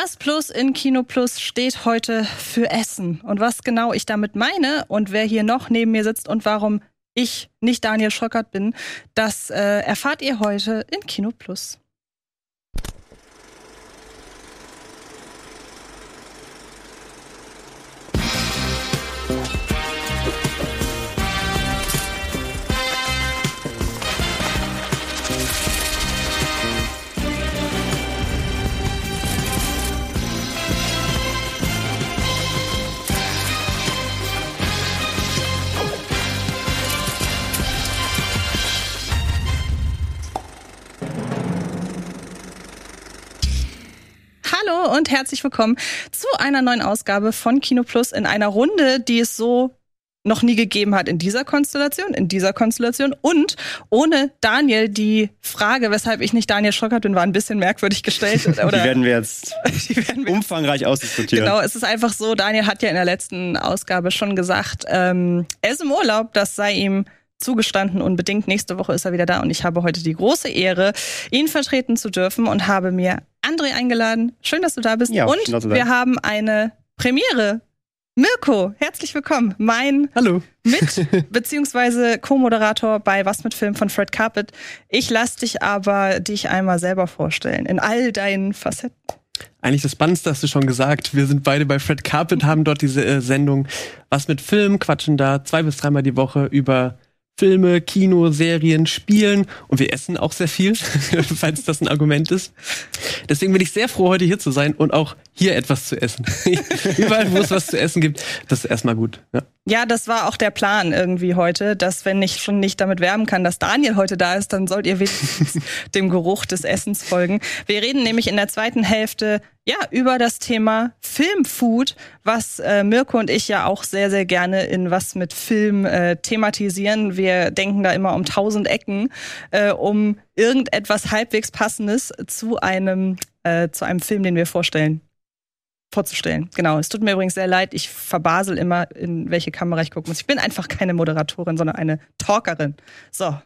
Das Plus in Kino Plus steht heute für Essen. Und was genau ich damit meine und wer hier noch neben mir sitzt und warum ich nicht Daniel Schröckert bin, das äh, erfahrt ihr heute in Kino Plus. Hallo und herzlich willkommen zu einer neuen Ausgabe von Kino Plus in einer Runde, die es so noch nie gegeben hat in dieser Konstellation, in dieser Konstellation und ohne Daniel die Frage, weshalb ich nicht Daniel Schrockert bin, war ein bisschen merkwürdig gestellt. Oder die werden wir jetzt werden wir umfangreich ausdiskutieren. Genau, es ist einfach so, Daniel hat ja in der letzten Ausgabe schon gesagt, ähm, er ist im Urlaub, das sei ihm zugestanden unbedingt. Nächste Woche ist er wieder da und ich habe heute die große Ehre, ihn vertreten zu dürfen und habe mir André eingeladen. Schön, dass du da bist. Ja, und wir haben eine Premiere. Mirko, herzlich willkommen. Mein Hallo. Mit- beziehungsweise Co-Moderator bei Was mit Film von Fred Carpet. Ich lasse dich aber dich einmal selber vorstellen in all deinen Facetten. Eigentlich das Spannendste hast du schon gesagt. Wir sind beide bei Fred Carpet, haben dort diese äh, Sendung Was mit Film, quatschen da zwei bis dreimal die Woche über Filme, Kino, Serien, Spielen und wir essen auch sehr viel, falls das ein Argument ist. Deswegen bin ich sehr froh, heute hier zu sein und auch hier etwas zu essen. Überall, wo es was zu essen gibt, das ist erstmal gut. Ja. Ja, das war auch der Plan irgendwie heute, dass wenn ich schon nicht damit werben kann, dass Daniel heute da ist, dann sollt ihr wenigstens dem Geruch des Essens folgen. Wir reden nämlich in der zweiten Hälfte ja über das Thema Filmfood, was äh, Mirko und ich ja auch sehr sehr gerne in was mit Film äh, thematisieren. Wir denken da immer um tausend Ecken, äh, um irgendetwas halbwegs passendes zu einem äh, zu einem Film, den wir vorstellen vorzustellen. Genau. Es tut mir übrigens sehr leid, ich verbasel immer, in welche Kamera ich gucken muss. Ich bin einfach keine Moderatorin, sondern eine Talkerin. So.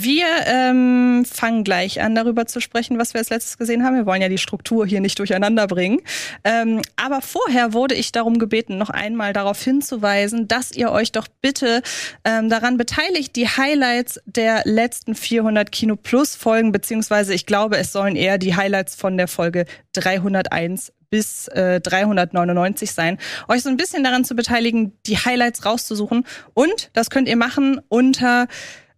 Wir ähm, fangen gleich an, darüber zu sprechen, was wir als letztes gesehen haben. Wir wollen ja die Struktur hier nicht durcheinander bringen. Ähm, aber vorher wurde ich darum gebeten, noch einmal darauf hinzuweisen, dass ihr euch doch bitte ähm, daran beteiligt, die Highlights der letzten 400 Kino Plus Folgen, beziehungsweise ich glaube, es sollen eher die Highlights von der Folge 301 bis äh, 399 sein, euch so ein bisschen daran zu beteiligen, die Highlights rauszusuchen. Und das könnt ihr machen unter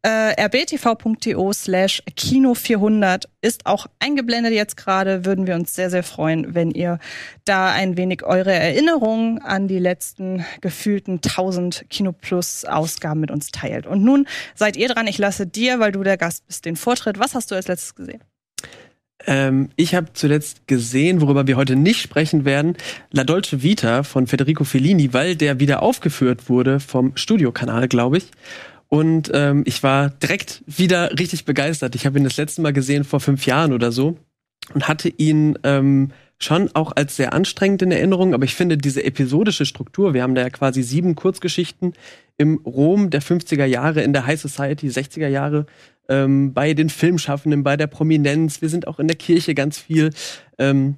äh, rbtv.to slash Kino 400 ist auch eingeblendet jetzt gerade. Würden wir uns sehr, sehr freuen, wenn ihr da ein wenig eure Erinnerungen an die letzten gefühlten 1000 Kino Plus Ausgaben mit uns teilt. Und nun seid ihr dran. Ich lasse dir, weil du der Gast bist, den Vortritt. Was hast du als letztes gesehen? Ähm, ich habe zuletzt gesehen, worüber wir heute nicht sprechen werden, La Dolce Vita von Federico Fellini, weil der wieder aufgeführt wurde vom Studiokanal, glaube ich. Und ähm, ich war direkt wieder richtig begeistert. Ich habe ihn das letzte Mal gesehen vor fünf Jahren oder so und hatte ihn ähm, schon auch als sehr anstrengend in Erinnerung, aber ich finde diese episodische Struktur, wir haben da ja quasi sieben Kurzgeschichten im Rom der 50er Jahre, in der High Society 60er Jahre, ähm, bei den Filmschaffenden, bei der Prominenz, wir sind auch in der Kirche ganz viel. Ähm,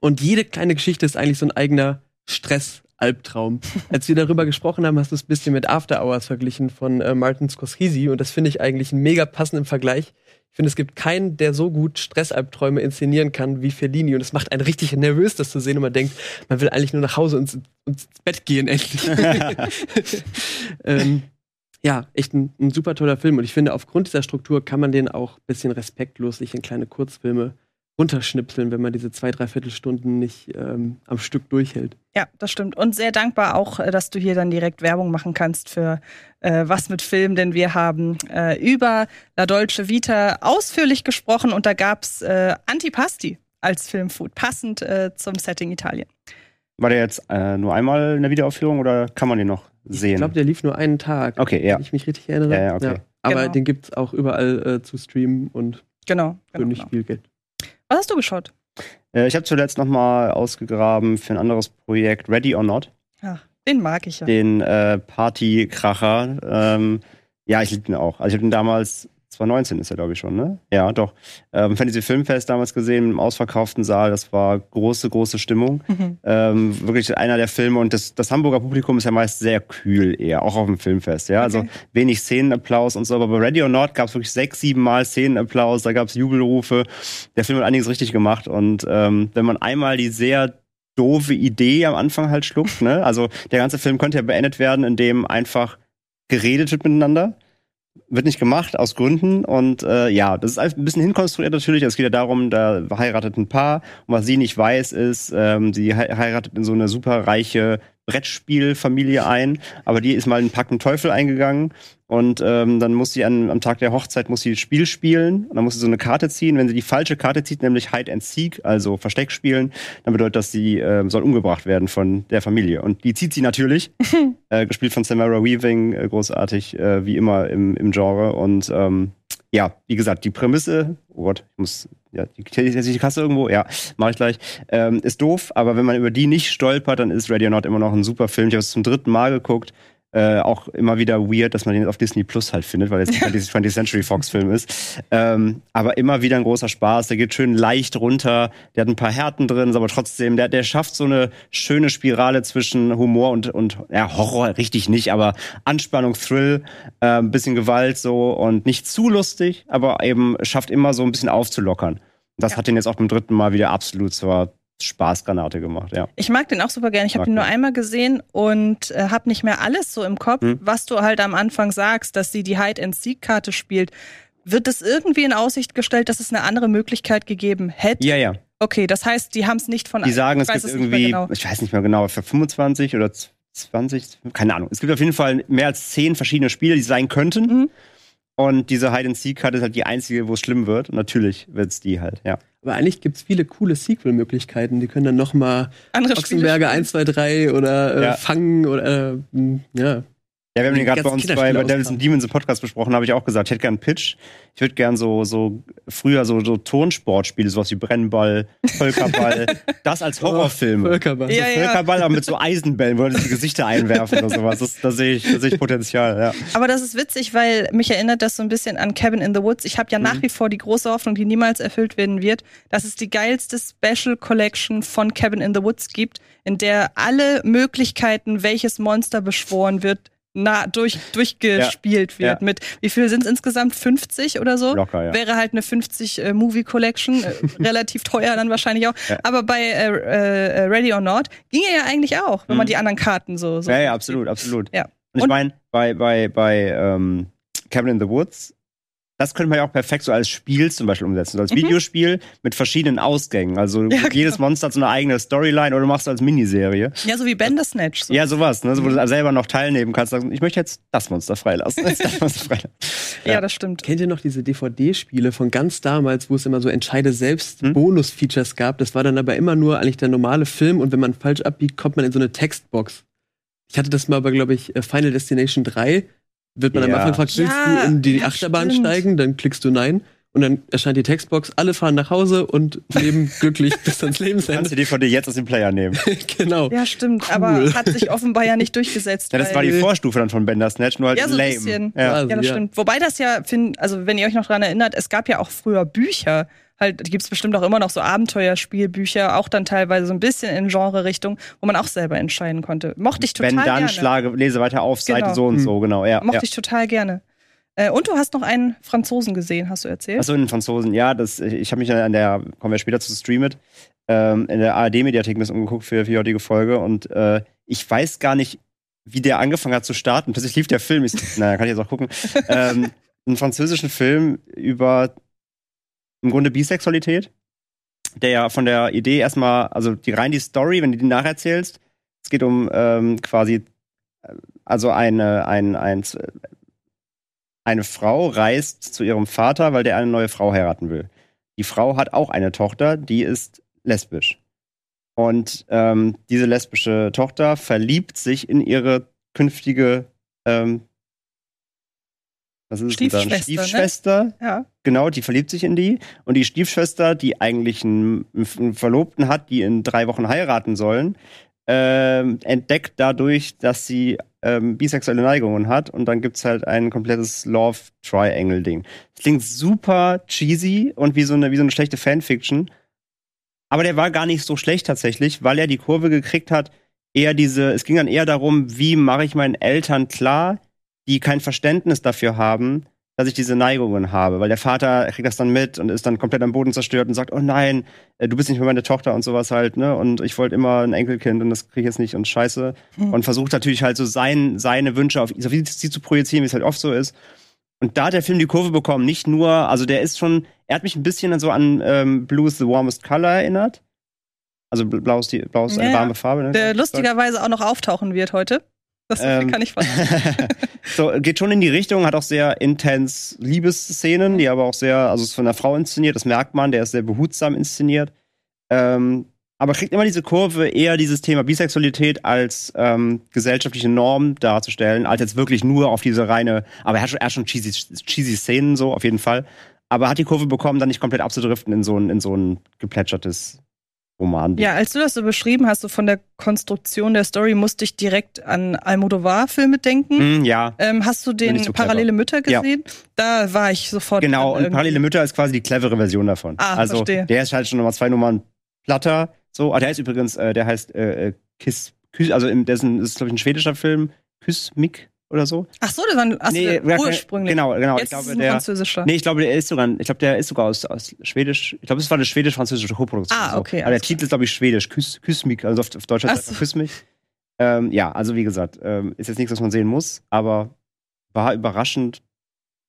und jede kleine Geschichte ist eigentlich so ein eigener Stress-Albtraum. Als wir darüber gesprochen haben, hast du es ein bisschen mit After Hours verglichen von äh, Martin Scorsese und das finde ich eigentlich einen mega passenden Vergleich. Ich finde, es gibt keinen, der so gut Stressalbträume inszenieren kann wie Fellini. Und es macht einen richtig nervös, das zu sehen. Und man denkt, man will eigentlich nur nach Hause und ins, ins Bett gehen, endlich. ähm, ja, echt ein, ein, super toller Film. Und ich finde, aufgrund dieser Struktur kann man den auch ein bisschen respektlos sich in kleine Kurzfilme runterschnipseln, wenn man diese zwei, drei Viertelstunden nicht ähm, am Stück durchhält. Ja, das stimmt. Und sehr dankbar auch, äh, dass du hier dann direkt Werbung machen kannst für äh, was mit Film, denn wir haben äh, über La Dolce Vita ausführlich gesprochen und da gab's äh, Antipasti als Filmfood, passend äh, zum Setting Italien. War der jetzt äh, nur einmal in der Wiederaufführung oder kann man den noch sehen? Ich glaube, der lief nur einen Tag. Okay, ja. Wenn ich mich richtig erinnere. Ja, ja, okay. Aber Genau. den gibt's auch überall äh, zu streamen und Genau. für genau, nicht genau. viel Geld. Was hast du geschaut? Äh, ich habe zuletzt noch mal ausgegraben für ein anderes Projekt, Ready or Not, Ach, den mag ich ja. den äh, Partykracher. Ähm, ja, ich liebe ihn auch. Also ich habe ihn damals 2019 ist er, glaube ich, schon, ne? Ja, doch. Ähm, Fantasy Filmfest damals gesehen, im ausverkauften Saal. Das war große, große Stimmung. Mhm. Ähm, wirklich einer der Filme. Und das, das Hamburger Publikum ist ja meist sehr kühl eher, auch auf dem Filmfest. Ja, also Okay. wenig Szenenapplaus und so. Aber bei Radio Nord gab es wirklich sechs, sieben Mal Szenenapplaus. Da gab es Jubelrufe. Der Film hat einiges richtig gemacht. Und ähm, wenn man einmal die sehr doofe Idee am Anfang halt schluckt, ne? Also der ganze Film könnte ja beendet werden, indem einfach geredet wird miteinander. Wird nicht gemacht, aus Gründen. Und äh, ja, das ist ein bisschen hinkonstruiert natürlich. Es geht ja darum, da heiratet ein Paar. Und was sie nicht weiß, ist, ähm, sie he heiratet in so eine super reiche Brettspielfamilie ein. Aber die ist mal einen Packen Teufel eingegangen. Und ähm, dann muss sie an, am Tag der Hochzeit muss sie Spiel spielen. Und dann muss sie so eine Karte ziehen. Wenn sie die falsche Karte zieht, nämlich Hide and Seek, also Versteck spielen, dann bedeutet das, sie ähm, soll umgebracht werden von der Familie. Und die zieht sie natürlich. äh, gespielt von Samara Weaving, äh, großartig, äh, wie immer im, im Genre. Und ähm, ja, wie gesagt, die Prämisse, oh Gott, ich muss, ja, die, die, die Kasse irgendwo, ja, mache ich gleich, ähm, ist doof, aber wenn man über die nicht stolpert, dann ist Radionaut immer noch ein super Film. Ich habe es zum dritten Mal geguckt. Äh, auch immer wieder weird, dass man den auf Disney Plus halt findet, weil jetzt ein 20th 20th Century Fox Film ist. Ähm, aber immer wieder ein großer Spaß. Der geht schön leicht runter. Der hat ein paar Härten drin, aber trotzdem, der, der schafft so eine schöne Spirale zwischen Humor und, und ja, Horror richtig nicht, aber Anspannung, Thrill, äh, ein bisschen Gewalt so und nicht zu lustig, aber eben schafft immer so ein bisschen aufzulockern. Das Ja. hat den jetzt auch beim dritten Mal wieder absolut zur Spaßgranate gemacht, ja. Ich mag den auch super gerne. Ich habe ihn nur einmal gesehen und äh, habe nicht mehr alles so im Kopf, Hm. was du halt am Anfang sagst, dass sie die Hide-and-Seek-Karte spielt. Wird es irgendwie in Aussicht gestellt, dass es eine andere Möglichkeit gegeben hätte? Ja, ja. Okay, das heißt, die haben es nicht von Die sagen, es gibt es irgendwie, genau. ich weiß nicht mehr genau, für 25 oder 20, keine Ahnung. Es gibt auf jeden Fall mehr als zehn verschiedene Spiele, die sein könnten. Mhm. Und diese Hide-and-Seek-Karte ist halt die einzige, wo es schlimm wird. Und natürlich wird's die halt, ja. Aber eigentlich gibt's viele coole Sequel-Möglichkeiten. Die können dann noch mal Andere Ochsenberger Spiele 1, 2, 3 oder äh, Ja. fangen oder äh, ja. Ja, wir haben den gerade bei uns bei, bei Devils and Demons im Podcast besprochen, habe ich auch gesagt, ich hätte gern einen Pitch. Ich würde gern so, so früher so, so Turnsportspiele, sowas wie Brennball, Völkerball, das als Horrorfilm. Völkerball. Ja, ja. Völkerball, aber mit so Eisenbällen, wo die Gesichter einwerfen oder sowas. Das, da sehe ich, da sehe ich Potenzial, ja. Aber das ist witzig, weil mich erinnert das so ein bisschen an Cabin in the Woods. Ich habe ja Mhm. nach wie vor die große Hoffnung, die niemals erfüllt werden wird, dass es die geilste Special Collection von Cabin in the Woods gibt, in der alle Möglichkeiten, welches Monster beschworen wird, na, durch, durchgespielt wird. Ja. Mit wie viel sind es insgesamt? 50 oder so? Locker, ja. Wäre halt eine 50 äh, Movie Collection, äh, relativ teuer dann wahrscheinlich auch. Ja. Aber bei äh, äh, Ready or Not ginge ja eigentlich auch, wenn man Mhm. die anderen Karten so. so Ja, ja, absolut, absolut. Ja. Und ich Und- meine, bei, bei, bei ähm, Cabin in the Woods, das könnte man ja auch perfekt so als Spiel zum Beispiel umsetzen. So als Mhm. Videospiel mit verschiedenen Ausgängen. Also Ja, jedes Monster hat so eine eigene Storyline oder du machst es als Miniserie. Ja, so wie Bandersnatch. So. Ja, sowas, ne? so, wo du selber noch teilnehmen kannst. Sagen, ich möchte jetzt das Monster freilassen. Das Monster freilassen. ja, das stimmt. Kennt ihr noch diese DVD-Spiele von ganz damals, wo es immer so Entscheide selbst Hm? Bonus-Features gab? Das war dann aber immer nur eigentlich der normale Film und wenn man falsch abbiegt, kommt man in so eine Textbox. Ich hatte das mal bei, glaube ich, äh, Final Destination 3. Wird man am Ja. Anfang gefragt, willst Ja, du in die ja, Achterbahn stimmt. steigen? Dann klickst du Nein. Und dann erscheint die Textbox, alle fahren nach Hause und leben glücklich bis ans Du kannst Lebensende. die DVD jetzt aus dem Player nehmen. genau. Ja, stimmt. Cool. Aber hat sich offenbar ja nicht durchgesetzt. Ja, das war die Vorstufe dann von Bandersnatch, nur halt Ja, so ein lame. bisschen. Ja. Also, Ja, das ja. stimmt. Wobei das ja, find, also wenn ihr euch noch dran erinnert, es gab ja auch früher Bücher. Halt, die gibt's bestimmt auch immer noch so Abenteuerspielbücher, auch dann teilweise so ein bisschen in Genre-Richtung, wo man auch selber entscheiden konnte. Mochte ich total Wenn dann gerne. schlage, lese weiter auf, Seite Genau. so und Hm. so, genau. Ja, Mochte ja. ich total gerne. Äh, und du hast noch einen Franzosen gesehen, hast du erzählt? Achso, in den Franzosen, ja, das, ich habe mich an der, kommen wir später zu Streamet, ähm, in der ARD-Mediathek ein bisschen umgeguckt für, für die heutige Folge und äh, ich weiß gar nicht, wie der angefangen hat zu starten. Plötzlich lief der Film, ich, naja, kann ich jetzt auch gucken, ähm, einen französischen Film über im Grunde Bisexualität, der ja von der Idee erstmal, also die rein die Story, wenn du die nacherzählst, es geht um ähm, quasi, äh, also eine, ein, ein, eine Frau reist zu ihrem Vater, weil der eine neue Frau heiraten will. Die Frau hat auch eine Tochter, die ist lesbisch. Und ähm, diese lesbische Tochter verliebt sich in ihre künftige ähm, was ist es denn dann? Stiefschwester, ne? Stiefschwester. ja. Genau, die verliebt sich in die. Und die Stiefschwester, die eigentlich einen, einen Verlobten hat, die in drei Wochen heiraten sollen, ähm, entdeckt dadurch, dass sie ähm, bisexuelle Neigungen hat und dann gibt's halt ein komplettes Love Triangle Ding. Das klingt super cheesy und wie so eine wie so eine schlechte Fanfiction. Aber der war gar nicht so schlecht tatsächlich, weil er die Kurve gekriegt hat. Eher diese, es ging dann eher darum, wie mache ich meinen Eltern klar, die kein Verständnis dafür haben, dass ich diese Neigungen habe, weil der Vater kriegt das dann mit und ist dann komplett am Boden zerstört und sagt, oh nein, äh, du bist nicht mehr meine Tochter und sowas halt, ne? Und ich wollte immer ein Enkelkind und das kriege ich jetzt nicht und scheiße. Mhm. Und versucht natürlich halt so sein, seine Wünsche auf, auf sie zu projizieren, wie es halt oft so ist. Und da hat der Film die Kurve bekommen, nicht nur, also der ist schon, er hat mich ein bisschen so an ähm, Blue is the Warmest Color erinnert. Also blau ist, die, blau ist eine Ja, warme Farbe, ne? Der lustigerweise auch noch auftauchen wird heute. Das Ähm, kann ich von. so, geht schon in die Richtung, hat auch sehr intens Liebesszenen, die aber auch sehr, also ist von einer Frau inszeniert, das merkt man, der ist sehr behutsam inszeniert. Ähm, aber kriegt immer diese Kurve, eher dieses Thema Bisexualität als ähm, gesellschaftliche Norm darzustellen, als jetzt wirklich nur auf diese reine, aber er hat schon, er hat schon cheesy, cheesy Szenen so, auf jeden Fall. Aber hat die Kurve bekommen, dann nicht komplett abzudriften in so ein, in so ein geplätschertes Roman. Ja, als du das so beschrieben hast, so von der Konstruktion der Story, musste ich direkt an Almodovar-Filme denken. Hm, ja. Ähm, hast du den so. Parallele Mütter Ja. gesehen? Da war ich sofort. Genau, und. Parallele Mütter ist quasi die clevere Version davon. Ah, also verstehe. der ist halt schon nochmal zwei Nummern platter. So, ah, der ist übrigens, äh, der heißt äh, äh, Kiss, Küss, also im, der ist, ein, ist glaube ich ein schwedischer Film, Küss Mick oder so. Ach so, das war ein ach, Nee, der ursprünglich. genau, genau. Jetzt ich glaube, ist ein der, französischer. nee, ich glaube, der ist sogar, ich glaube, der ist sogar aus, aus Schwedisch. Ich glaube, es war eine schwedisch-französische Koproduktion. Ah, okay, So. Aber der Titel ist glaube ich Schwedisch, Küss, Küss Mick, also auf, auf Deutsch heißt so. Küss mich. Ähm, ja, also wie gesagt, ähm, ist jetzt nichts, was man sehen muss, aber war überraschend.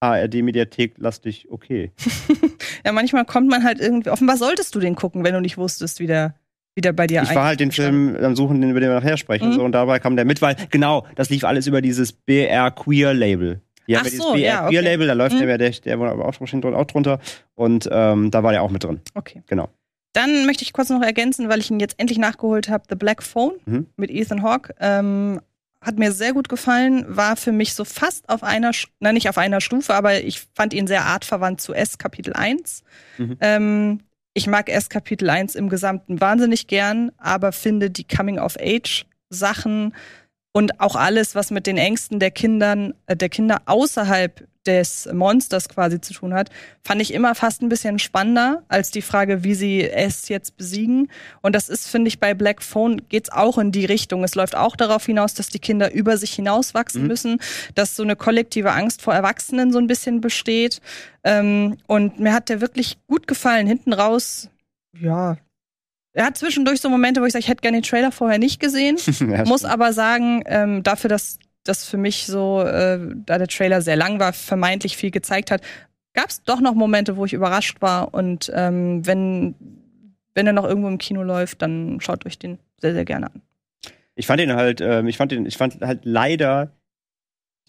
ARD-Mediathek lastig, okay. Ja, manchmal kommt man halt irgendwie. Offenbar solltest du den gucken, wenn du nicht wusstest, wie der, wie der bei dir ich war halt den Film am Suchen, den- über den wir nachher sprechen. Mhm. So, und dabei kam der mit, weil, genau, das lief alles über dieses BR Queer Label. Die haben Ach ja dieses so, BR ja, okay. Queer Label, da läuft Mhm. der, der, der aber auch, drunter- auch drunter. Und ähm, da war der auch mit drin. Okay. Genau. Dann möchte ich kurz noch ergänzen, weil ich ihn jetzt endlich nachgeholt habe: The Black Phone Mhm. mit Ethan Hawke. Ähm, hat mir sehr gut gefallen, war für mich so fast auf einer, na nicht auf einer Stufe, aber ich fand ihn sehr artverwandt zu S Kapitel 1. Mhm. Ähm, ich mag S Kapitel 1 im Gesamten wahnsinnig gern, aber finde die Coming-of-Age-Sachen und auch alles, was mit den Ängsten der Kindern, äh, der Kinder außerhalb des Monsters quasi zu tun hat, fand ich immer fast ein bisschen spannender als die Frage, wie sie es jetzt besiegen. Und das ist, finde ich, bei Black Phone geht's auch in die Richtung. Es läuft auch darauf hinaus, dass die Kinder über sich hinauswachsen Mhm. müssen, dass so eine kollektive Angst vor Erwachsenen so ein bisschen besteht. Ähm, und mir hat der wirklich gut gefallen. Hinten raus, ja. Er hat zwischendurch so Momente, wo ich sage, ich hätte gerne den Trailer vorher nicht gesehen. Ja, Muss stimmt. aber sagen, ähm, dafür, dass das für mich so, äh, da der Trailer sehr lang war, vermeintlich viel gezeigt hat, gab es doch noch Momente, wo ich überrascht war. Und ähm, wenn, wenn er noch irgendwo im Kino läuft, dann schaut euch den sehr, sehr gerne an. Ich fand den halt, ähm, ich fand den, ich fand halt leider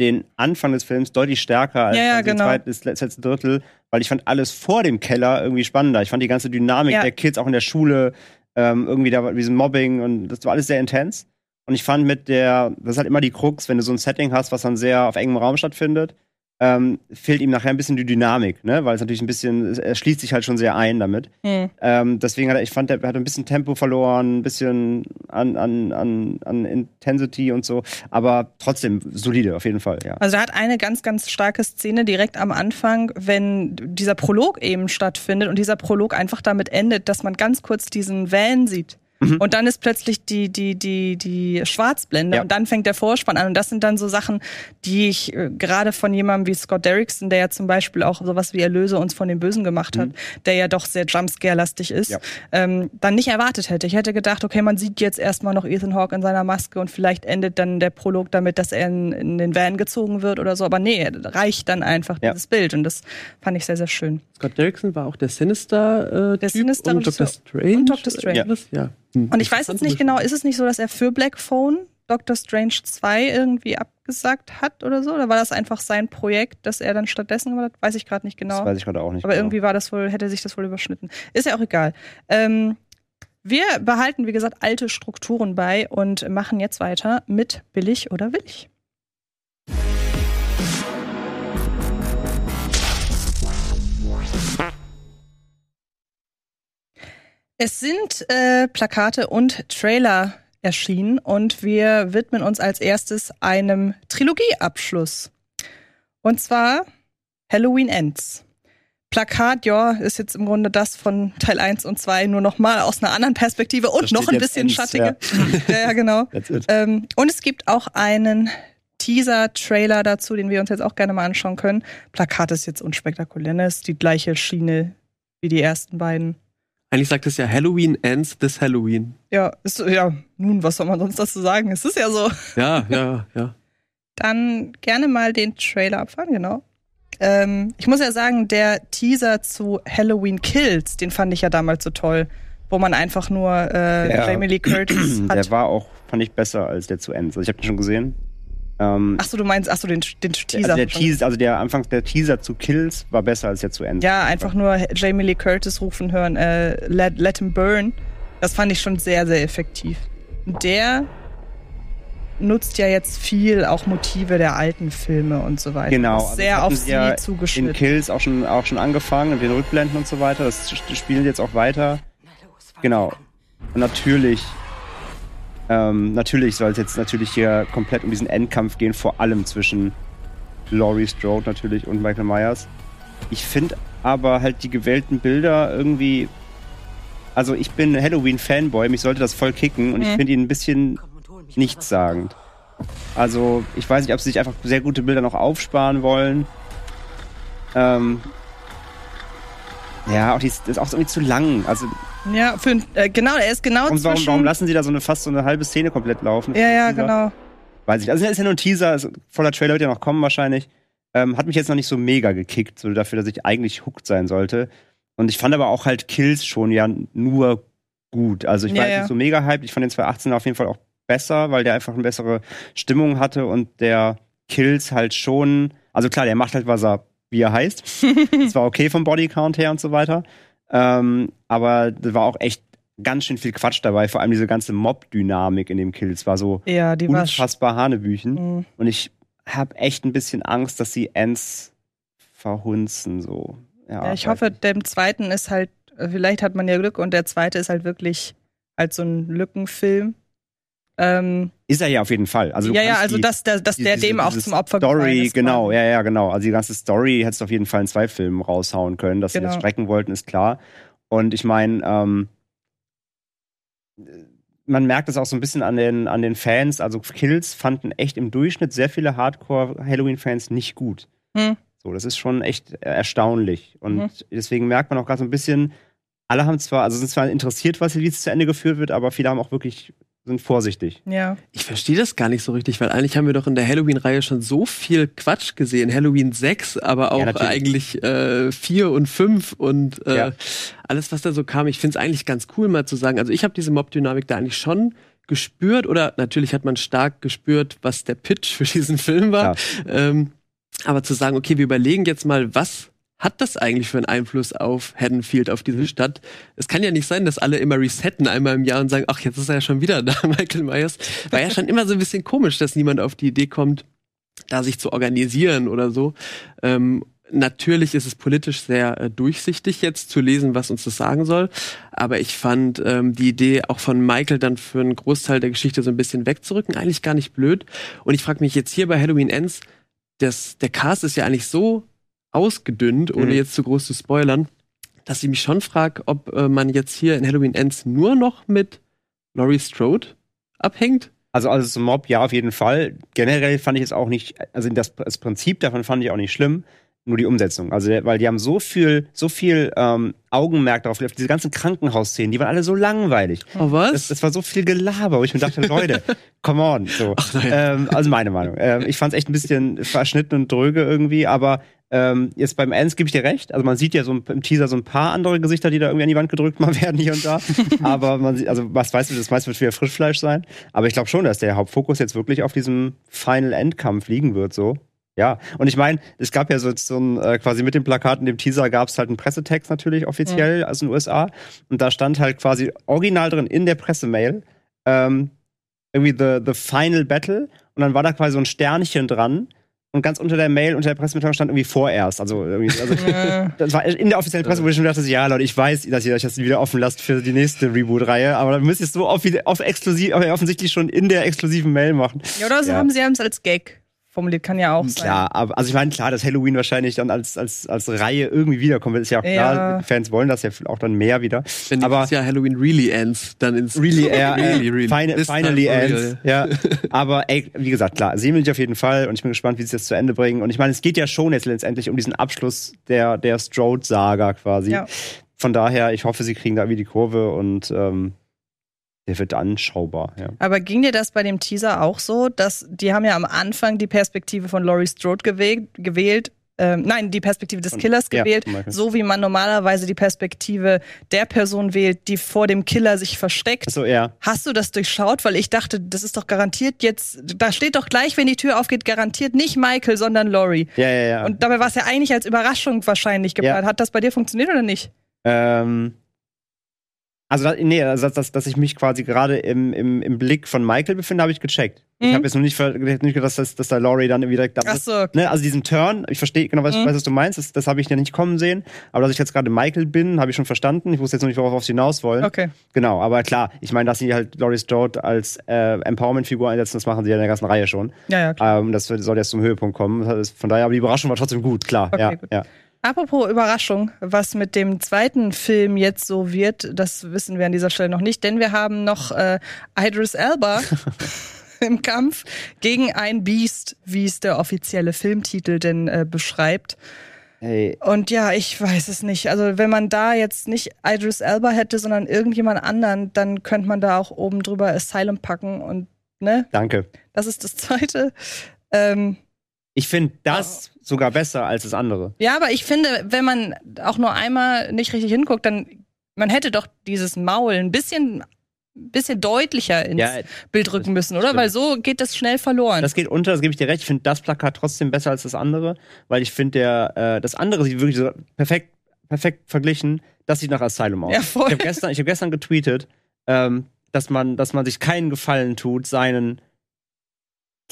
den Anfang des Films deutlich stärker als Ja, ja, genau. das letzte Drittel, weil ich fand alles vor dem Keller irgendwie spannender. Ich fand die ganze Dynamik Ja. der Kids auch in der Schule, ähm, irgendwie da war diesem Mobbing und das war alles sehr intens. Und ich fand mit der, das ist halt immer die Krux, wenn du so ein Setting hast, was dann sehr auf engem Raum stattfindet, ähm, fehlt ihm nachher ein bisschen die Dynamik, ne? Weil es natürlich ein bisschen, er schließt sich halt schon sehr ein damit. Hm. Ähm, deswegen hat er, ich fand, er hat ein bisschen Tempo verloren, ein bisschen an, an, an, an Intensity und so, aber trotzdem solide auf jeden Fall, ja. Also er hat eine ganz, ganz starke Szene direkt am Anfang, wenn dieser Prolog eben stattfindet und dieser Prolog einfach damit endet, dass man ganz kurz diesen Van sieht. Mhm. Und dann ist plötzlich die, die, die, die Schwarzblende Ja. und dann fängt der Vorspann an. Und das sind dann so Sachen, die ich äh, gerade von jemandem wie Scott Derrickson, der ja zum Beispiel auch sowas wie Erlöse uns von den Bösen gemacht hat, der ja doch sehr Jumpscare-lastig ist, Mhm. Ja. ähm, dann nicht erwartet hätte. Ich hätte gedacht, okay, man sieht jetzt erstmal noch Ethan Hawke in seiner Maske und vielleicht endet dann der Prolog damit, dass er in, in den Van gezogen wird oder so. Aber nee, reicht dann einfach Ja. dieses Bild. Und das fand ich sehr, sehr schön. Scott Derrickson war auch der Sinister äh, Der Typ Sinister und Dr. Regisseur. Strange. Und Dr. Strange. Ja. ja. Hm. Und ich weiß jetzt nicht genau, ist es nicht so, dass er für Black Phone Doctor Strange 2 irgendwie abgesagt hat oder so? Oder war das einfach sein Projekt, das er dann stattdessen gemacht hat? Weiß ich gerade nicht Das genau. weiß ich gerade auch nicht. Aber genau. irgendwie war das wohl, hätte sich das wohl überschnitten. Ist ja auch egal. Ähm, wir behalten, wie gesagt, alte Strukturen bei und machen jetzt weiter mit billig oder willig. Es sind äh, Plakate und Trailer erschienen und wir widmen uns als erstes einem Trilogieabschluss. Und zwar Halloween Ends. Plakat, ja, ist jetzt im Grunde das von Teil 1 und 2 nur noch mal aus einer anderen Perspektive und noch ein bisschen ends, schattiger. Ja, ja genau. Ähm, und es gibt auch einen Teaser-Trailer dazu, den wir uns jetzt auch gerne mal anschauen können. Plakat ist jetzt unspektakulär, ne? ist die gleiche Schiene wie die ersten beiden. Eigentlich sagt es ja Halloween ends this Halloween. Ja, ist, ja, nun, was soll man sonst dazu sagen? Es ist ja so. Ja, ja, ja. Dann gerne mal den Trailer abfahren, genau. Ähm, ich muss ja sagen, der Teaser zu Halloween Kills, den fand ich ja damals so toll, wo man einfach nur äh, der, Jamie Lee Curtis hat. Der war auch, fand ich, besser als der zu Ends. Also ich habe den schon gesehen. Ähm, ach so, du meinst, ach so, den, den Teaser. Also der, Teaser, also der Anfang der Teaser zu Kills war besser als der zu Ends. Ja, einfach nur Jamie Lee Curtis rufen hören, äh, let, let him burn. Das fand ich schon sehr, sehr effektiv. Der nutzt ja jetzt viel auch Motive der alten Filme und so weiter. Genau. Also sehr auf sie ja zugeschnitten. In Kills auch schon, auch schon angefangen, mit den Rückblenden und so weiter. Das spielt jetzt auch weiter. Genau. Und natürlich, ähm, natürlich soll es jetzt natürlich hier komplett um diesen Endkampf gehen, vor allem zwischen Laurie Strode natürlich und Michael Myers. Ich finde aber halt die gewählten Bilder irgendwie. Also ich bin Halloween-Fanboy, mich sollte das voll kicken und mhm. ich finde ihn ein bisschen nichtssagend. Also, ich weiß nicht, ob sie sich einfach sehr gute Bilder noch aufsparen wollen. Ähm, ja, auch die ist, ist auch irgendwie zu lang. Also, ja, für, äh, genau, er ist genau und warum, warum lassen sie da so eine fast so eine halbe Szene komplett laufen? Ja, ja, genau. Weiß ich. Also, es ist ja nur ein Teaser, also, voller Trailer wird ja noch kommen wahrscheinlich. Ähm, hat mich jetzt noch nicht so mega gekickt, so dafür, dass ich eigentlich hooked sein sollte. Und ich fand aber auch halt Kills schon ja nur gut. Also ich ja, war jetzt ja. nicht so mega hyped. Ich fand den 2018 auf jeden Fall auch besser, weil der einfach eine bessere Stimmung hatte und der Kills halt schon, also klar, der macht halt, was er, wie er heißt. das war okay vom Bodycount her und so weiter. Ähm, aber da war auch echt ganz schön viel Quatsch dabei, vor allem diese ganze Mob-Dynamik in dem Kills war so ja, die unfassbar Hanebüchen. Mhm. Und ich habe echt ein bisschen Angst, dass sie Ends verhunzen so. Ja, ja ich hoffe, dem zweiten ist halt, vielleicht hat man ja Glück und der zweite ist halt wirklich halt so ein Lückenfilm. Ähm, ist er ja auf jeden Fall. Also ja, ja, also die, dass, dass, dass der diese, dem auch zum Opfer Story, ist, genau, quasi. ja, ja, genau. Also die ganze Story hättest du auf jeden Fall in zwei Filmen raushauen können. Dass genau. sie das strecken wollten, ist klar. Und ich meine, ähm, man merkt es auch so ein bisschen an den, an den Fans. Also Kills fanden echt im Durchschnitt sehr viele Hardcore-Halloween-Fans nicht gut. Hm. So, das ist schon echt erstaunlich. Und hm. deswegen merkt man auch gerade so ein bisschen, alle haben zwar, also sind zwar interessiert, was hier jetzt zu Ende geführt wird, aber viele haben auch wirklich sind vorsichtig. Ja. Ich verstehe das gar nicht so richtig, weil eigentlich haben wir doch in der Halloween-Reihe schon so viel Quatsch gesehen. Halloween 6, aber auch ja, eigentlich äh, 4 und 5 und äh, ja. alles, was da so kam. Ich finde es eigentlich ganz cool, mal zu sagen. Also ich habe diese Mob-Dynamik da eigentlich schon gespürt oder natürlich hat man stark gespürt, was der Pitch für diesen Film war. Ja. Ähm, aber zu sagen, okay, wir überlegen jetzt mal, was hat das eigentlich für einen Einfluss auf Haddonfield, auf diese Stadt? Es kann ja nicht sein, dass alle immer resetten einmal im Jahr und sagen, ach, jetzt ist er ja schon wieder da, Michael Myers. War ja schon immer so ein bisschen komisch, dass niemand auf die Idee kommt, da sich zu organisieren oder so. Ähm, natürlich ist es politisch sehr äh, durchsichtig jetzt zu lesen, was uns das sagen soll. Aber ich fand ähm, die Idee auch von Michael dann für einen Großteil der Geschichte so ein bisschen wegzurücken eigentlich gar nicht blöd. Und ich frage mich jetzt hier bei Halloween Ends, das, der Cast ist ja eigentlich so ausgedünnt, ohne mhm. jetzt zu groß zu spoilern, dass ich mich schon frage, ob äh, man jetzt hier in Halloween Ends nur noch mit Laurie Strode abhängt. Also als Mob ja auf jeden Fall. Generell fand ich es auch nicht, also das, das Prinzip davon fand ich auch nicht schlimm nur die Umsetzung. Also, weil die haben so viel, so viel ähm, Augenmerk darauf gelegt, diese ganzen Krankenhausszenen, die waren alle so langweilig. Oh, was? Das, das war so viel Gelaber, wo ich mir dachte, Leute, come on. So. Ach, ähm, also meine Meinung. Ähm, ich fand es echt ein bisschen verschnitten und dröge irgendwie, aber ähm, jetzt beim Ends gebe ich dir recht. Also man sieht ja so im Teaser so ein paar andere Gesichter, die da irgendwie an die Wand gedrückt mal werden hier und da. aber man sieht, also was weißt du, das meiste wird wieder Frischfleisch sein. Aber ich glaube schon, dass der Hauptfokus jetzt wirklich auf diesem Final Endkampf liegen wird, so. Ja, und ich meine, es gab ja so, so ein, äh, quasi mit dem Plakat und dem Teaser gab es halt einen Pressetext natürlich offiziell, mhm. in den USA. Und da stand halt quasi original drin in der Pressemail, ähm, irgendwie the, the Final Battle. Und dann war da quasi so ein Sternchen dran und ganz unter der Mail, unter der Pressemitteilung stand irgendwie vorerst. Also, irgendwie, also das war in der offiziellen Presse, wo ich schon dachte, ja Leute, ich weiß, dass ihr euch das wieder offen lasst für die nächste Reboot-Reihe, aber dann müsst ihr es so off off exklusiv, offensichtlich schon in der exklusiven Mail machen. Ja, oder so Ja. haben sie es als Gag formuliert, kann ja auch sein. Klar, aber also ich meine, klar, dass Halloween wahrscheinlich dann als, als, als Reihe irgendwie wiederkommt, ist ja auch klar. Ja. Fans wollen das ja auch dann mehr wieder. Wenn aber dieses Jahr Halloween really ends, dann ins Really, äh, really, really. Final, finally ends. Ja. Aber ey, wie gesagt, klar, sehen wir dich auf jeden Fall und ich bin gespannt, wie sie das zu Ende bringen. Und ich meine, es geht ja schon jetzt letztendlich um diesen Abschluss der, der Strode-Saga quasi. Ja. Von daher, ich hoffe, sie kriegen da irgendwie die Kurve und ähm, der wird anschaubar. Ja. Aber ging dir das bei dem Teaser auch so, dass die haben ja am Anfang die Perspektive von Laurie Strode gewählt, gewählt ähm, nein, die Perspektive des Killers ja, gewählt, Michael. so wie man normalerweise die Perspektive der Person wählt, die vor dem Killer sich versteckt. Achso, ja. Hast du das durchschaut? Weil ich dachte, das ist doch garantiert jetzt, da steht doch gleich, wenn die Tür aufgeht, garantiert nicht Michael, sondern Laurie. Ja, ja, ja. Und dabei war es ja eigentlich als Überraschung wahrscheinlich geplant. Ja. Hat das bei dir funktioniert oder nicht? Ähm, also, da- nee, also dass, dass, dass ich mich quasi gerade im, im, im Blick von Michael befinde, habe ich gecheckt. Ich Mhm. habe jetzt noch nicht, nicht gedacht, dass, das- dass da Laurie dann wieder. Das, Ach so. ne, also diesen Turn, ich verstehe genau, was, Mhm. weiß, was du meinst, das, das habe ich ja nicht kommen sehen. Aber dass ich jetzt gerade Michael bin, habe ich schon verstanden. Ich wusste jetzt noch nicht, worauf sie hinaus wollen. Okay. Genau, aber klar, ich meine, dass sie halt Laurie Strode als äh, Empowerment-Figur einsetzen, das machen sie ja in der ganzen Reihe schon. Ja, ja, klar. Ähm, das soll jetzt zum Höhepunkt kommen. Von daher, aber die Überraschung war trotzdem gut, klar. Okay, ja, gut. ja. Apropos Überraschung, was mit dem zweiten Film jetzt so wird, das wissen wir an dieser Stelle noch nicht, denn wir haben noch äh, Idris Elba im Kampf gegen ein Biest, wie es der offizielle Filmtitel denn äh, beschreibt. Hey, Und ja, ich weiß es nicht. Also wenn man da jetzt nicht Idris Elba hätte, sondern irgendjemand anderen, dann könnte man da auch oben drüber Asylum packen und ne, danke. das ist das zweite. Ähm, Ich finde das sogar besser als das andere. Ja, aber ich finde, wenn man auch nur einmal nicht richtig hinguckt, dann man hätte doch dieses Maul ein bisschen, bisschen deutlicher ins Ja, Bild rücken müssen, oder? stimmt. Weil so geht das schnell verloren. Das geht unter, das gebe ich dir recht. Ich finde das Plakat trotzdem besser als das andere, weil ich finde, der äh, das andere sieht wirklich so perfekt, perfekt verglichen. Das sieht nach Asylum aus. Ja, voll. Ich habe gestern, ich hab gestern getweetet, ähm, dass, man, dass man sich keinen Gefallen tut, seinen.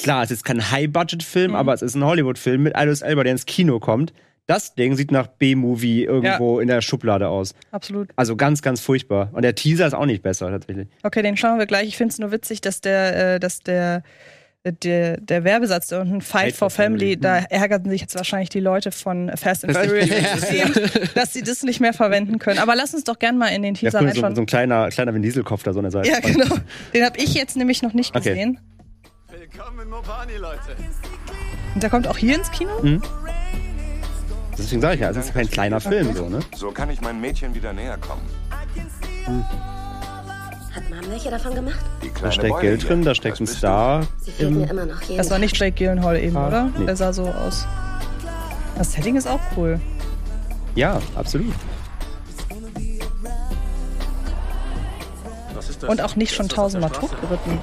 Klar, es ist kein High-Budget-Film, Mhm. aber es ist ein Hollywood-Film mit Idris Elba, der ins Kino kommt. Das Ding sieht nach B-Movie irgendwo in der Schublade aus. Absolut. Also ganz, ganz furchtbar. Und der Teaser ist auch nicht besser, tatsächlich. Okay, den schauen wir gleich. Ich finde es nur witzig, dass der, äh, dass der äh, der, der Werbesatz da unten, Fight, for, Family, da ärgerten sich jetzt wahrscheinlich die Leute von Fast and Furious, dass sie das nicht mehr verwenden können. Aber lass uns doch gern mal in den Ja, Teaser cool, so, reinschauen. so ein kleiner, kleiner Vin Dieselkopf da so an der Seite. ja, genau. Den habe ich jetzt nämlich noch nicht Okay. gesehen. Willkommen in Mopani, Leute. Und der kommt auch hier ins Kino? Mhm. Deswegen sage ich ja, es ist kein kleiner Film, so, ne? So kann ich meinem Mädchen wieder näher kommen. Hat Mom welche davon gemacht? Die Da steckt Geld hier. drin, da steckt Das ein Star. Sie fehlt mir immer noch jeden Das war nicht Jake Gyllenhaal eben, Ah, oder? nee. Der sah so aus. Das Setting ist auch cool. Ja, absolut. Was ist das? Und auch nicht schon tausendmal totgeritten.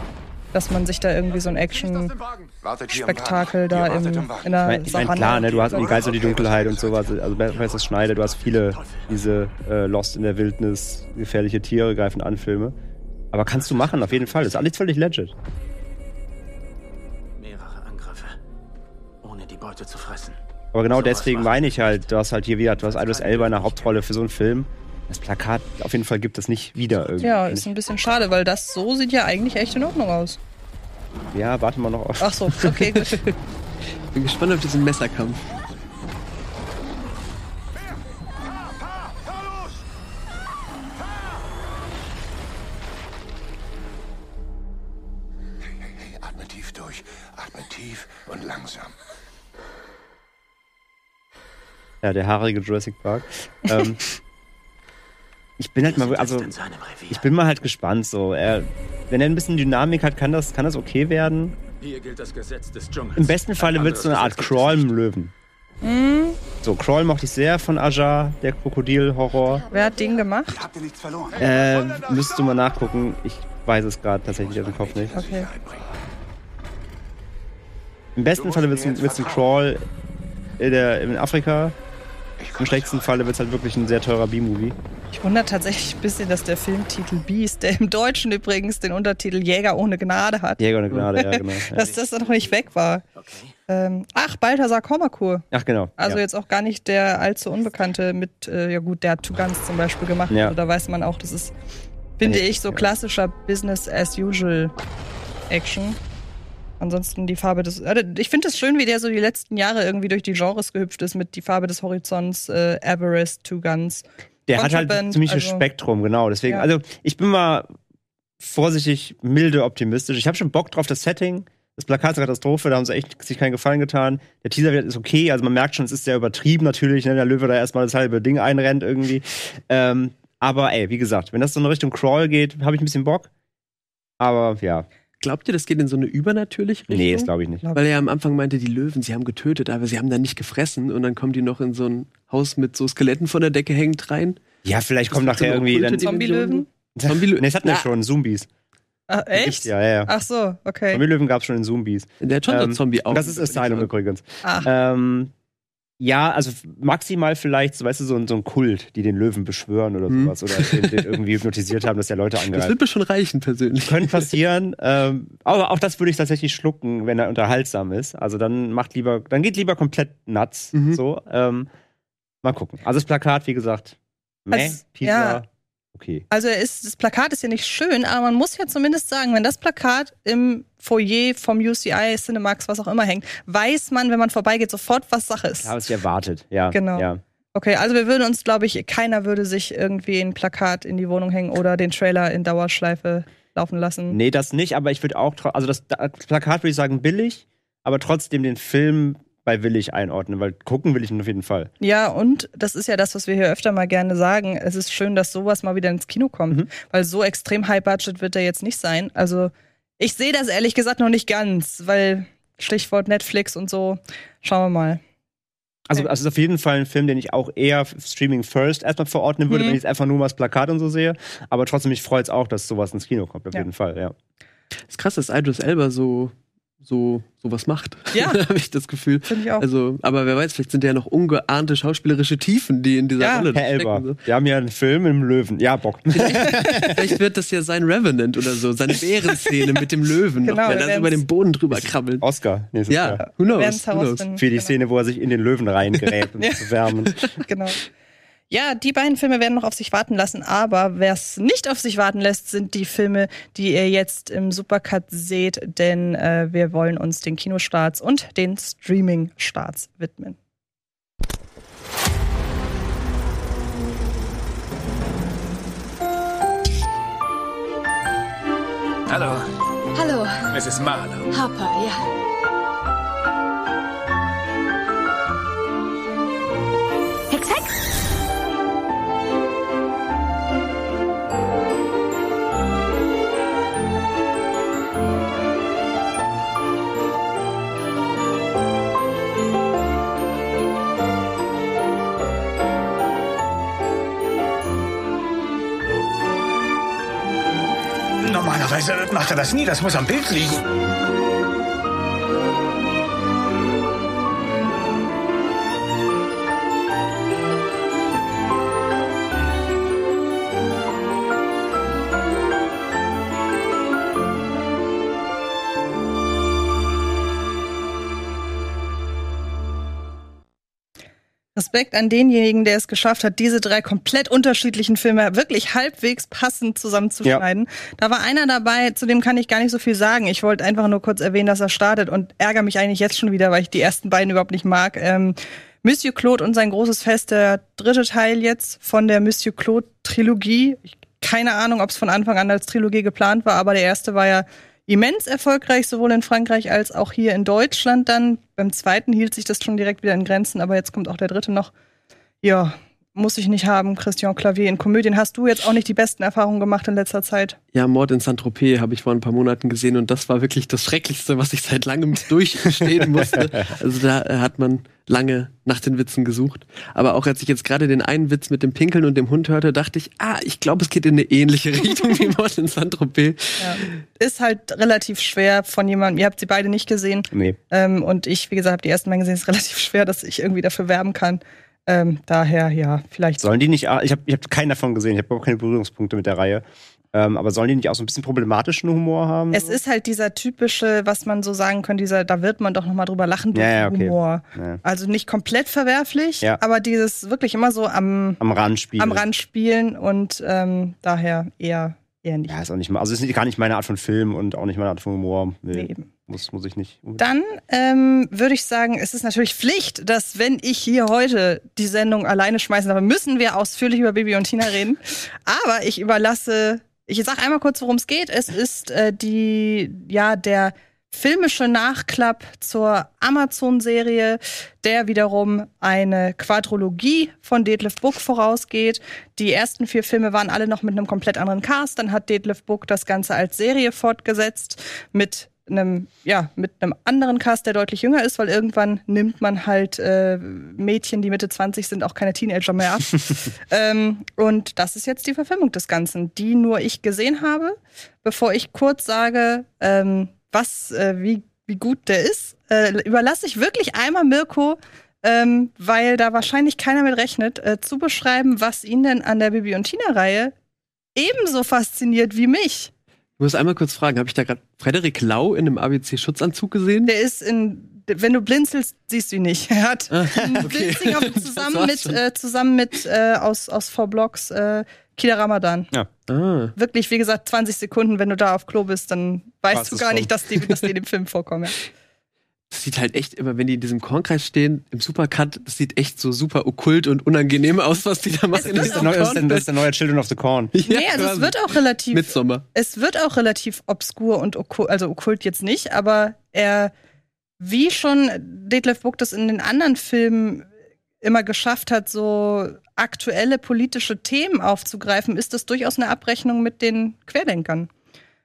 Dass man sich da irgendwie so ein Action-Spektakel da im, in der Ich meine, ich mein, klar, ne, du hast die Geister und die Dunkelheit und sowas, also Besser Schneider, du hast viele diese äh, Lost in der Wildnis, gefährliche Tiere greifen an Filme. Aber kannst du machen, auf jeden Fall. Das ist alles völlig legit. Mehrere Angriffe. Ohne die Beute zu fressen. Aber genau Sowas deswegen meine ich halt, du hast halt hier wieder, du hast Idris Elba in der Hauptrolle für so einen Film. Das Plakat auf jeden Fall gibt es nicht wieder irgendwie. Ja, ist ein bisschen schade, weil das so sieht ja eigentlich echt in Ordnung aus. Ja, warte mal noch auf. Ach so, okay, gut. Bin gespannt auf diesen Messerkampf. Hey, atme tief durch. Atme tief und langsam. Ja, der haarige Jurassic Park. ähm, ich bin halt mal, also ich bin mal halt gespannt so. Er, wenn er ein bisschen Dynamik hat, kann das, kann das okay werden. Hier gilt das Gesetz des Dschungels. Im besten Falle wird es so eine Art Crawl im Löwen. So, Crawl mochte ich sehr von Aja, der Krokodil-Horror. Wer hat den gemacht? Habt ihr nichts verloren? Äh, müsstest du mal nachgucken. Ich weiß es gerade tatsächlich aus dem Kopf nicht. Okay. Im besten Falle wird es ein, ein Crawl in, der, in Afrika. Im schlechtesten. Falle wird es halt wirklich ein sehr teurer B-Movie. Ich wundere tatsächlich ein bisschen, dass der Filmtitel Beast, der im Deutschen übrigens den Untertitel Jäger ohne Gnade hat, Jäger ohne Gnade, ja, genau. Ja. dass das noch nicht weg war. Okay. Ähm, ach, Balthasar Kormakur. Ach, genau. Also ja. jetzt auch gar nicht der allzu Unbekannte mit, äh, ja gut, der hat Two Guns zum Beispiel gemacht. Ja. Also da weiß man auch, das ist, finde ich, so klassischer Business as usual Action. Ansonsten die Farbe des. äh, Ich finde es schön, wie der so die letzten Jahre irgendwie durch die Genres gehüpft ist mit die Farbe des Horizonts, äh, Everest, Two Guns. Der hat halt Contraband, ziemliches also- Spektrum, genau. Deswegen, Ja. also ich bin mal vorsichtig milde optimistisch. Ich habe schon Bock drauf, das Setting. Das Plakat ist eine Katastrophe, da haben sie echt sich keinen Gefallen getan. Der Teaser ist okay, also man merkt schon, es ist sehr übertrieben natürlich, ne? der Löwe da erstmal das halbe Ding einrennt irgendwie. Ähm, aber ey, wie gesagt, wenn das so in Richtung Crawl geht, habe ich ein bisschen Bock. Aber ja, Glaubt ihr, das geht in so eine übernatürliche Richtung? nee, das glaube ich nicht. Weil er am Anfang meinte, die Löwen, sie haben getötet, aber sie haben dann nicht gefressen und dann kommen die noch in so ein Haus mit so Skeletten von der Decke hängend rein. Ja, vielleicht kommt Das wird nachher irgendwie dann. Zombie-Löwen? Zombie-Löwen? Nee, das hatten wir Ja. schon, Zombies. Ah, echt? Ja, ja, ja. Ach so, okay. Zombie-Löwen gab es schon in Zombies. Der hat schon Ähm, Zombie auch. Das ist Asylum übrigens. Ach, Ähm, ja, also maximal vielleicht, so, weißt du, so ein, so ein Kult, die den Löwen beschwören oder Hm. sowas. Oder den, den irgendwie hypnotisiert haben, dass der Leute Das angreift. wird mir schon reichen, persönlich. Könnte passieren. ähm, aber auch das würde ich tatsächlich schlucken, wenn er unterhaltsam ist. Also dann macht lieber, dann geht lieber komplett nuts. Mhm. So. Ähm, mal gucken. Also das Plakat, wie gesagt, meh, Also, Teaser, ja. Okay. Also ist, das Plakat ist ja nicht schön, aber man muss ja zumindest sagen, wenn das Plakat im Foyer vom UCI, Cinemax, was auch immer hängt, weiß man, wenn man vorbeigeht, sofort, was Sache ist. Ja, was ich erwartet, ja. Genau. Ja. Okay, also wir würden uns, glaube ich, keiner würde sich irgendwie ein Plakat in die Wohnung hängen oder den Trailer in Dauerschleife laufen lassen. Nee, das nicht, aber ich würde auch, also das Plakat würde ich sagen billig, aber trotzdem den Film bei willig einordnen, weil gucken will ich ihn auf jeden Fall. Ja, und das ist ja das, was wir hier öfter mal gerne sagen. Es ist schön, dass sowas mal wieder ins Kino kommt, Mhm. weil so extrem High Budget wird er jetzt nicht sein. Also ich sehe das ehrlich gesagt noch nicht ganz, weil Stichwort Netflix und so. Schauen wir mal. Also, Okay. also es ist auf jeden Fall ein Film, den ich auch eher Streaming First erstmal verordnen würde, Mhm. wenn ich jetzt einfach nur mal das Plakat und so sehe. Aber trotzdem, mich freut es auch, dass sowas ins Kino kommt, auf Ja. jeden Fall, ja. Das ist krass, dass Idris Elba so, so, sowas macht. Ja. habe ich das Gefühl. Finde ich auch. Also, aber wer weiß, vielleicht sind ja noch ungeahnte schauspielerische Tiefen, die in dieser Ja. Rolle Herr stecken. Elber, So. wir haben ja einen Film im Löwen. Ja, Bock. Vielleicht wird das ja sein Revenant oder so, seine Bärenszene mit dem Löwen, Genau, da werden's- über den Boden drüber krabbelt. Oscar nächstes Ja, Jahr. who knows? Who knows? Für die Genau. Szene, wo er sich in den Löwen reingräbt, um Ja. zu wärmen. Genau. Ja, die beiden Filme werden noch auf sich warten lassen, aber wer es nicht auf sich warten lässt, sind die Filme, die ihr jetzt im Supercut seht, denn äh, wir wollen uns den Kinostarts und den Streaming-Starts widmen. Hallo, Hallo, Mrs. Marlowe. Harper, ja. Normalerweise macht er das nie, das muss am Bild liegen. Respekt an denjenigen, der es geschafft hat, diese drei komplett unterschiedlichen Filme wirklich halbwegs passend zusammenzuschneiden. Da war einer dabei, zu dem kann ich gar nicht so viel sagen. Ich wollte einfach nur kurz erwähnen, dass er startet und ärgere mich eigentlich jetzt schon wieder, weil ich die ersten beiden überhaupt nicht mag. Ähm, Monsieur Claude und sein großes Fest, der dritte Teil jetzt von der Monsieur Claude Trilogie. Ich, keine Ahnung, ob es von Anfang an als Trilogie geplant war, aber der erste war ja immens erfolgreich, sowohl in Frankreich als auch hier in Deutschland dann. Beim zweiten hielt sich das schon direkt wieder in Grenzen, aber jetzt kommt auch der dritte noch. Ja, muss ich nicht haben, Christian Clavier. In Komödien hast du jetzt auch nicht die besten Erfahrungen gemacht in letzter Zeit. Ja, Mord in Saint-Tropez habe ich vor ein paar Monaten gesehen und das war wirklich das Schrecklichste, was ich seit langem durchstehen musste. Also da äh, hat man lange nach den Witzen gesucht. Aber auch als ich jetzt gerade den einen Witz mit dem Pinkeln und dem Hund hörte, dachte ich, ah, ich glaube, es geht in eine ähnliche Richtung wie Mord in Saint-Tropez. Ja. Ist halt relativ schwer von jemandem, ihr habt sie beide nicht gesehen. Nee. Ähm, und ich, wie gesagt, habe die ersten Mal gesehen, ist relativ schwer, dass ich irgendwie dafür werben kann. Ähm, daher, ja, vielleicht. Sollen die nicht, ich habe ich hab keinen davon gesehen, ich habe überhaupt keine Berührungspunkte mit der Reihe. Ähm, aber sollen die nicht auch so ein bisschen problematischen Humor haben? Es ist halt dieser typische, was man so sagen könnte, dieser, da wird man doch noch mal drüber lachen, Ja, ja, okay. Humor. Ja. Also nicht komplett verwerflich, Ja. aber dieses wirklich immer so am, am Rand spielen. am Rand spielen und ähm, daher eher, eher nicht. Ja, ist auch nicht mal, also ist gar nicht meine Art von Film und auch nicht meine Art von Humor. Nee, Nee, eben. muss, muss ich nicht. Dann ähm, würde ich sagen, es ist natürlich Pflicht, dass wenn ich hier heute die Sendung alleine schmeißen darf, müssen wir ausführlich über Bibi und Tina reden. Aber ich überlasse, ich sage einmal kurz, worum es geht. Es ist äh, die, ja, der filmische Nachklapp zur Amazon-Serie, der wiederum eine Quadrologie von Detlef Book vorausgeht. Die ersten vier Filme waren alle noch mit einem komplett anderen Cast. Dann hat Detlef Book das Ganze als Serie fortgesetzt mit einem, ja, mit einem anderen Cast, der deutlich jünger ist, weil irgendwann nimmt man halt äh, Mädchen, die Mitte 20 sind, auch keine Teenager mehr ab. ähm, und das ist jetzt die Verfilmung des Ganzen, die nur ich gesehen habe. Bevor ich kurz sage, ähm, was, äh, wie, wie gut der ist, äh, überlasse ich wirklich einmal Mirko, ähm, weil da wahrscheinlich keiner mit rechnet, äh, zu beschreiben, was ihn denn an der Bibi und Tina-Reihe ebenso fasziniert wie mich. Ich muss einmal kurz fragen, habe ich da gerade Frederik Lau in einem ABC-Schutzanzug gesehen? Der ist in, wenn du blinzelst, siehst du ihn nicht. Er hat einen okay. Blinzinger Das zusammen war's mit, äh, zusammen mit äh, aus, aus V Blocks äh, Kida Ramadan. Ah. Wirklich, wie gesagt, 20 Sekunden, wenn du da auf Klo bist, dann weißt War's du gar nicht, dass die, dass die in dem Film vorkommen. Ja. Das sieht halt echt immer, wenn die in diesem Kornkreis stehen, im Supercut, das sieht echt so super okkult und unangenehm aus, was die da machen. Das ist, der diesem neue, das, ist der, das ist der neue Children of the Corn. Ja, nee, also es wird auch relativ Midsommar. es wird auch relativ obskur und okkult, also okkult jetzt nicht, aber er, wie schon Detlef Book das in den anderen Filmen immer geschafft hat, so aktuelle politische Themen aufzugreifen, ist das durchaus eine Abrechnung mit den Querdenkern.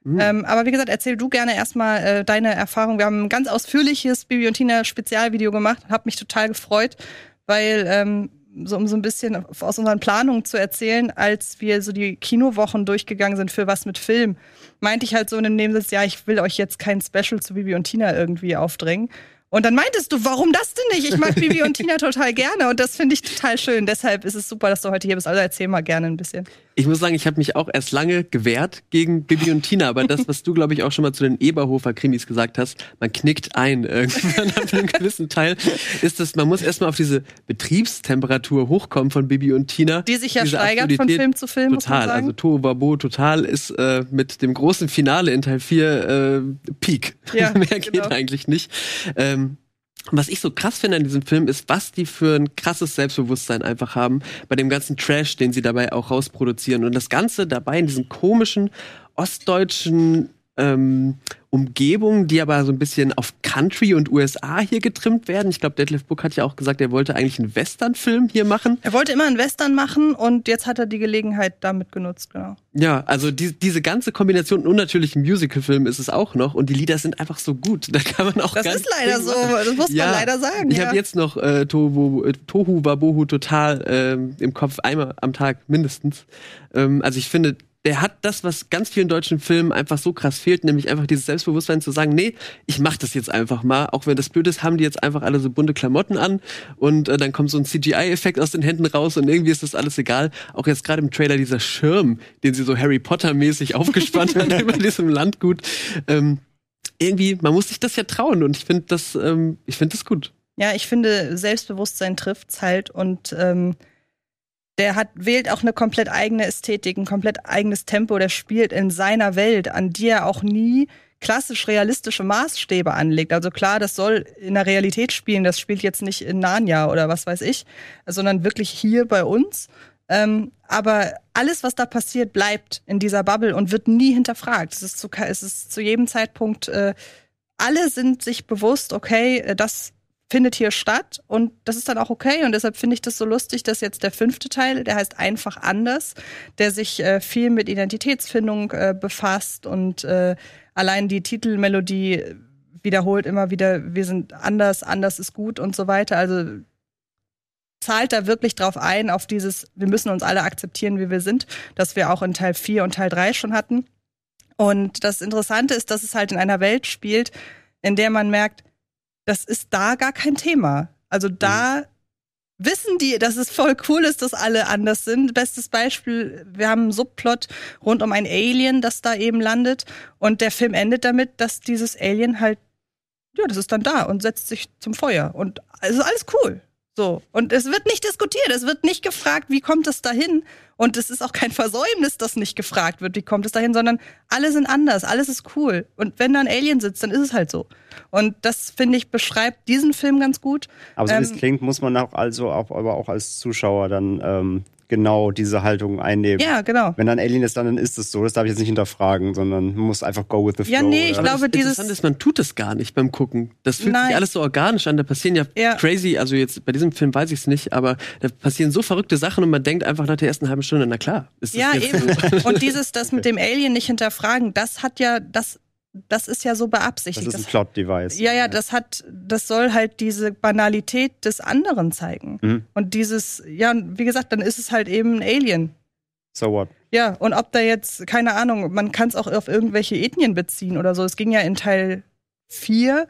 Mhm. Ähm, aber wie gesagt, erzähl du gerne erstmal äh, deine Erfahrung. Wir haben ein ganz ausführliches Bibi und Tina Spezialvideo gemacht, hab mich total gefreut, weil ähm, so um so ein bisschen aus unseren Planungen zu erzählen, als wir so die Kinowochen durchgegangen sind für was mit Film, meinte ich halt so in dem Nebensatz, ja, ich will euch jetzt kein Special zu Bibi und Tina irgendwie aufdrängen. Und dann meintest du, warum das denn nicht? Ich mag Bibi und Tina total gerne und das finde ich total schön. Deshalb ist es super, dass du heute hier bist. Also erzähl mal gerne ein bisschen. Ich muss sagen, ich habe mich auch erst lange gewehrt gegen Bibi und Tina, aber das, was du, glaube ich, auch schon mal zu den Eberhofer-Krimis gesagt hast, man knickt ein irgendwann ab einem gewissen Teil, ist das, man muss erstmal auf diese Betriebstemperatur hochkommen von Bibi und Tina. Die sich ja steigert von Absurdität. Film zu Film, Total, also Tohu Wabo total ist äh, mit dem großen Finale in Teil 4 äh, Peak. Ja, Mehr geht genau. eigentlich nicht. Ähm, was ich so krass finde an diesem Film ist, was die für ein krasses Selbstbewusstsein einfach haben bei dem ganzen Trash, den sie dabei auch rausproduzieren. Und das Ganze dabei in diesen komischen ostdeutschen ähm, Umgebungen, die aber so ein bisschen auf Country und USA hier getrimmt werden. Ich glaube, Detlef Book hat ja auch gesagt, er wollte eigentlich einen Western-Film hier machen. Er wollte immer einen Western machen und jetzt hat er die Gelegenheit damit genutzt, genau. Ja, also die, diese ganze Kombination und natürlich ein Musical-Film ist es auch noch und die Lieder sind einfach so gut. Da kann man auch Das ist leider so, das muss man leider sagen, Ich ja. habe jetzt noch äh, Tohu, äh, Tohu Wabohu total ähm, im Kopf, einmal am Tag mindestens. Ähm, also ich finde, der hat das, was ganz vielen deutschen Filmen einfach so krass fehlt, nämlich einfach dieses Selbstbewusstsein zu sagen, nee, ich mach das jetzt einfach mal. Auch wenn das blöd ist, haben die jetzt einfach alle so bunte Klamotten an und äh, dann kommt so ein CGI-Effekt aus den Händen raus und irgendwie ist das alles egal. Auch jetzt gerade im Trailer dieser Schirm, den sie so Harry Potter-mäßig aufgespannt hat über diesem Landgut. Ähm, irgendwie, man muss sich das ja trauen und ich finde das, ähm, ich finde das gut. Ja, ich finde, Selbstbewusstsein trifft's halt und ähm, der hat, wählt auch eine komplett eigene Ästhetik, ein komplett eigenes Tempo, der spielt in seiner Welt, an die er auch nie klassisch realistische Maßstäbe anlegt. Also klar, das soll in der Realität spielen, das spielt jetzt nicht in Narnia oder was weiß ich, sondern wirklich hier bei uns. Ähm, aber alles, was da passiert, bleibt in dieser Bubble und wird nie hinterfragt. Es ist zu, es ist zu jedem Zeitpunkt, äh, alle sind sich bewusst, okay, äh, das findet hier statt und das ist dann auch okay und deshalb finde ich das so lustig, dass jetzt der fünfte Teil, der heißt einfach anders, der sich äh, viel mit Identitätsfindung äh, befasst und äh, allein die Titelmelodie wiederholt immer wieder, wir sind anders, anders ist gut und so weiter. Also zahlt da wirklich drauf ein, auf dieses, wir müssen uns alle akzeptieren, wie wir sind, das wir auch in Teil 4 und Teil 3 schon hatten. Und das Interessante ist, dass es halt in einer Welt spielt, in der man merkt, das ist da gar kein Thema. Also da wissen die, dass es voll cool ist, dass alle anders sind. Bestes Beispiel, wir haben einen Subplot rund um ein Alien, das da eben landet. Und der Film endet damit, dass dieses Alien halt, ja, das ist dann da und setzt sich zum Feuer. Und es ist alles cool. So. Und es wird nicht diskutiert, es wird nicht gefragt, wie kommt es dahin. Und es ist auch kein Versäumnis, dass nicht gefragt wird, wie kommt es dahin, sondern alle sind anders, alles ist cool. Und wenn da ein Alien sitzt, dann ist es halt so. Und das, finde ich, beschreibt diesen Film ganz gut. Aber so wie es Ähm, klingt, muss man auch also auch, aber auch als Zuschauer dann ähm, genau diese Haltung einnehmen. Ja, genau. Wenn dann Alien ist, dann, dann ist es so. Das darf ich jetzt nicht hinterfragen, sondern man muss einfach go with the flow. Ja, nee, ich oder? Glaube, das dieses- Interessante ist, man tut es gar nicht beim Gucken. Das fühlt Nein. sich alles so organisch an. Da passieren ja, Ja. crazy, also jetzt bei diesem Film weiß ich es nicht, aber da passieren so verrückte Sachen und man denkt einfach nach der ersten halben Stunde, na klar. Ist das Ja, jetzt eben. So. Und dieses, das mit dem Alien nicht hinterfragen, das hat ja, das, das ist ja so das beabsichtigt. ist ein Das- Plot-Device. Ja, ja, das hat, das soll halt diese Banalität des anderen zeigen. Mhm. Und dieses, ja, wie gesagt, dann ist es halt eben ein Alien. So what? Ja, und ob da jetzt, keine Ahnung, man kann es auch auf irgendwelche Ethnien beziehen oder so. Es ging ja in Teil 4,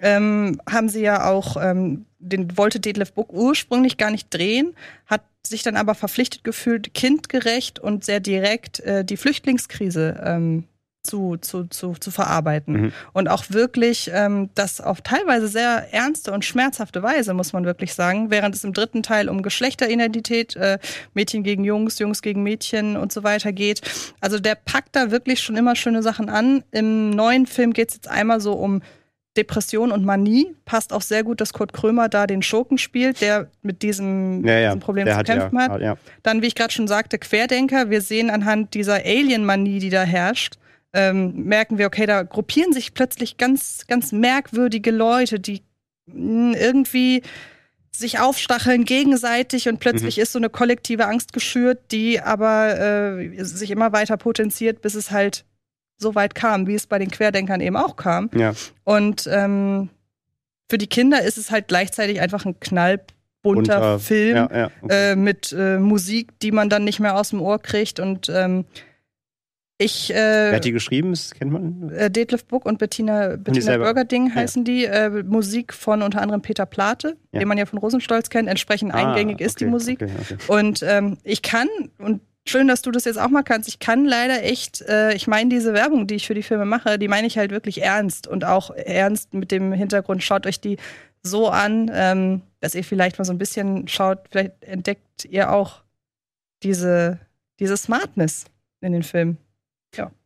ähm, haben sie ja auch, ähm, den wollte Detlef Book ursprünglich gar nicht drehen, hat sich dann aber verpflichtet gefühlt, kindgerecht und sehr direkt äh, die Flüchtlingskrise ähm, zu, zu, zu, zu verarbeiten. Mhm. Und auch wirklich ähm, das auf teilweise sehr ernste und schmerzhafte Weise, muss man wirklich sagen, während es im dritten Teil um Geschlechteridentität, äh, Mädchen gegen Jungs, Jungs gegen Mädchen und so weiter geht. Also der packt da wirklich schon immer schöne Sachen an. Im neuen Film geht es jetzt einmal so um Depression und Manie. Passt auch sehr gut, dass Kurt Krömer da den Schurken spielt, der mit diesem, Ja, ja. diesem Problem der zu hat kämpfen ja, hat. Dann, wie ich gerade schon sagte, Querdenker. Wir sehen anhand dieser Alien-Manie, die da herrscht, ähm, merken wir, okay, da gruppieren sich plötzlich ganz, ganz merkwürdige Leute, die mh, irgendwie sich aufstacheln gegenseitig und plötzlich ist so eine kollektive Angst geschürt, die aber äh, sich immer weiter potenziert, bis es halt so weit kam, wie es bei den Querdenkern eben auch kam. ja. Und ähm, für die Kinder ist es halt gleichzeitig einfach ein knallbunter Bunter, Film Ja, ja. Okay. äh, mit äh, Musik, die man dann nicht mehr aus dem Ohr kriegt. Und ähm, ich, Wer äh, hat die geschrieben? Das kennt man? äh, Detlef Buck und Bettina, Bettina? Burgerding Ja. heißen die. Äh, Musik von unter anderem Peter Plate, Ja. den man ja von Rosenstolz kennt. Entsprechend eingängig Ah, ist die okay, Musik. Okay, okay. Und ähm, ich kann, und schön, dass du das jetzt auch mal kannst, ich kann leider echt, äh, ich meine diese Werbung, die ich für die Filme mache, die meine ich halt wirklich ernst und auch ernst mit dem Hintergrund, schaut euch die so an, ähm, dass ihr vielleicht mal so ein bisschen schaut, vielleicht entdeckt ihr auch diese, diese Smartness in den Filmen.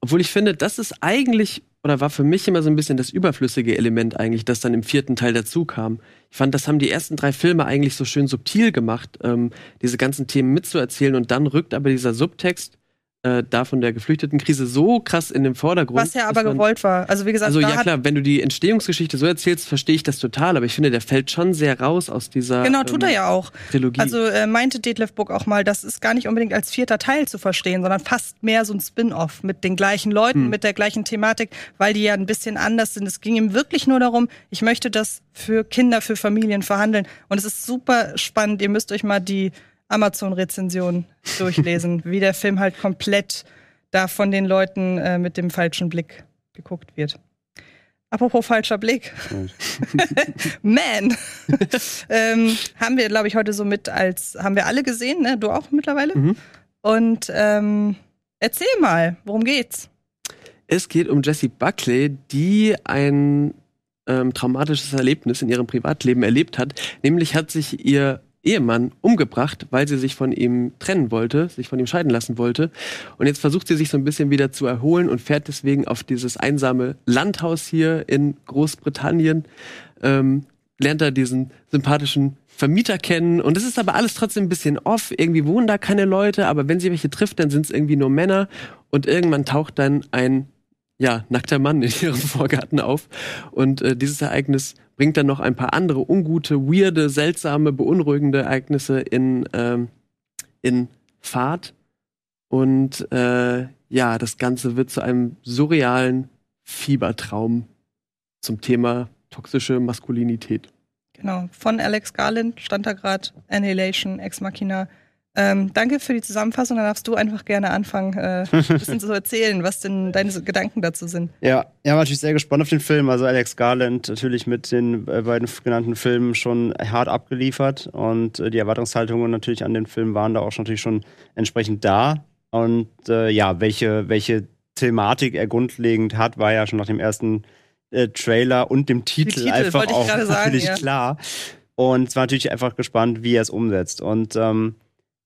Obwohl ich finde, das ist eigentlich, oder war für mich immer so ein bisschen das überflüssige Element eigentlich, das dann im vierten Teil dazu kam. Ich fand, das haben die ersten drei Filme eigentlich so schön subtil gemacht, ähm, diese ganzen Themen mitzuerzählen und dann rückt aber dieser Subtext äh, da von der Geflüchtetenkrise so krass in den Vordergrund. Was ja aber man- gewollt war. Also wie gesagt, Also ja klar, wenn du die Entstehungsgeschichte so erzählst, verstehe ich das total, aber ich finde, der fällt schon sehr raus aus dieser genau, tut er ähm, ja auch. Trilogie. Also äh, meinte Detlef Book auch mal, das ist gar nicht unbedingt als vierter Teil zu verstehen, sondern fast mehr so ein Spin-off mit den gleichen Leuten, Hm. mit der gleichen Thematik, weil die ja ein bisschen anders sind. Es ging ihm wirklich nur darum, ich möchte das für Kinder, für Familien verhandeln. Und es ist super spannend. Ihr müsst euch mal die Amazon-Rezension durchlesen, wie der Film halt komplett da von den Leuten äh, mit dem falschen Blick geguckt wird. Apropos falscher Blick. Man. ähm, haben wir, glaube ich, heute so mit als, haben wir alle gesehen, ne? Du auch mittlerweile? Mhm. Und ähm, erzähl mal, worum geht's? Es geht um Jessie Buckley, die ein ähm, traumatisches Erlebnis in ihrem Privatleben erlebt hat. Nämlich hat sich ihr Ehemann umgebracht, weil sie sich von ihm trennen wollte, sich von ihm scheiden lassen wollte. Und jetzt versucht sie sich so ein bisschen wieder zu erholen und fährt deswegen auf dieses einsame Landhaus hier in Großbritannien, ähm, lernt da diesen sympathischen Vermieter kennen. Und es ist aber alles trotzdem ein bisschen off. Irgendwie wohnen da keine Leute, aber wenn sie welche trifft, dann sind es irgendwie nur Männer. Und irgendwann taucht dann ein ja, nackter Mann in ihrem Vorgarten auf. Und äh, dieses Ereignis bringt dann noch ein paar andere ungute, weirde, seltsame, beunruhigende Ereignisse in, ähm, in Fahrt. Und äh, ja, das Ganze wird zu einem surrealen Fiebertraum zum Thema toxische Maskulinität. Genau, von Alex Garland stand da gerade Annihilation, Ex Machina. Ähm, danke für die Zusammenfassung. Dann darfst du einfach gerne anfangen, äh, ein bisschen zu erzählen, was denn deine Gedanken dazu sind. Ja, ja, war natürlich sehr gespannt auf den Film. Also Alex Garland natürlich mit den äh, beiden genannten Filmen schon hart abgeliefert und äh, die Erwartungshaltungen natürlich an den Film waren da auch schon, natürlich schon entsprechend da. Und äh, ja, welche, welche Thematik er grundlegend hat, war ja schon nach dem ersten äh, Trailer und dem Titel, Titel, einfach auch natürlich ja. klar. Und es war natürlich einfach gespannt, wie er es umsetzt. Und ähm,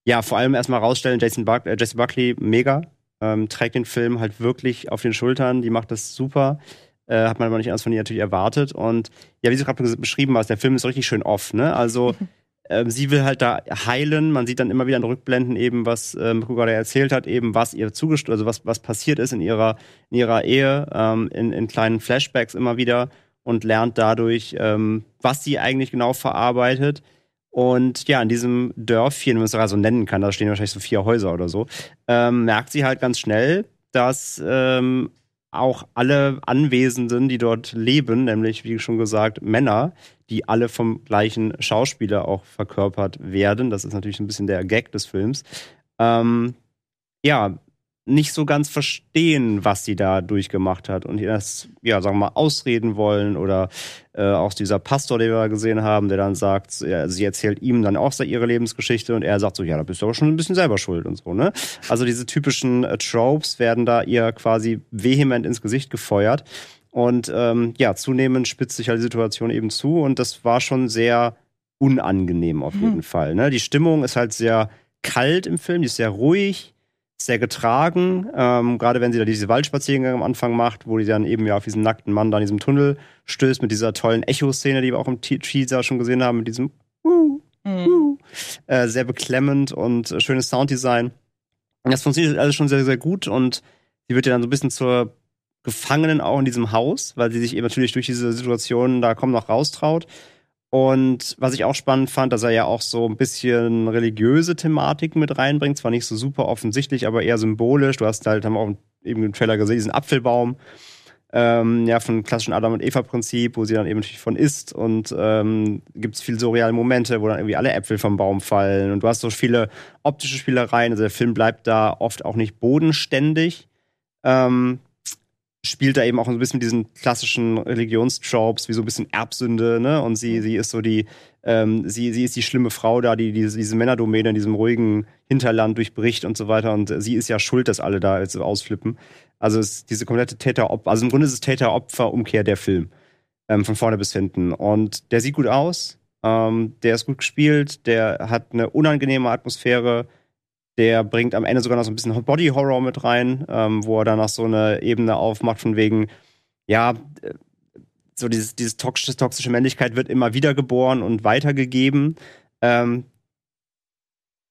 ja, vor allem erstmal rausstellen, Jason Buck, äh, Jesse Buckley, mega. Ähm, trägt den Film halt wirklich auf den Schultern, die macht das super. Äh, hat man aber nicht anders von ihr natürlich erwartet. Und ja, wie du gerade beschrieben hast, der Film ist richtig schön off, ne? Also ähm, sie will halt da heilen. Man sieht dann immer wieder in Rückblenden eben, was ähm, gerade erzählt hat, eben was ihr zugestoßen, also was, was passiert ist in ihrer, in ihrer Ehe, ähm, in, in kleinen Flashbacks immer wieder und lernt dadurch, ähm, was sie eigentlich genau verarbeitet. Und ja, in diesem Dörfchen, wenn man es sogar so nennen kann, da stehen wahrscheinlich so vier Häuser oder so, ähm, merkt sie halt ganz schnell, dass ähm, auch alle Anwesenden, die dort leben, nämlich wie schon gesagt Männer, die alle vom gleichen Schauspieler auch verkörpert werden. Das ist natürlich ein bisschen der Gag des Films. Ähm, ja, nicht so ganz verstehen, was sie da durchgemacht hat und ihr das, ja, sagen wir mal, ausreden wollen oder äh, auch dieser Pastor, den wir gesehen haben, der dann sagt, ja, sie erzählt ihm dann auch ihre Lebensgeschichte und er sagt so, ja, da bist du aber schon ein bisschen selber schuld und so, ne? Also diese typischen äh, Tropes werden da ihr quasi vehement ins Gesicht gefeuert und ähm, ja, zunehmend spitzt sich halt die Situation eben zu und das war schon sehr unangenehm auf jeden Fall, ne? Die Stimmung ist halt sehr kalt im Film, die ist sehr ruhig, sehr getragen, ähm, gerade wenn sie da diese Waldspaziergänge am Anfang macht, wo die dann eben ja auf diesen nackten Mann da in diesem Tunnel stößt, mit dieser tollen Echo-Szene, die wir auch im Te- Teaser schon gesehen haben, mit diesem uh, uh, äh, sehr beklemmend und äh, schönes Sounddesign. Und das funktioniert alles schon sehr, sehr gut und sie wird ja dann so ein bisschen zur Gefangenen auch in diesem Haus, weil sie sich eben natürlich durch diese Situation da kaum noch raustraut. Und was ich auch spannend fand, dass er ja auch so ein bisschen religiöse Thematiken mit reinbringt. Zwar nicht so super offensichtlich, aber eher symbolisch. Du hast halt, haben auch eben im Trailer gesehen, diesen Apfelbaum. Ähm, ja, von klassischen Adam- und Eva-Prinzip, wo sie dann eben natürlich von isst. Und ähm, gibt es viele surreale Momente, wo dann irgendwie alle Äpfel vom Baum fallen. Und du hast so viele optische Spielereien. Also der Film bleibt da oft auch nicht bodenständig. Ähm, spielt da eben auch ein bisschen mit diesen klassischen Religionstropes, wie so ein bisschen Erbsünde, ne? Und sie, sie ist so die, ähm, sie, sie ist die schlimme Frau da, die diese, diese Männerdomäne in diesem ruhigen Hinterland durchbricht und so weiter. Und sie ist ja schuld, dass alle da jetzt ausflippen. Also ist diese komplette Täter-Opfer, also im Grunde ist es Täter-Opfer-Umkehr der Film. Ähm, von vorne bis hinten. Und der sieht gut aus, ähm, der ist gut gespielt, der hat eine unangenehme Atmosphäre, der bringt am Ende sogar noch so ein bisschen Body Horror mit rein, ähm, wo er dann noch so eine Ebene aufmacht von wegen, ja, äh, so dieses, dieses toxische, toxische Männlichkeit wird immer wieder geboren und weitergegeben. Ähm,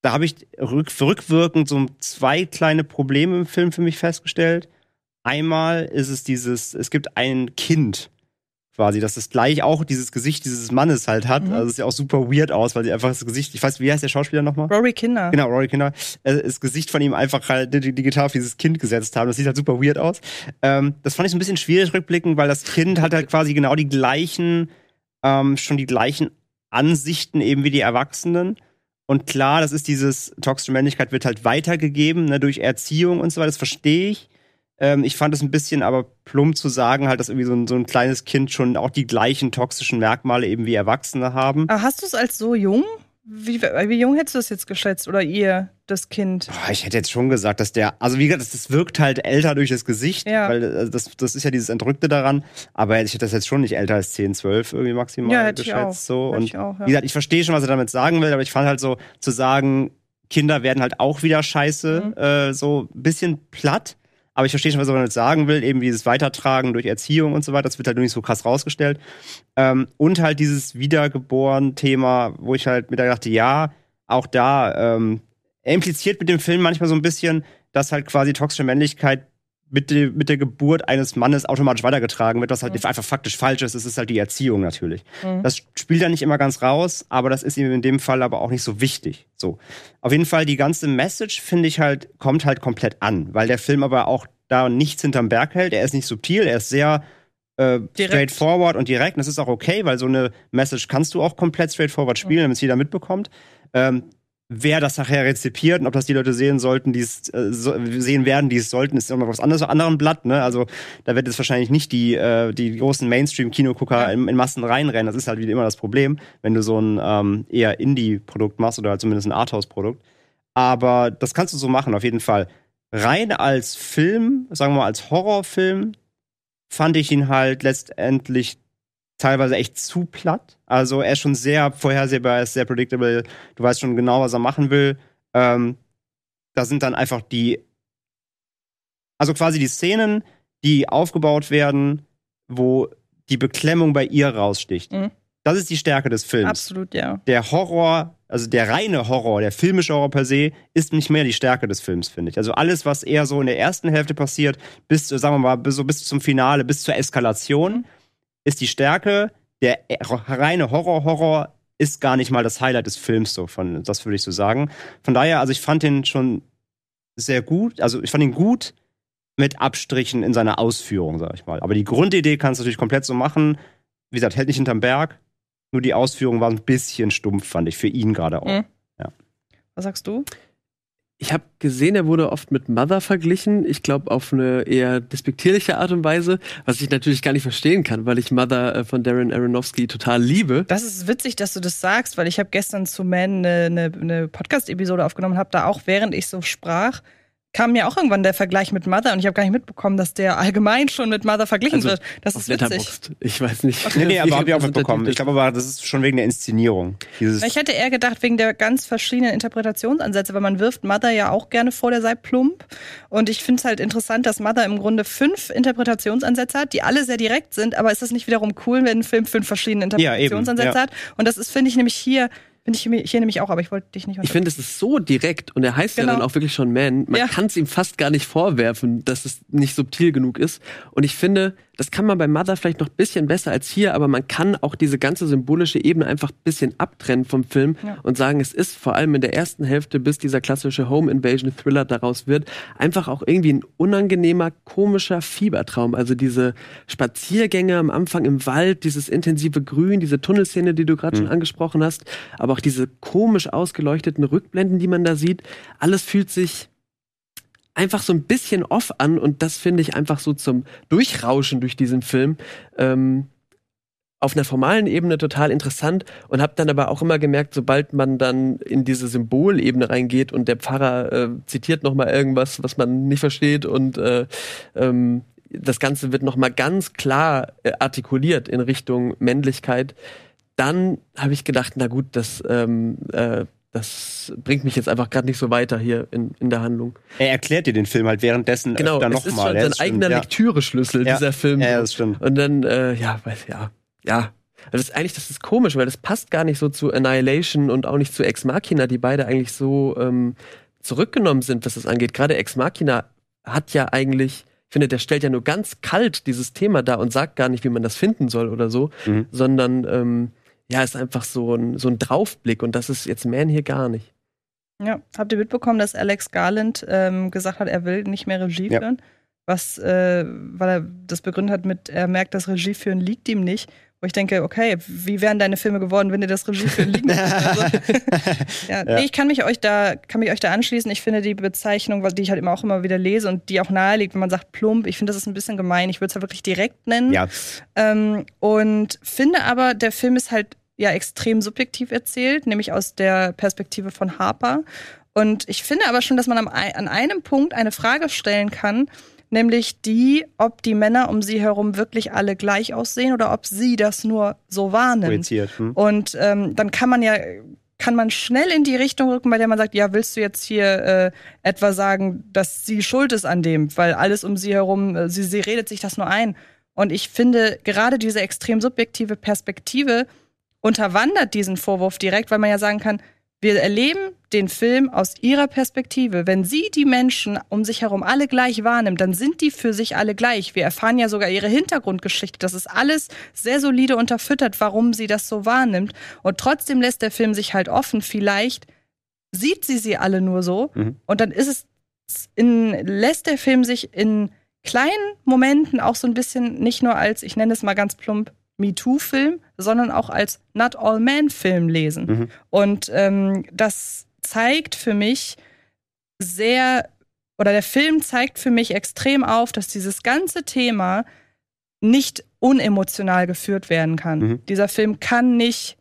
da habe ich rück, rückwirkend so zwei kleine Probleme im Film für mich festgestellt. Einmal ist es dieses, es gibt ein Kind quasi, das das gleich auch dieses Gesicht dieses Mannes halt hat. Mhm. Also es sieht auch super weird aus, weil sie einfach das Gesicht, ich weiß, wie heißt der Schauspieler nochmal? Rory Kinder. Genau, Rory Kinder. Äh, Das Gesicht von ihm einfach halt die- digital auf dieses Kind gesetzt haben. Das sieht halt super weird aus. Ähm, das fand ich so ein bisschen schwierig rückblickend, weil das Kind hat halt quasi genau die gleichen, ähm, schon die gleichen Ansichten eben wie die Erwachsenen. Und klar, das ist dieses toxische Männlichkeit wird halt weitergegeben, ne, durch Erziehung und so weiter. Das verstehe ich. Ähm, ich fand es ein bisschen aber plump zu sagen, halt, dass irgendwie so ein, so ein kleines Kind schon auch die gleichen toxischen Merkmale eben wie Erwachsene haben. Aber hast du es als so jung? Wie, wie jung hättest du das jetzt geschätzt? Oder ihr, das Kind? Boah, ich hätte jetzt schon gesagt, dass der, also wie gesagt, das, das wirkt halt älter durch das Gesicht, Ja. weil äh, das, das ist ja dieses Entrückte daran, aber ich hätte das jetzt schon nicht älter als 10, 12 irgendwie maximal Ja, hätte ich geschätzt. auch. So. Hätte Und ich auch, ja. wie gesagt, ich verstehe schon, was er damit sagen will, aber ich fand halt so, zu sagen, Kinder werden halt auch wieder scheiße, Mhm. äh, so ein bisschen platt. Aber ich verstehe schon, was er damit sagen will, eben dieses Weitertragen durch Erziehung und so weiter, das wird halt nur nicht so krass rausgestellt. Ähm, und halt dieses Wiedergeboren-Thema, wo ich halt mir da dachte, ja, auch da, ähm, er impliziert mit dem Film manchmal so ein bisschen, dass halt quasi toxische Männlichkeit mit, de, mit der Geburt eines Mannes automatisch weitergetragen wird, was halt einfach faktisch falsch ist. Das ist halt die Erziehung natürlich. Mhm. Das spielt er nicht immer ganz raus, aber das ist ihm in dem Fall aber auch nicht so wichtig. So. Auf jeden Fall, die ganze Message, finde ich halt, kommt halt komplett an, weil der Film aber auch da nichts hinterm Berg hält. Er ist nicht subtil, er ist sehr äh, straightforward und direkt. Und das ist auch okay, weil so eine Message kannst du auch komplett straightforward spielen, damit es jeder mitbekommt. Ähm, wer das nachher rezipiert und ob das die Leute sehen sollten, die es äh, so, sehen werden, die es sollten, ist immer noch was anderes, anderen Blatt. Ne? Also da wird jetzt wahrscheinlich nicht die, äh, die großen Mainstream-Kinogucker in, in Massen reinrennen. Das ist halt wie immer das Problem, wenn du so ein ähm, eher Indie-Produkt machst oder halt zumindest ein Arthouse-Produkt. Aber das kannst du so machen, auf jeden Fall. Rein als Film, sagen wir mal als Horrorfilm, fand ich ihn halt letztendlich teilweise echt zu platt. Also er ist schon sehr vorhersehbar, er ist sehr predictable. Du weißt schon genau, was er machen will. Ähm, da sind dann einfach die, also quasi die Szenen, die aufgebaut werden, wo die Beklemmung bei ihr raussticht. Mhm. Das ist die Stärke des Films. Absolut, ja. Der Horror, also der reine Horror, der filmische Horror per se, ist nicht mehr die Stärke des Films, finde ich. Also alles, was eher so in der ersten Hälfte passiert, bis, sagen wir mal, bis, so bis zum Finale, bis zur Eskalation, ist die Stärke. Der reine Horror-Horror ist gar nicht mal das Highlight des Films, so von, das würde ich so sagen. Von daher, also ich fand den schon sehr gut, also ich fand ihn gut mit Abstrichen in seiner Ausführung, sag ich mal. Aber die Grundidee kannst du natürlich komplett so machen. Wie gesagt, hält nicht hinterm Berg. Nur die Ausführung war ein bisschen stumpf, fand ich, für ihn gerade auch. Mhm. Ja. Was sagst du? Ich habe gesehen, er wurde oft mit Mother verglichen. Ich glaube, auf eine eher despektierliche Art und Weise, was ich natürlich gar nicht verstehen kann, weil ich Mother äh, von Darren Aronofsky total liebe. Das ist witzig, dass du das sagst, weil ich habe gestern zu Man eine, eine, eine Podcast-Episode aufgenommen, habe da auch, während ich so sprach, kam mir auch irgendwann der Vergleich mit Mother und ich habe gar nicht mitbekommen, dass der allgemein schon mit Mother verglichen Also, wird. Das ist witzig. Letterboxd. Ich weiß nicht. Nee, nee, aber hab ich auch das mitbekommen. Ich glaube aber, das ist schon wegen der Inszenierung. Dieses, Ich hätte eher gedacht, wegen der ganz verschiedenen Interpretationsansätze, weil man wirft Mother ja auch gerne vor, der sei plump. Und ich finde es halt interessant, dass Mother im Grunde fünf Interpretationsansätze hat, die alle sehr direkt sind, aber ist es nicht wiederum cool, wenn ein Film fünf verschiedene Ja, Interpretationsansätze ja. hat? Und das ist, finde ich, nämlich hier, finde ich hier nämlich auch, aber ich wollte dich nicht Ich finde, es ist so direkt und er heißt Genau. ja dann auch wirklich schon Man. Man Ja. kann es ihm fast gar nicht vorwerfen, dass es nicht subtil genug ist. Und ich finde, das kann man bei Mother vielleicht noch ein bisschen besser als hier, aber man kann auch diese ganze symbolische Ebene einfach ein bisschen abtrennen vom Film Ja. und sagen, es ist vor allem in der ersten Hälfte, bis dieser klassische Home Invasion Thriller daraus wird, einfach auch irgendwie ein unangenehmer, komischer Fiebertraum. Also diese Spaziergänge am Anfang im Wald, dieses intensive Grün, diese Tunnelszene, die du gerade schon angesprochen hast, aber auch diese komisch ausgeleuchteten Rückblenden, die man da sieht, alles fühlt sich einfach so ein bisschen off an und das finde ich einfach so zum Durchrauschen durch diesen Film ähm, auf einer formalen Ebene total interessant und habe dann aber auch immer gemerkt, sobald man dann in diese Symbolebene reingeht und der Pfarrer äh, zitiert noch mal irgendwas, was man nicht versteht und äh, ähm, das Ganze wird noch mal ganz klar äh, artikuliert in Richtung Männlichkeit, dann habe ich gedacht, na gut, das ähm, äh, das bringt mich jetzt einfach gerade nicht so weiter hier in, in der Handlung. er erklärt dir den Film halt währenddessen Genau, öfter ist nochmal. schon Ja, sein das stimmt, eigener ja. Lektüreschlüssel, Ja. dieser Film. Ja, das stimmt. Und dann, äh, ja, weiß, ja, ja. Das ist eigentlich, das ist komisch, weil das passt gar nicht so zu Annihilation und auch nicht zu Ex Machina, die beide eigentlich so ähm, zurückgenommen sind, was das angeht. Gerade Ex Machina hat ja eigentlich, ich finde, der stellt ja nur ganz kalt dieses Thema dar und sagt gar nicht, wie man das finden soll oder so, Mhm. sondern ähm, ja, ist einfach so ein, so ein Draufblick und das ist jetzt Man hier gar nicht. Ja, habt ihr mitbekommen, dass Alex Garland ähm, gesagt hat, er will nicht mehr Regie Ja. führen? Was, äh, weil er das begründet hat mit, er merkt, das Regie führen liegt ihm nicht. Wo ich denke, okay, wie wären deine Filme geworden, wenn dir das Regie führen liegen würde? Also, ja, Nee, ich kann mich euch da, kann mich euch da anschließen. Ich finde die Bezeichnung, die ich halt immer auch immer wieder lese und die auch nahe liegt, wenn man sagt plump, ich finde, das ist ein bisschen gemein. Ich würde es ja wirklich direkt nennen. Ja, Ähm, und finde aber, der Film ist halt ja extrem subjektiv erzählt, nämlich aus der Perspektive von Harper. Und ich finde aber schon, dass man am, an einem Punkt eine Frage stellen kann, nämlich die, ob die Männer um sie herum wirklich alle gleich aussehen oder ob sie das nur so wahrnimmt. Hm? Und ähm, dann kann man ja kann man schnell in die Richtung rücken, bei der man sagt, ja, willst du jetzt hier äh, etwa sagen, dass sie schuld ist an dem, weil alles um sie herum, äh, sie, sie redet sich das nur ein. Und ich finde, gerade diese extrem subjektive Perspektive unterwandert diesen Vorwurf direkt, weil man ja sagen kann, wir erleben den Film aus ihrer Perspektive. Wenn sie die Menschen um sich herum alle gleich wahrnimmt, dann sind die für sich alle gleich. Wir erfahren ja sogar ihre Hintergrundgeschichte. Das ist alles sehr solide unterfüttert, warum sie das so wahrnimmt. Und trotzdem lässt der Film sich halt offen. Vielleicht sieht sie sie alle nur so. Mhm. Und dann ist es in, lässt der Film sich in kleinen Momenten auch so ein bisschen nicht nur als, ich nenne es mal ganz plump, MeToo-Film, sondern auch als Not All Men-Film lesen. Mhm. Und ähm, das zeigt für mich sehr, oder der Film zeigt für mich extrem auf, dass dieses ganze Thema nicht unemotional geführt werden kann. Mhm. Dieser Film kann nicht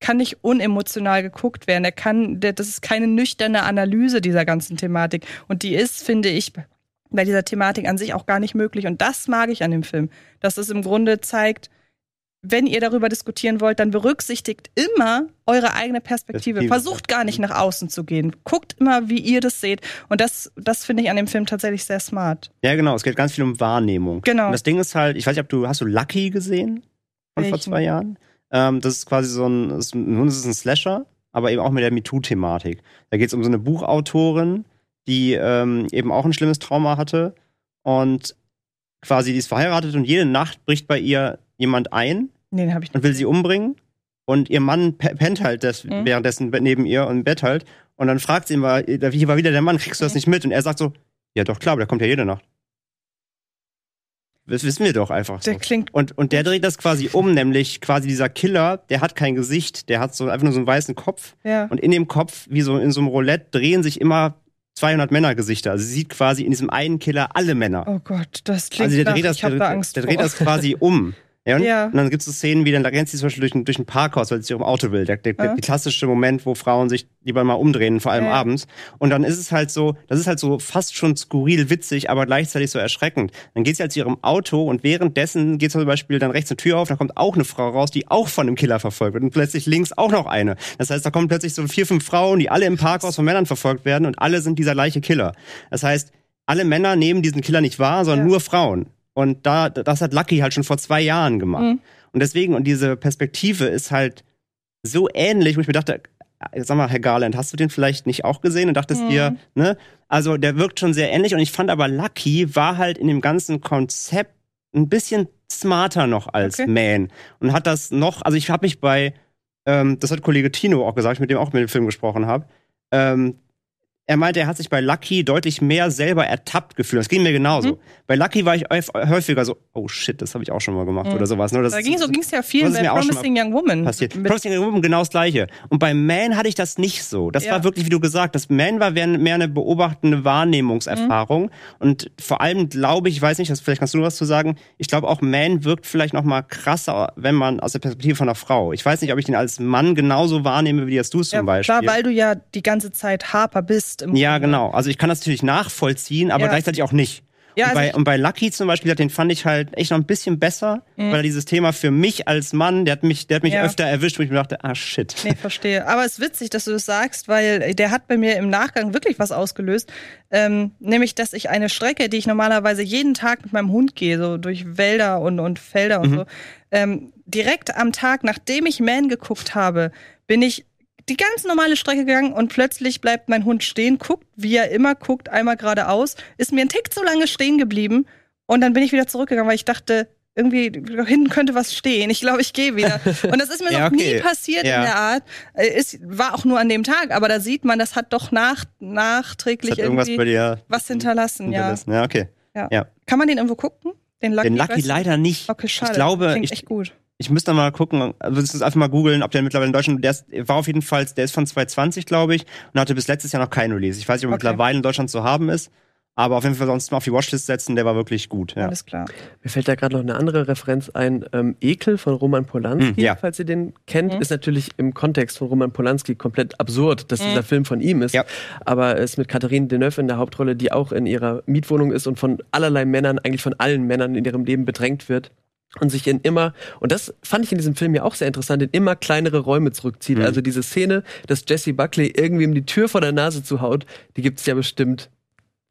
kann nicht unemotional geguckt werden. Er kann, das ist keine nüchterne Analyse dieser ganzen Thematik. Und die ist, finde ich, bei dieser Thematik an sich auch gar nicht möglich. Und das mag ich an dem Film. Dass es im Grunde zeigt, wenn ihr darüber diskutieren wollt, dann berücksichtigt immer eure eigene Perspektive. Versucht gar nicht nach außen zu gehen. Guckt immer, wie ihr das seht. Und das, das finde ich an dem Film tatsächlich sehr smart. Ja, genau. Es geht ganz viel um Wahrnehmung. Genau. Und das Ding ist halt, ich weiß nicht, ob du, hast du Lucky gesehen? Von vor Welchen? zwei Jahren? Ähm, das ist quasi so ein, ist, nun ist es ein Slasher, aber eben auch mit der MeToo-Thematik. Da geht es um so eine Buchautorin, die ähm, eben auch ein schlimmes Trauma hatte und quasi die ist verheiratet und jede Nacht bricht bei ihr jemand ein Nee, den habe ich und will sie umbringen. Und ihr Mann pe- pennt halt des, Mhm. währenddessen neben ihr im Bett halt. Und dann fragt sie ihn mal, hier war wieder der Mann, kriegst du das nicht mit? Und er sagt so, ja doch klar, aber der kommt ja jede Nacht. Das wissen wir doch einfach so. Der klingt Und, und der dreht das quasi um, nämlich quasi dieser Killer, der hat kein Gesicht, der hat so einfach nur so einen weißen Kopf. ja. Und in dem Kopf, wie so in so einem Roulette, drehen sich immer 200 Männergesichter. Also sie sieht quasi in diesem einen Killer alle Männer. Oh Gott, das klingt also der nach, dreht das, ich habe der, da Angst der dreht vor. das quasi um. Ja, und, Ja. und dann gibt es so Szenen, wie dann da rennt sie zum Beispiel durch ein, durch ein Parkhaus, weil sie sich im Auto will. Der, der, der, Ja. der klassische Moment, wo Frauen sich lieber mal umdrehen, vor allem Ja. abends. Und dann ist es halt so, das ist halt so fast schon skurril witzig, aber gleichzeitig so erschreckend. Dann geht sie halt zu ihrem Auto und währenddessen geht zum Beispiel dann rechts eine Tür auf, da kommt auch eine Frau raus, die auch von einem Killer verfolgt wird. Und plötzlich links auch noch eine. Das heißt, da kommen plötzlich so vier, fünf Frauen, die alle im Parkhaus von Männern verfolgt werden und alle sind dieser gleiche Killer. Das heißt, alle Männer nehmen diesen Killer nicht wahr, sondern Ja. nur Frauen. Und da, das hat Lucky halt schon vor zwei Jahren gemacht. Mhm. Und deswegen, und diese Perspektive ist halt so ähnlich, wo ich mir dachte, äh, sag mal, Herr Garland, hast du den vielleicht nicht auch gesehen und dachtest Mhm. dir, ne? Also der wirkt schon sehr ähnlich und ich fand aber Lucky war halt in dem ganzen Konzept ein bisschen smarter noch als Okay. Man und hat das noch, also ich habe mich bei, ähm, das hat Kollege Tino auch gesagt, ich mit dem auch mit dem Film gesprochen habe, ähm, er meinte, er hat sich bei Lucky deutlich mehr selber ertappt gefühlt. Das ging mir genauso. Mhm. Bei Lucky war ich häuf- häufiger so, oh shit, das habe ich auch schon mal gemacht Mhm. oder sowas. Ne? Das Da ging so ging's ja ist bei Promising Young Woman. passiert. Promising Young Woman genau das gleiche. Und bei Man hatte ich das nicht so. Das Ja. war wirklich, wie du gesagt hast, Man war mehr eine beobachtende Wahrnehmungserfahrung. Mhm. Und vor allem glaube ich, ich weiß nicht, das, vielleicht kannst du was zu sagen, ich glaube auch Man wirkt vielleicht noch mal krasser, wenn man aus der Perspektive von einer Frau. Ich weiß nicht, ob ich den als Mann genauso wahrnehme, wie das du es ja, zum Beispiel. klar, weil du ja die ganze Zeit Harper bist. Im ja, Grunde. genau. Also ich kann das natürlich nachvollziehen, aber Ja. gleichzeitig auch nicht. Ja, und, also bei, und bei Lucky zum Beispiel, den fand ich halt echt noch ein bisschen besser, weil er dieses Thema für mich als Mann, der hat mich, der hat mich Mhm. Ja. öfter erwischt, wo ich mir dachte, ah shit. Nee, verstehe. Aber es ist witzig, dass du das sagst, weil der hat bei mir im Nachgang wirklich was ausgelöst. Ähm, nämlich, dass ich eine Strecke, die ich normalerweise jeden Tag mit meinem Hund gehe, so durch Wälder und, und Felder und so, ähm, direkt am Tag, nachdem ich Man geguckt habe, bin ich die ganz normale Strecke gegangen und plötzlich bleibt mein Hund stehen, guckt, wie er immer guckt, einmal geradeaus, ist mir ein Tick zu lange stehen geblieben und dann bin ich wieder zurückgegangen, weil ich dachte, irgendwie hinten könnte was stehen. Ich glaube, ich gehe wieder. Und das ist mir Ja, noch okay. nie passiert Ja. in der Art. Äh, Es war auch nur an dem Tag, aber da sieht man, das hat doch nach, nachträglich irgendwie dir was hinterlassen. Ja. hinterlassen. Ja, okay. Ja. Ja. Kann man den irgendwo gucken? Den Lucky, Den Lucky weißt du? leider nicht. Okay, schade. Ich glaube, Klingt ich, echt gut. Ich müsste mal gucken, also das ist einfach mal googeln, ob der mittlerweile in Deutschland, der ist, war auf jeden Fall, der ist von 2020, glaube ich, und hatte bis letztes Jahr noch keinen Release. Ich weiß nicht, ob er Okay. mittlerweile in Deutschland zu haben ist, aber auf jeden Fall sonst mal auf die Watchlist setzen, der war wirklich gut. Ja. Alles klar. Mir fällt da gerade noch eine andere Referenz ein. Ähm, Ekel von Roman Polanski, Hm, ja. falls ihr den kennt, Mhm. ist natürlich im Kontext von Roman Polanski komplett absurd, dass Mhm. dieser Film von ihm ist. Ja. Aber es ist mit Catherine Deneuve in der Hauptrolle, die auch in ihrer Mietwohnung ist und von allerlei Männern, eigentlich von allen Männern in ihrem Leben bedrängt wird. Und sich in immer, und das fand ich in diesem Film ja auch sehr interessant, in immer kleinere Räume zurückzieht. Mhm. Also diese Szene, dass Jesse Buckley irgendwie ihm die Tür vor der Nase zuhaut, die gibt's ja bestimmt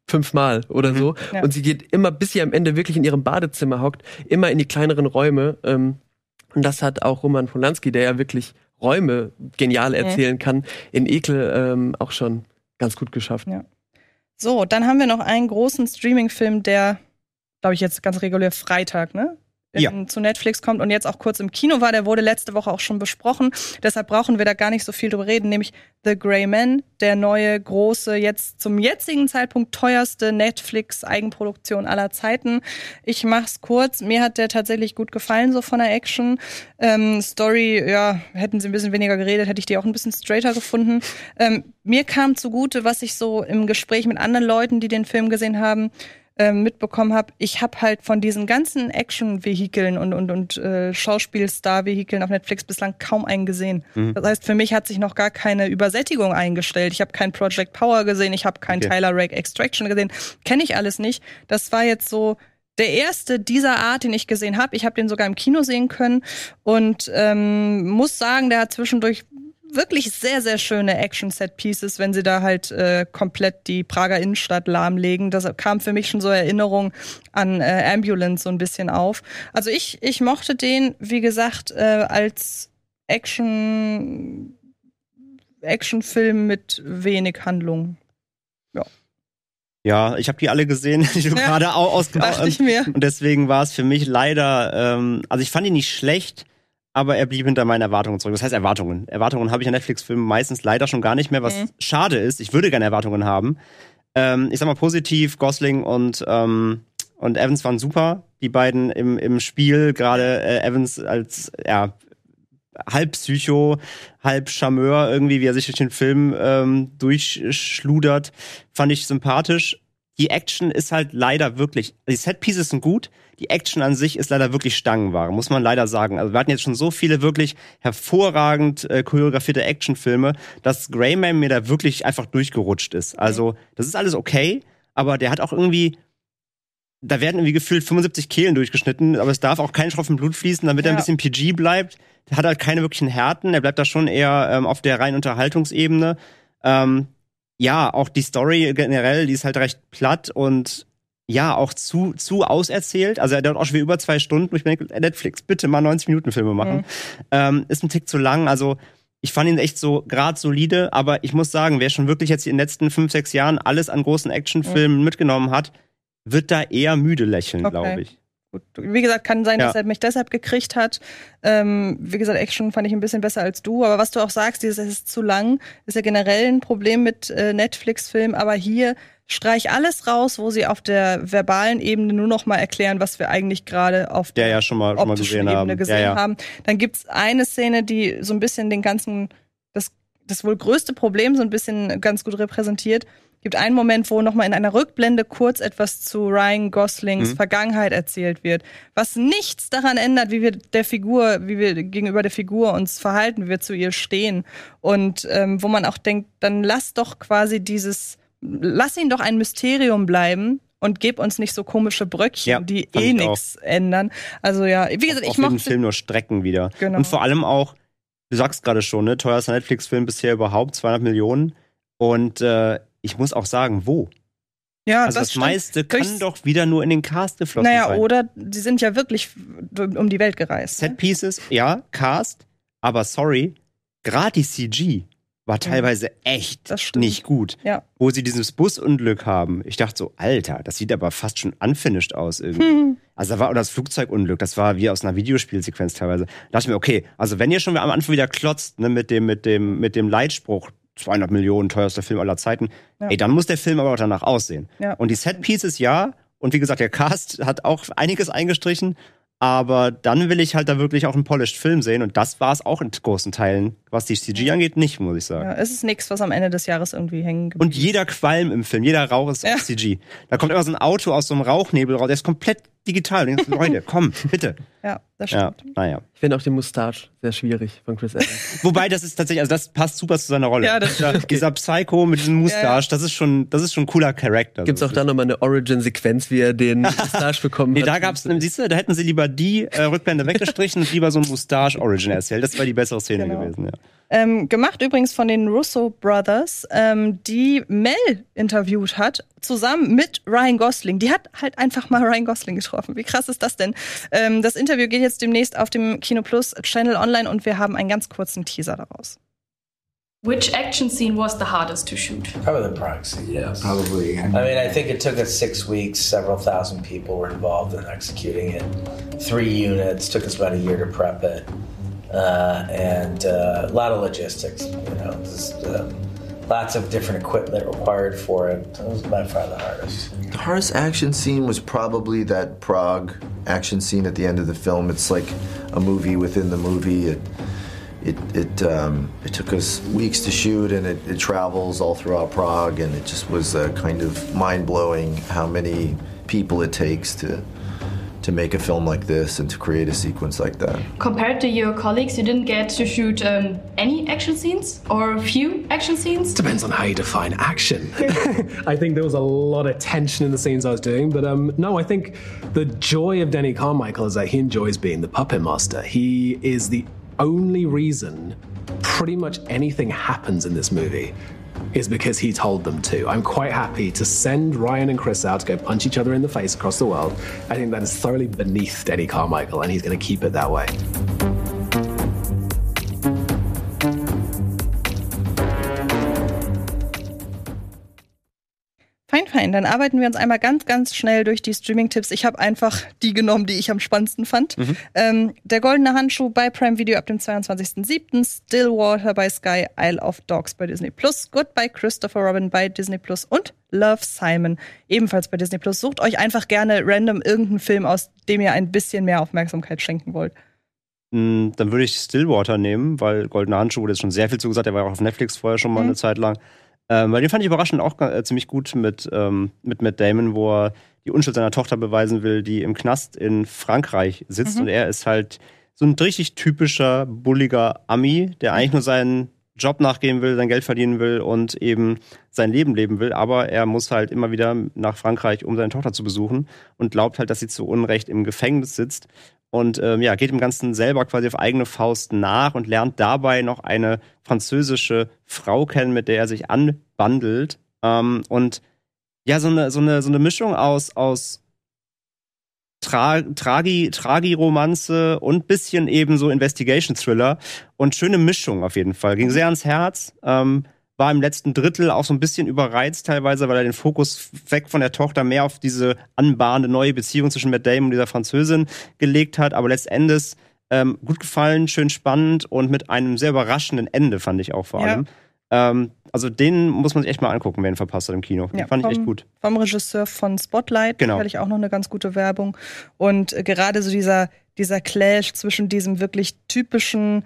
fünfmal oder so. Ja. Und sie geht immer, bis sie am Ende wirklich in ihrem Badezimmer hockt, immer in die kleineren Räume. Ähm, und das hat auch Roman Polanski, der ja wirklich Räume genial erzählen kann, in Ekel ähm, auch schon ganz gut geschafft. Ja. So, dann haben wir noch einen großen Streaming-Film, der, glaube ich, jetzt ganz regulär Freitag, ne? Ja. zu Netflix kommt und jetzt auch kurz im Kino war. Der wurde letzte Woche auch schon besprochen. Deshalb brauchen wir da gar nicht so viel drüber reden. Nämlich The Grey Man, der neue, große, jetzt zum jetzigen Zeitpunkt teuerste Netflix-Eigenproduktion aller Zeiten. Ich mach's kurz. Mir hat der tatsächlich gut gefallen, so von der Action. Ähm, Story, ja, hätten sie ein bisschen weniger geredet, hätte ich die auch ein bisschen straighter gefunden. Ähm, mir kam zugute, was ich so im Gespräch mit anderen Leuten, die den Film gesehen haben, ähm, mitbekommen habe, ich habe halt von diesen ganzen Action-Vehikeln und, und, und äh, Schauspielstar-Vehikeln auf Netflix bislang kaum einen gesehen. Das heißt, für mich hat sich noch gar keine Übersättigung eingestellt. Ich habe kein Project Power gesehen, ich habe kein Okay. Tyler Rake Extraction gesehen. Kenne ich alles nicht. Das war jetzt so der erste dieser Art, den ich gesehen habe. Ich habe den sogar im Kino sehen können und ähm, muss sagen, der hat zwischendurch wirklich sehr, sehr schöne Action-Set-Pieces, wenn sie da halt äh, komplett die Prager Innenstadt lahmlegen. Das kam für mich schon so Erinnerung an äh, Ambulance so ein bisschen auf. Also ich, ich mochte den, wie gesagt, äh, als Action, Actionfilm mit wenig Handlung. Ja, ich habe die alle gesehen, die du Ja, gerade au- aus Dachte ich mir. Und deswegen war es für mich leider, ähm, also ich fand ihn nicht schlecht, aber er blieb hinter meinen Erwartungen zurück. Das heißt Erwartungen. Erwartungen habe ich an Netflix-Filmen meistens leider schon gar nicht mehr, was Mhm. schade ist. Ich würde gerne Erwartungen haben. Ähm, ich sag mal positiv, Gosling und, ähm, und Evans waren super. Die beiden im, im Spiel, gerade äh, Evans als ja, halb Psycho, halb Charmeur, irgendwie, wie er sich durch den Film ähm, durchschludert, fand ich sympathisch. Die Action ist halt leider wirklich, die Setpieces sind gut, die Action an sich ist leider wirklich Stangenware, muss man leider sagen. Also wir hatten jetzt schon so viele wirklich hervorragend äh, choreografierte Actionfilme, dass Greyman mir da wirklich einfach durchgerutscht ist. Also das ist alles okay, aber der hat auch irgendwie da werden irgendwie gefühlt 75 Kehlen durchgeschnitten, aber es darf auch kein Tropfen Blut fließen, damit er ein Ja. bisschen PG bleibt. Der hat halt keine wirklichen Härten, er bleibt da schon eher ähm, auf der reinen Unterhaltungsebene. Ähm, ja, auch die Story generell, die ist halt recht platt und ja, auch zu, zu auserzählt. Also er dauert auch schon wieder über zwei Stunden. Ich denke, Netflix, bitte mal 90 Minuten Filme machen. Ähm, ist ein Tick zu lang. Also ich fand ihn echt so grad solide, aber ich muss sagen, wer schon wirklich jetzt in den letzten fünf, sechs Jahren alles an großen Actionfilmen mitgenommen hat, wird da eher müde lächeln, Okay. glaube ich. Gut. Wie gesagt, kann sein, Ja. dass er mich deshalb gekriegt hat. Ähm, wie gesagt, Action fand ich ein bisschen besser als du. Aber was du auch sagst, dieses es ist zu lang, ist ja generell ein Problem mit äh, Netflix-Filmen. Aber hier streich alles raus, wo sie auf der verbalen Ebene nur noch mal erklären, was wir eigentlich gerade auf Der der ja schon mal, schon mal gesehen Ebene haben. gesehen ja, ja. haben. Dann gibt's eine Szene, die so ein bisschen den ganzen, das, das wohl größte Problem so ein bisschen ganz gut repräsentiert. Gibt einen Moment, wo nochmal in einer Rückblende kurz etwas zu Ryan Goslings Mhm. Vergangenheit erzählt wird, was nichts daran ändert, wie wir der Figur, wie wir gegenüber der Figur uns verhalten, wie wir zu ihr stehen. Und ähm, wo man auch denkt, dann lass doch quasi dieses, lass ihn doch ein Mysterium bleiben und gib uns nicht so komische Bröckchen, Ja, die eh nichts ändern. Also ja, wie gesagt, Auch ich für den mochte Film nur Strecken wieder. Genau. Und vor allem auch, du sagst gerade schon, ne, teuerster Netflix-Film bisher überhaupt, 200 Millionen. Und äh, ich muss auch sagen, wo? Ja, Also das, stimmt. meiste kann Höchst- doch wieder nur in den Cast geflossen Naja, sein. oder sie sind ja wirklich um die Welt gereist. ne? Set Pieces, ja, Cast, aber sorry, gratis CG war teilweise echt nicht gut. Ja. Wo sie dieses Busunglück haben. Ich dachte so, Alter, das sieht aber fast schon unfinished aus irgendwie. Hm. Also da war oder das Flugzeugunglück, das war wie aus einer Videospielsequenz teilweise. Da dachte ich mir, okay, also wenn ihr schon am Anfang wieder klotzt, ne, mit dem, mit dem, mit dem Leitspruch, 200 Millionen, teuerster Film aller Zeiten, Ja. ey, dann muss der Film aber auch danach aussehen. Ja. Und die Set Pieces ja, und wie gesagt, der Cast hat auch einiges eingestrichen, aber dann will ich halt da wirklich auch einen polished Film sehen und das war es auch in großen Teilen, was die CG angeht, nicht, muss ich sagen. Ja, es ist nichts, was am Ende des Jahres irgendwie hängen geblieben Und jeder Qualm im Film, jeder Rauch ist Ja. CG. Da kommt immer so ein Auto aus so einem Rauchnebel raus, der ist komplett digital. Und ich denk so, Leute, komm, bitte. Ja, das Ja, stimmt. naja. Ich finde auch den Moustache sehr schwierig von Chris Evans. Wobei, das ist tatsächlich, also das passt super zu seiner Rolle. Ja, das Dieser, dieser Psycho mit diesem Moustache, Ja, ja. das ist schon, das ist schon ein cooler Charakter. Gibt's auch da nochmal eine Origin-Sequenz, wie er den Moustache bekommen Nee, hat? da gab's, siehst du, da hätten sie lieber die äh, Rückblende weggestrichen und lieber so ein Moustache-Origin erzählt. Das wäre die bessere Szene Genau. gewesen, ja. Ähm, gemacht übrigens von den Russo Brothers, ähm, die Mel interviewt hat, zusammen mit Ryan Gosling. Die hat halt einfach mal Ryan Gosling getroffen. Wie krass ist das denn? Ähm, das Interview geht jetzt demnächst auf dem Kino Plus Channel online und wir haben einen ganz kurzen Teaser daraus. Which action scene was the hardest to shoot? Probably the Prague scene. Yeah, probably. I mean, I think it took us six weeks. Several thousand people were involved in executing it. Three units. Took us about a year to prep it, uh, and uh, a lot of logistics. You know, just, um, lots of different equipment required for it. It was by far the hardest. The hardest action scene was probably that Prague action scene at the end of the film. It's like a movie within the movie. It it it, um, it took us weeks to shoot, and it, it travels all throughout Prague, and it just was uh, kind of mind blowing how many people it takes to to make a film like this and to create a sequence like that. Compared to your colleagues, you didn't get to shoot um, any action scenes or a few action scenes? Depends on how you define action. I think there was a lot of tension in the scenes I was doing, but um, no, I think the joy of Denny Carmichael is that he enjoys being the puppet master. He is the only reason pretty much anything happens in this movie is because he told them to. I'm quite happy to send Ryan and Chris out to go punch each other in the face across the world. I think that is thoroughly beneath Denny Carmichael, and he's going to keep it that way. Fein. Dann arbeiten wir uns einmal ganz, ganz schnell durch die Streaming-Tipps. Ich habe einfach die genommen, die ich am spannendsten fand. Mhm. Ähm, der Goldene Handschuh bei Prime Video ab dem 22.07. Stillwater bei Sky, Isle of Dogs bei Disney Plus, Goodbye Christopher Robin bei Disney Plus und Love Simon ebenfalls bei Disney Plus. Sucht euch einfach gerne random irgendeinen Film aus, dem ihr ein bisschen mehr Aufmerksamkeit schenken wollt. Mm, Dann würde ich Stillwater nehmen, weil Goldene Handschuh wurde jetzt schon sehr viel zugesagt. Der war auch auf Netflix vorher schon mal Mhm. eine Zeit lang. Ähm, weil den fand ich überraschend auch äh, ziemlich gut mit, ähm, mit Matt Damon, wo er die Unschuld seiner Tochter beweisen will, die im Knast in Frankreich sitzt. Mhm. Und er ist halt so ein richtig typischer, bulliger Ami, der eigentlich nur seinen Job nachgehen will, sein Geld verdienen will und eben sein Leben leben will. Aber er muss halt immer wieder nach Frankreich, um seine Tochter zu besuchen und glaubt halt, dass sie zu Unrecht im Gefängnis sitzt. Und ähm, ja, geht dem Ganzen selber quasi auf eigene Faust nach und lernt dabei noch eine französische Frau kennen, mit der er sich anbandelt. Ähm, und ja, so eine, so eine, so eine Mischung aus, aus Tra Tragi, Tragi-Romanze und bisschen eben so Investigation-Thriller und schöne Mischung auf jeden Fall. Ging sehr ans Herz. Ähm, war im letzten Drittel auch so ein bisschen überreizt teilweise, weil er den Fokus weg von der Tochter mehr auf diese anbahnende neue Beziehung zwischen Matt Damon und dieser Französin gelegt hat. Aber letztendlich ähm, gut gefallen, schön spannend und mit einem sehr überraschenden Ende, fand ich auch vor Ja. allem. Ähm, also den muss man sich echt mal angucken, wer ihn verpasst hat im Kino. Den Ja, fand ich echt vom- gut. Vom Regisseur von Spotlight, Genau. sicherlich auch noch eine ganz gute Werbung. Und äh, gerade so dieser, dieser Clash zwischen diesem wirklich typischen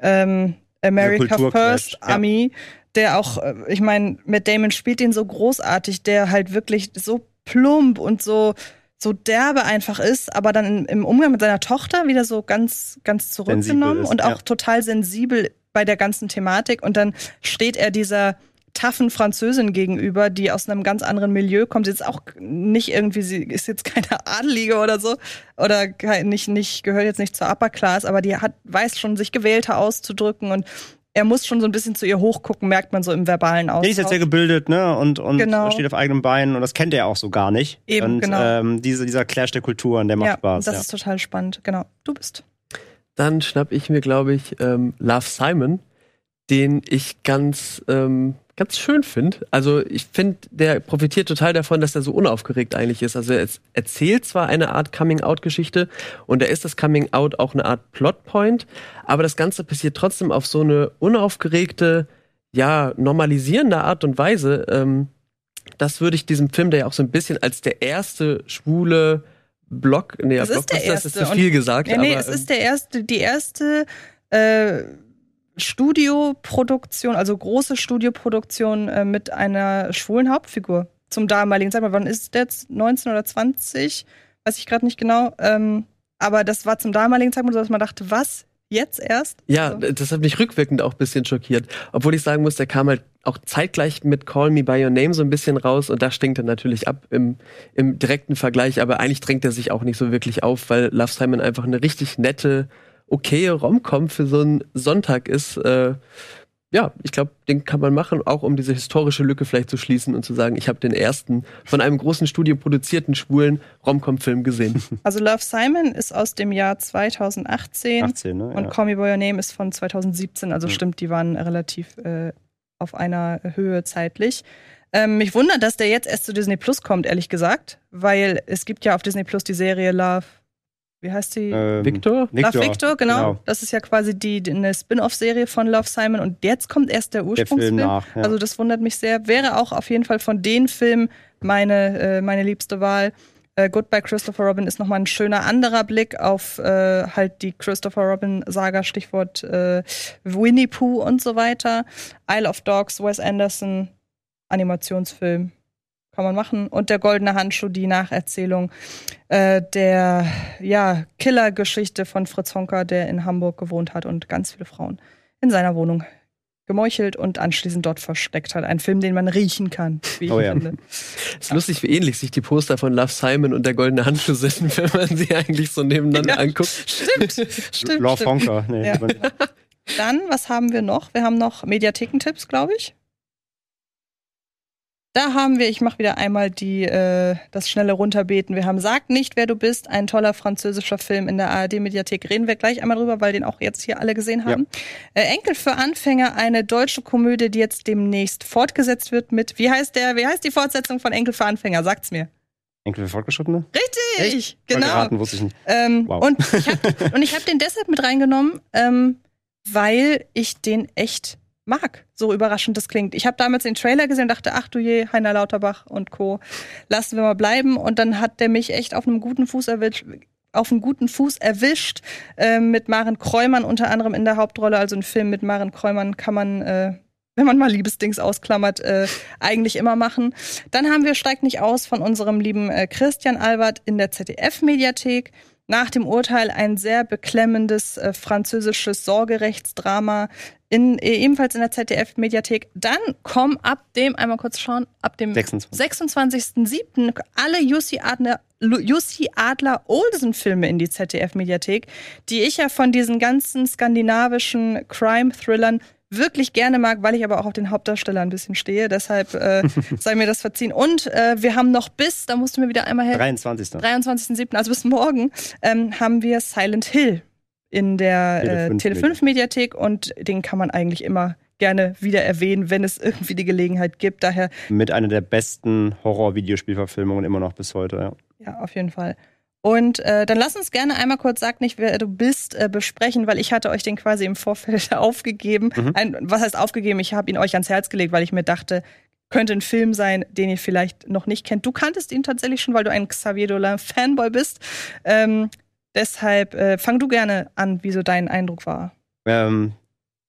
ähm, America First ja. Der auch, äh, ich meine, Matt Damon spielt ihn so großartig, der halt wirklich so plump und so so derbe einfach ist, aber dann im, Umgang mit seiner Tochter wieder so ganz, ganz zurückgenommen ist, und auch ja. total sensibel bei der ganzen Thematik. Und dann steht er dieser taffen Französin gegenüber, die aus einem ganz anderen Milieu kommt. Sie ist auch nicht irgendwie, sie ist jetzt keine Adelige oder so, oder nicht, nicht, gehört jetzt nicht zur Upper Class, aber die hat, weiß schon, sich gewählter auszudrücken und er muss schon so ein bisschen zu ihr hochgucken, merkt man so im verbalen Ja, die ist jetzt sehr Austausch. gebildet, ne? Und, und Genau. steht auf eigenen Beinen und das kennt er auch so gar nicht. Eben, und genau. ähm, diese, dieser Clash der Kulturen, der macht ja, Spaß. das ja. ist total spannend. Genau. Du bist. Dann schnapp ich mir, glaube ich, ähm, Love Simon, den ich ganz, ähm, ganz schön finde. Also ich finde, der profitiert total davon, dass er so unaufgeregt eigentlich ist. Also er erzählt zwar eine Art Coming-out-Geschichte und da ist das Coming-out auch eine Art Plotpoint, aber das Ganze passiert trotzdem auf so eine unaufgeregte, ja, normalisierende Art und Weise. Ähm, das würde ich diesem Film, der ja auch so ein bisschen als der erste schwule Block, nee, Das ist der Blockbuster, das ist erste zu viel gesagt. Nee, nee, aber, es ähm, ist der erste, die erste äh, Studioproduktion, also große Studioproduktion äh, mit einer schwulen Hauptfigur. Zum damaligen Zeitpunkt. Wann ist der jetzt? 19 oder 20? Weiß ich gerade nicht genau. Ähm, aber das war zum damaligen Zeitpunkt so, dass man dachte, was? Jetzt erst? Ja, Also, das hat mich rückwirkend auch ein bisschen schockiert. Obwohl ich sagen muss, der kam halt auch zeitgleich mit Call Me By Your Name so ein bisschen raus und da stinkt er natürlich ab im, im direkten Vergleich, aber eigentlich drängt er sich auch nicht so wirklich auf, weil Love Simon einfach eine richtig nette, okaye Romcom für so einen Sonntag ist. Äh, ja, ich glaube, den kann man machen, auch um diese historische Lücke vielleicht zu schließen und zu sagen, ich habe den ersten von einem großen Studio produzierten schwulen Rom-Com-Film gesehen. Also Love Simon ist aus dem Jahr 2018 18, ne? und Ja. Call Me By Your Name ist von 2017. Also Ja. stimmt, die waren relativ äh, auf einer Höhe zeitlich. Ähm, mich wundert, dass der jetzt erst zu Disney Plus kommt, ehrlich gesagt, weil es gibt ja auf Disney Plus die Serie Love. Wie heißt die? Ähm, Victor? Love Victor, genau. Das ist ja quasi die, die eine Spin-off-Serie von Love Simon und jetzt kommt erst der Der Ursprungsfilm. Film nach. Ja. Also das wundert mich sehr. Wäre auch auf jeden Fall von den Filmen meine, äh, meine liebste Wahl. Äh, Goodbye Christopher Robin ist nochmal ein schöner anderer Blick auf äh, halt die Christopher Robin-Saga, Stichwort äh, Winnie Pooh und so weiter. Isle of Dogs, Wes Anderson, Animationsfilm. Kann man machen. Und der Goldene Handschuh, die Nacherzählung äh, der ja, Killergeschichte von Fritz Honka, der in Hamburg gewohnt hat und ganz viele Frauen in seiner Wohnung gemeuchelt und anschließend dort versteckt hat. Ein Film, den man riechen kann, wie ich Oh ja. finde. ist lustig, wie ähnlich sich die Poster von Love Simon und der Goldene Handschuh sind, wenn man sie eigentlich so nebeneinander Ja. anguckt. Stimmt, stimmt. Love stimmt. Honker. Nee, Ja. Dann, was haben wir noch? Wir haben noch Mediathekentipps, glaube ich. Da haben wir, ich mache wieder einmal die, äh, das schnelle Runterbeten. Wir haben Sag nicht, wer du bist, ein toller französischer Film in der ARD-Mediathek. Reden wir gleich einmal drüber, weil den auch jetzt hier alle gesehen haben. Äh, Enkel für Anfänger, eine deutsche Komödie, die jetzt demnächst fortgesetzt wird mit, wie heißt der, wie heißt die Fortsetzung von Enkel für Anfänger? Sagt's mir. Enkel für Fortgeschrittene? Richtig, Voll genau. Geraten, wusste ich nicht. Ähm, Wow. Und ich habe hab den deshalb mit reingenommen, ähm, weil ich den echt mag. So überraschend das klingt. Ich habe damals den Trailer gesehen und dachte, ach du je, Heiner Lauterbach und Co. Lassen wir mal bleiben. Und dann hat der mich echt auf einem guten Fuß erwischt. Auf einem guten Fuß erwischt, äh, mit Maren Kräumann unter anderem in der Hauptrolle. Also ein Film mit Maren Kräumann kann man, äh, wenn man mal Liebesdings ausklammert, äh, eigentlich immer machen. Dann haben wir Steigt nicht aus von unserem lieben äh, Christian Albert in der ZDF-Mediathek. Nach dem Urteil ein sehr beklemmendes äh, französisches Sorgerechtsdrama in, äh, ebenfalls in der ZDF-Mediathek. Dann kommen ab dem, einmal kurz schauen, ab dem 26. 26.07. alle Jussi Adler, Jussi Adler Olsen-Filme in die ZDF-Mediathek, die ich ja von diesen ganzen skandinavischen Crime-Thrillern wirklich gerne mag, weil ich aber auch auf den Hauptdarsteller ein bisschen stehe. Deshalb äh, sei mir das verziehen. Und äh, wir haben noch bis, da musst du mir wieder einmal helfen, 23. 23.07., also bis morgen, ähm, haben wir Silent Hill in der äh, Tele 5 Mediathek und den kann man eigentlich immer gerne wieder erwähnen, wenn es irgendwie die Gelegenheit gibt. Daher, Mit einer der besten Horror-Videospielverfilmungen immer noch bis heute, ja. ja, auf jeden Fall. Und äh, dann lass uns gerne einmal kurz, sag nicht, wer du bist, äh, besprechen, weil ich hatte euch den quasi im Vorfeld aufgegeben. Mhm. Ein, was heißt aufgegeben? Ich habe ihn euch ans Herz gelegt, weil ich mir dachte, könnte ein Film sein, den ihr vielleicht noch nicht kennt. Du kanntest ihn tatsächlich schon, weil du ein Xavier Dolan Fanboy bist. Ähm, deshalb äh, fang du gerne an, wie so dein Eindruck war. Ähm,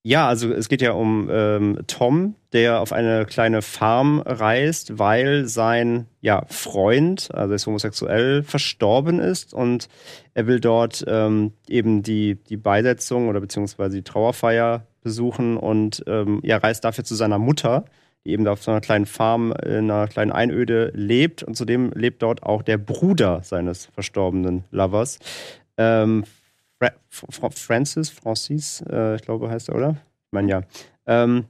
ja, also es geht ja um ähm, Tom, der auf eine kleine Farm reist, weil sein ja, Freund, also er ist homosexuell, verstorben ist und er will dort ähm, eben die, die Beisetzung oder beziehungsweise die Trauerfeier besuchen und ähm, ja, reist dafür zu seiner Mutter, die eben auf so einer kleinen Farm in einer kleinen Einöde lebt und zudem lebt dort auch der Bruder seines verstorbenen Lovers. Ähm, Fra Fra Francis, Francis, äh, ich glaube, heißt er, oder? Ich meine, ja. Ähm,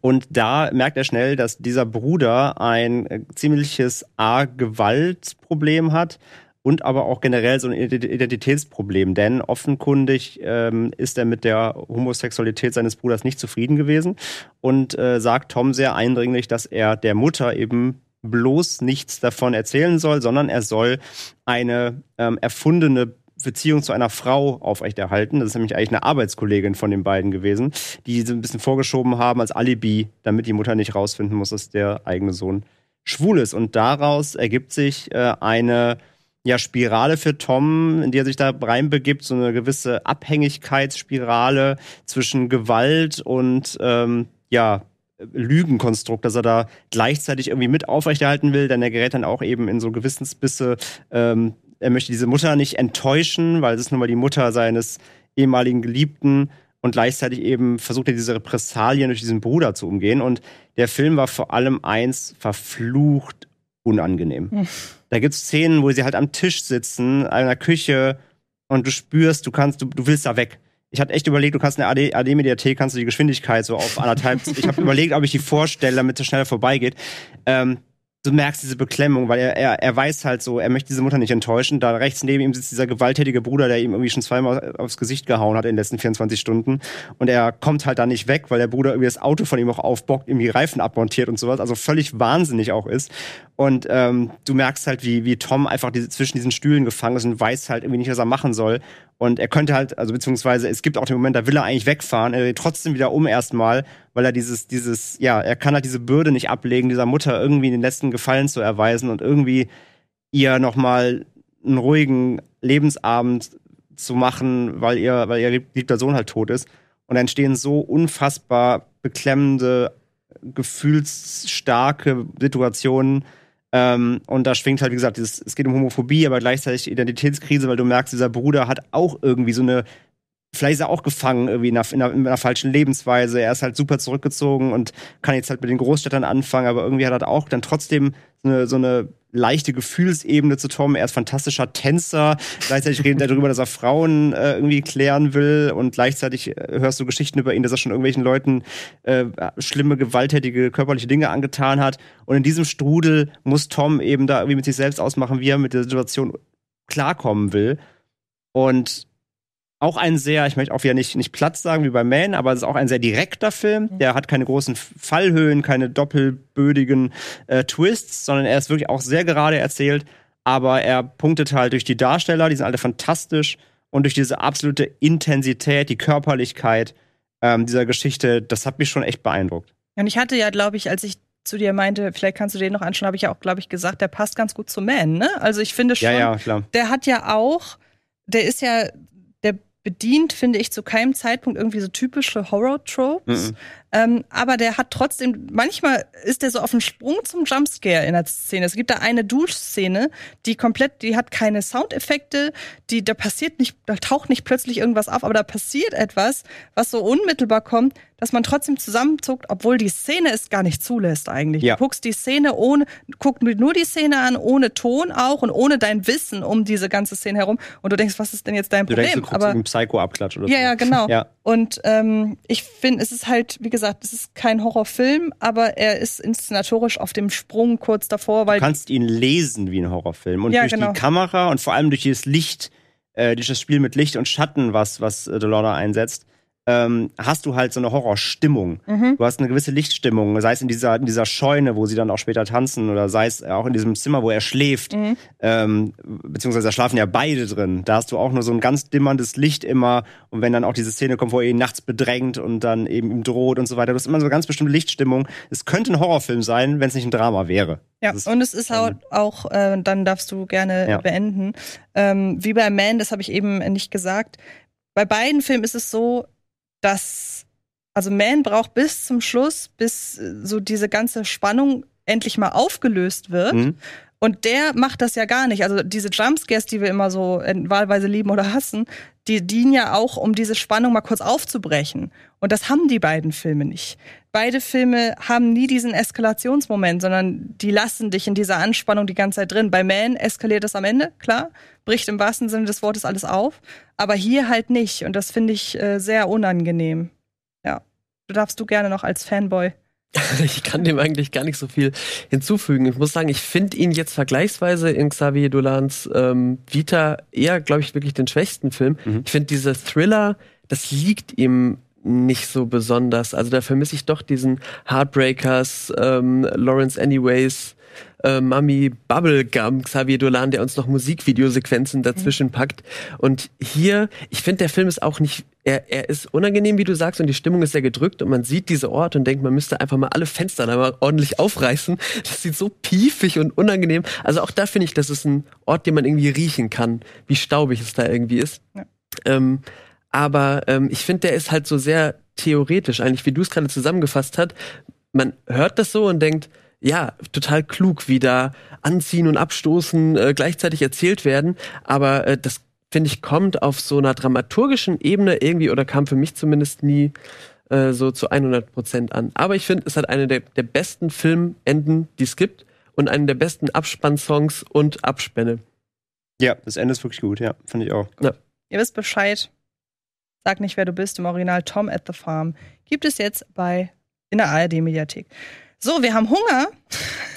und da merkt er schnell, dass dieser Bruder ein äh, ziemliches A-Gewaltproblem hat und aber auch generell so ein Ident- Identitätsproblem. Denn offenkundig ähm, ist er mit der Homosexualität seines Bruders nicht zufrieden gewesen und äh, sagt Tom sehr eindringlich, dass er der Mutter eben bloß nichts davon erzählen soll, sondern er soll eine ähm, erfundene Beziehung zu einer Frau aufrechterhalten. Das ist nämlich eigentlich eine Arbeitskollegin von den beiden gewesen, die so ein bisschen vorgeschoben haben als Alibi, damit die Mutter nicht rausfinden muss, dass der eigene Sohn schwul ist. Und daraus ergibt sich äh, eine ja, Spirale für Tom, in die er sich da reinbegibt, so eine gewisse Abhängigkeitsspirale zwischen Gewalt und ähm, ja, Lügenkonstrukt, dass er da gleichzeitig irgendwie mit aufrechterhalten will, denn er gerät dann auch eben in so Gewissensbisse. Ähm, er möchte diese Mutter nicht enttäuschen, weil es ist nun mal die Mutter seines ehemaligen Geliebten und gleichzeitig eben versucht er diese Repressalien durch diesen Bruder zu umgehen. Und der Film war vor allem eins verflucht unangenehm. Hm. Da gibt es Szenen, wo sie halt am Tisch sitzen, in einer Küche und du spürst, du kannst, du, du willst da weg. ich hatte echt überlegt, du kannst eine AD, AD-Mediathek, kannst du die Geschwindigkeit so auf anderthalb. ich habe überlegt, ob ich die vorstelle, damit es schneller vorbeigeht. Ähm, du merkst diese Beklemmung, weil er, er, er weiß halt so, er möchte diese Mutter nicht enttäuschen. Da rechts neben ihm sitzt dieser gewalttätige Bruder, der ihm irgendwie schon zweimal aufs Gesicht gehauen hat in den letzten 24 Stunden. Und er kommt halt da nicht weg, weil der Bruder irgendwie das Auto von ihm auch aufbockt, die Reifen abmontiert und sowas. Also völlig wahnsinnig auch ist. Und ähm, du merkst halt, wie, wie Tom einfach diese, zwischen diesen Stühlen gefangen ist und weiß halt irgendwie nicht, was er machen soll. Und er könnte halt, also beziehungsweise es gibt auch den Moment, da will er eigentlich wegfahren, er dreht trotzdem wieder um erstmal, weil er dieses, dieses, ja, er kann halt diese Bürde nicht ablegen, dieser Mutter irgendwie den letzten Gefallen zu erweisen und irgendwie ihr nochmal einen ruhigen Lebensabend zu machen, weil ihr, weil ihr liebter Sohn halt tot ist. Und da entstehen so unfassbar beklemmende, gefühlsstarke Situationen, ähm, und da schwingt halt, wie gesagt, dieses, es geht um Homophobie, aber gleichzeitig Identitätskrise, weil du merkst, dieser Bruder hat auch irgendwie so eine, vielleicht ist er auch gefangen irgendwie in einer, in einer, in einer falschen Lebensweise. Er ist halt super zurückgezogen und kann jetzt halt mit den Großstädtern anfangen, aber irgendwie hat er auch dann trotzdem so eine, so eine leichte Gefühlsebene zu Tom. Er ist fantastischer Tänzer. Gleichzeitig redet er darüber, dass er Frauen äh, irgendwie klären will. Und gleichzeitig äh, hörst du Geschichten über ihn, dass er schon irgendwelchen Leuten äh, schlimme, gewalttätige, körperliche Dinge angetan hat. Und in diesem Strudel muss Tom eben da irgendwie mit sich selbst ausmachen, wie er mit der Situation klarkommen will. Und auch ein sehr, ich möchte auch wieder nicht, nicht Platz sagen wie bei Man, aber es ist auch ein sehr direkter Film. Der hat keine großen Fallhöhen, keine doppelbödigen äh, Twists, sondern er ist wirklich auch sehr gerade erzählt. Aber er punktet halt durch die Darsteller, die sind alle fantastisch und durch diese absolute Intensität, die Körperlichkeit ähm, dieser Geschichte, das hat mich schon echt beeindruckt. Und ich hatte ja, glaube ich, als ich zu dir meinte, vielleicht kannst du den noch anschauen, habe ich ja auch, glaube ich, gesagt, der passt ganz gut zu Man, ne? Also ich finde schon, ja, ja, klar. der hat ja auch, der ist ja bedient, finde ich, zu keinem Zeitpunkt irgendwie so typische Horror-Tropes. Mhm. Ähm, aber der hat trotzdem, manchmal ist der so auf dem Sprung zum Jumpscare in der Szene. Es gibt da eine Duschszene, die komplett, die hat keine Soundeffekte, die, da passiert nicht, da taucht nicht plötzlich irgendwas auf, aber da passiert etwas, was so unmittelbar kommt, dass man trotzdem zusammenzuckt, obwohl die Szene es gar nicht zulässt eigentlich. Ja. Du guckst die Szene ohne, guck nur die Szene an, ohne Ton auch und ohne dein Wissen um diese ganze Szene herum und du denkst, was ist denn jetzt dein du Problem? Denkst, du aber Psycho-Abklatsch oder ja, so. Ja, genau. Ja. Und ähm, ich finde, es ist halt, wie gesagt, es ist kein Horrorfilm, aber er ist inszenatorisch auf dem Sprung kurz davor, weil du kannst ihn lesen wie ein Horrorfilm und ja, durch genau. die Kamera und vor allem durch das Licht, äh, durch das Spiel mit Licht und Schatten, was was äh, Delora einsetzt, ähm, hast du halt so eine Horrorstimmung. Mhm. Du hast eine gewisse Lichtstimmung, sei es in dieser, in dieser Scheune, wo sie dann auch später tanzen, oder sei es auch in diesem Zimmer, wo er schläft. Mhm. Ähm, beziehungsweise da schlafen ja beide drin. Da hast du auch nur so ein ganz dimmerndes Licht immer. Und wenn dann auch diese Szene kommt, wo er ihn nachts bedrängt und dann eben ihm droht und so weiter, du hast immer so eine ganz bestimmte Lichtstimmung. Es könnte ein Horrorfilm sein, wenn es nicht ein Drama wäre. Ja, ist- und es ist auch, auch äh, dann darfst du gerne Ja. beenden. Ähm, wie bei Man, das habe ich eben nicht gesagt. Bei beiden Filmen ist es so, dass, also Man braucht bis zum Schluss, bis äh, so diese ganze Spannung endlich mal aufgelöst wird. Mhm. Und der macht das ja gar nicht. Also diese Jumpscares, die wir immer so in wahlweise lieben oder hassen, die dienen ja auch, um diese Spannung mal kurz aufzubrechen. Und das haben die beiden Filme nicht. Beide Filme haben nie diesen Eskalationsmoment, sondern die lassen dich in dieser Anspannung die ganze Zeit drin. Bei Man eskaliert es am Ende, klar, bricht im wahrsten Sinne des Wortes alles auf, aber hier halt nicht. Und das finde ich äh, sehr unangenehm. Ja, du darfst du gerne noch als Fanboy. Ich kann dem eigentlich gar nicht so viel hinzufügen. Ich muss sagen, ich finde ihn jetzt vergleichsweise in Xavier Dolans ähm, Vita eher, glaube ich, wirklich den schwächsten Film. Ich finde diese Thriller, das liegt ihm nicht so besonders. Also da vermisse ich doch diesen Heartbreakers, ähm, Lawrence Anyways, äh, Mami Bubblegum, Xavier Dolan, der uns noch Musikvideosequenzen dazwischen packt. Und hier, ich finde, der Film ist auch nicht, er, er ist unangenehm, wie du sagst, und die Stimmung ist sehr gedrückt und man sieht diese Ort und denkt, man müsste einfach mal alle Fenster da mal ordentlich aufreißen. Das sieht so piefig und unangenehm. Also auch da finde ich, das ist ein Ort, den man irgendwie riechen kann, wie staubig es da irgendwie ist. Ja. Ähm, aber ähm, ich finde, der ist halt so sehr theoretisch, eigentlich, wie du es gerade zusammengefasst hast. Man hört das so und denkt, ja, total klug, wie da Anziehen und Abstoßen äh, gleichzeitig erzählt werden. Aber äh, das, finde ich, kommt auf so einer dramaturgischen Ebene irgendwie oder kam für mich zumindest nie äh, so zu 100 Prozent an. Aber ich finde, es hat eine der, der besten Filmenden, die es gibt und einen der besten Abspannsongs und Abspänne. Ja, das Ende ist wirklich gut, ja, finde ich auch. Ihr wisst Bescheid. Sag nicht, wer du bist, im Original Tom at the Farm, gibt es jetzt bei in der ARD-Mediathek. So, wir haben Hunger.